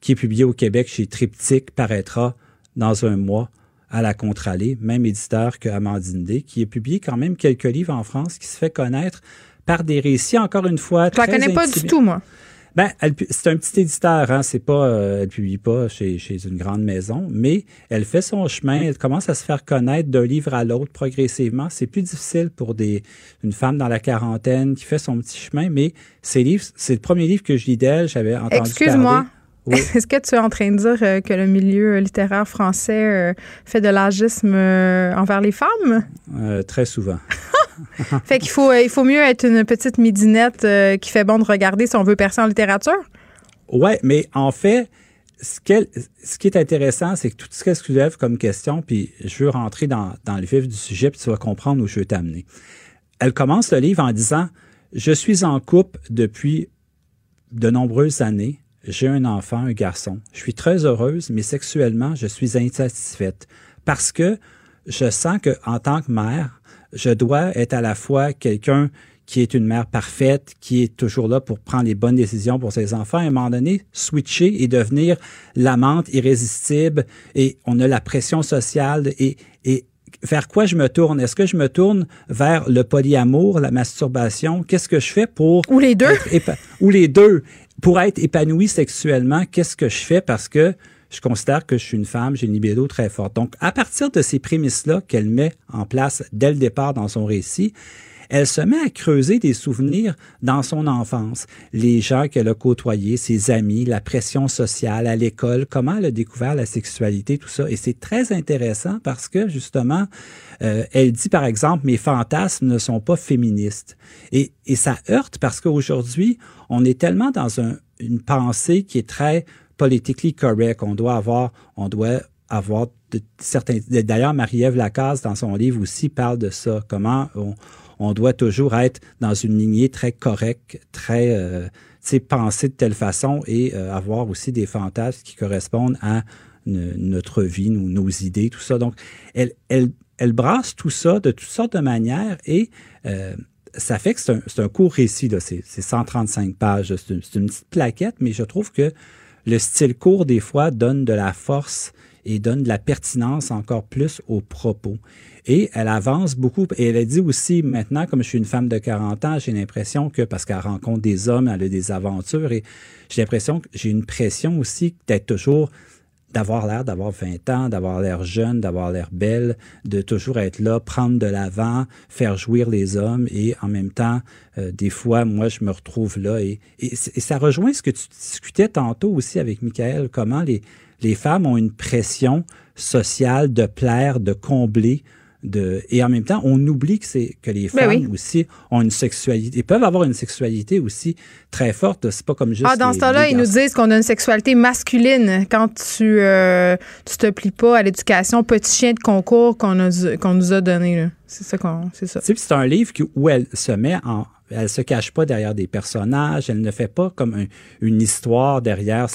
qui est publié au Québec chez Triptyque paraîtra dans un mois à la Contralée, même éditeur que Amandine D, qui a publié quand même quelques livres en France, qui se fait connaître par des récits, encore une fois, Je la connais pas du tout, moi. Ben, c'est un petit éditeur, hein, c'est pas, euh, elle publie pas chez, chez une grande maison, mais elle fait son chemin, elle commence à se faire connaître d'un livre à l'autre progressivement. C'est plus difficile pour des, une femme dans la quarantaine qui fait son petit chemin, mais ces livres, c'est le premier livre que je lis d'elle, j'avais entendu Excuse-moi. Est-ce que tu es en train de dire euh, que le milieu littéraire français euh, fait de l'agisme envers les femmes? très souvent. fait qu'il faut, euh, il faut mieux être une petite midinette euh, qui fait bon de regarder si on veut percer en littérature? Oui, mais en fait, ce, ce qui est intéressant, c'est que tout ce qu'elle soulève comme question, puis je veux rentrer dans, dans le vif du sujet, puis tu vas comprendre où je veux t'amener. Elle commence le livre en disant Je suis en couple depuis de nombreuses années. J'ai un enfant, un garçon. Je suis très heureuse, mais sexuellement, je suis insatisfaite parce que je sens que en tant que mère, je dois être à la fois quelqu'un qui est une mère parfaite, qui est toujours là pour prendre les bonnes décisions pour ses enfants, à un moment donné, switcher et devenir l'amante irrésistible, et on a la pression sociale, et, et vers quoi je me tourne? Est-ce que je me tourne vers le polyamour, la masturbation? Qu'est-ce que je fais pour... Ou les deux. Ou les deux? Pour être épanoui sexuellement, qu'est-ce que je fais? Parce que je considère que je suis une femme, j'ai une libido très forte. Donc, à partir de ces prémices-là qu'elle met en place dès le départ dans son récit, elle se met à creuser des souvenirs dans son enfance, les gens qu'elle a côtoyés, ses amis, la pression sociale à l'école, comment elle a découvert la sexualité, tout ça. Et c'est très intéressant parce que justement, euh, elle dit par exemple, mes fantasmes ne sont pas féministes. Et, et ça heurte parce qu'aujourd'hui, on est tellement dans un, une pensée qui est très politically correct. On doit avoir, on doit avoir de, certains. D'ailleurs, Marie-Ève Lacaze, dans son livre aussi, parle de ça. Comment on, on doit toujours être dans une lignée très correcte, très euh, pensée de telle façon et euh, avoir aussi des fantasmes qui correspondent à notre vie, nos, idées, tout ça. Donc, elle, elle, elle brasse tout ça de toutes sortes de manières et euh, ça fait que c'est un, un, court récit, c'est 135 pages. C'est une, petite plaquette, mais je trouve que le style court, des fois, donne de la force et donne de la pertinence encore plus aux propos. Et elle avance beaucoup. Et elle a dit aussi, maintenant, comme je suis une femme de 40 ans, j'ai l'impression que, parce qu'elle rencontre des hommes, elle a des aventures, et j'ai l'impression que j'ai une pression aussi d'être toujours d'avoir l'air d'avoir 20 ans, d'avoir l'air jeune, d'avoir l'air belle, de toujours être là, prendre de l'avant, faire jouir les hommes et en même temps, euh, des fois, moi, je me retrouve là et, et, ça rejoint ce que tu discutais tantôt aussi avec Michael, comment les, les femmes ont une pression sociale de plaire, de combler, de, et en même temps, on oublie que c'est que les ben femmes aussi ont une sexualité, peuvent avoir une sexualité aussi très forte. C'est pas comme juste. Ah, dans ce temps-là, ils nous disent qu'on a une sexualité masculine quand tu, euh, tu te plies pas à l'éducation petit chien de concours qu'on a qu'on nous a donné. C'est ça qu'on, c'est ça. C'est un livre où elle se met en, elle se cache pas derrière des personnages, elle ne fait pas comme une histoire derrière.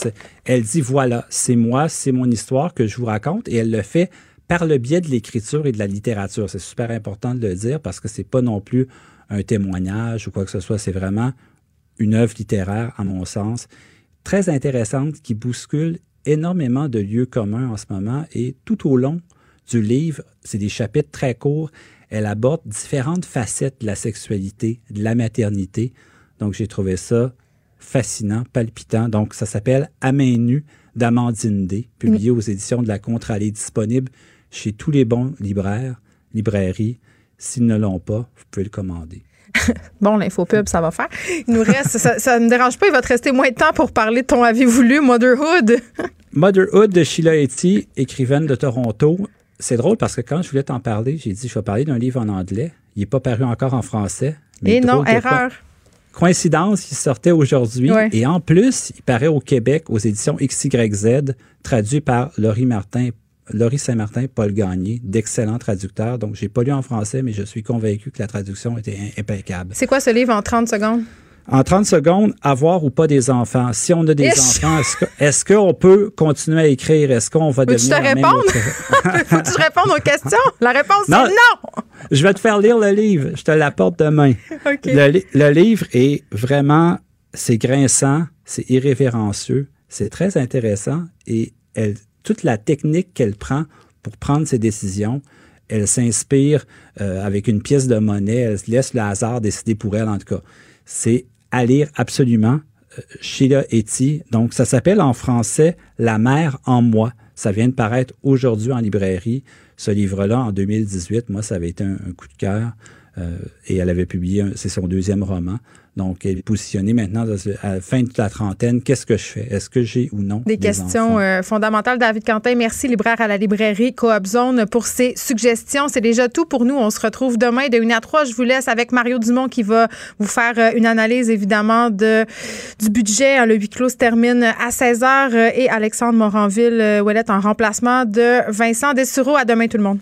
Elle dit voilà, c'est moi, c'est mon histoire que je vous raconte et elle le fait par le biais de l'écriture et de la littérature. C'est super important de le dire parce que c'est pas non plus un témoignage ou quoi que ce soit. C'est vraiment une œuvre littéraire, à mon sens, très intéressante qui bouscule énormément de lieux communs en ce moment et tout au long du livre, c'est des chapitres très courts, elle aborde différentes facettes de la sexualité, de la maternité. Donc j'ai trouvé ça fascinant, palpitant. Donc ça s'appelle À main d'Amandine D, publié aux éditions de la Contre-Allée, disponible chez tous les bons libraires, librairies. S'ils ne l'ont pas, vous pouvez le commander. bon, l'infopub, ça va faire. Il nous reste, ça ne me dérange pas, il va te rester moins de temps pour parler de ton avez voulu, Motherhood? Motherhood de Sheila Etty, écrivaine de Toronto. C'est drôle parce que quand je voulais t'en parler, j'ai dit je vais parler d'un livre en anglais. Il n'est pas paru encore en français. Et non, erreur. Coïncidence, il sortait aujourd'hui. Et en plus, il paraît au Québec aux éditions XYZ, traduit par Laurie Martin, Laurie Saint-Martin, Paul Gagné, d'excellents traducteurs. Donc, j'ai pas lu en français, mais je suis convaincu que la traduction était impeccable. C'est quoi ce livre en 30 secondes? En 30 secondes, avoir ou pas des enfants. Si on a des enfants, est-ce qu'on peut continuer à écrire? Est-ce qu'on va devenir... Tu te répondre? Faut que tu répondes aux questions? La réponse non, est non! Je vais te faire lire le livre. Je te l'apporte demain. Le, le livre est vraiment... C'est grinçant, c'est irrévérencieux, c'est très intéressant et elle toute la technique qu'elle prend pour prendre ses décisions. Elle s'inspire euh, avec une pièce de monnaie, elle laisse le hasard décider pour elle en tout cas. C'est à lire absolument. Euh, Sheila Etty. Donc, ça s'appelle en français La mère en moi. Ça vient de paraître aujourd'hui en librairie. Ce livre-là, en 2018, moi, ça avait été un, coup de cœur. Euh, et elle avait publié, c'est son deuxième roman. Donc, elle est positionnée maintenant à la fin de la trentaine. Qu'est-ce que je fais? Est-ce que j'ai ou non des, questions euh, fondamentales? David Quentin, merci, libraire à la librairie Coop Zone, pour ces suggestions. C'est déjà tout pour nous. On se retrouve demain de 1 à 3. Je vous laisse avec Mario Dumont qui va vous faire euh, une analyse, évidemment, de, du budget. Le huis clos se termine à 16 h et Alexandre Moranville-Ouellette en remplacement de Vincent Dessureau. À demain, tout le monde.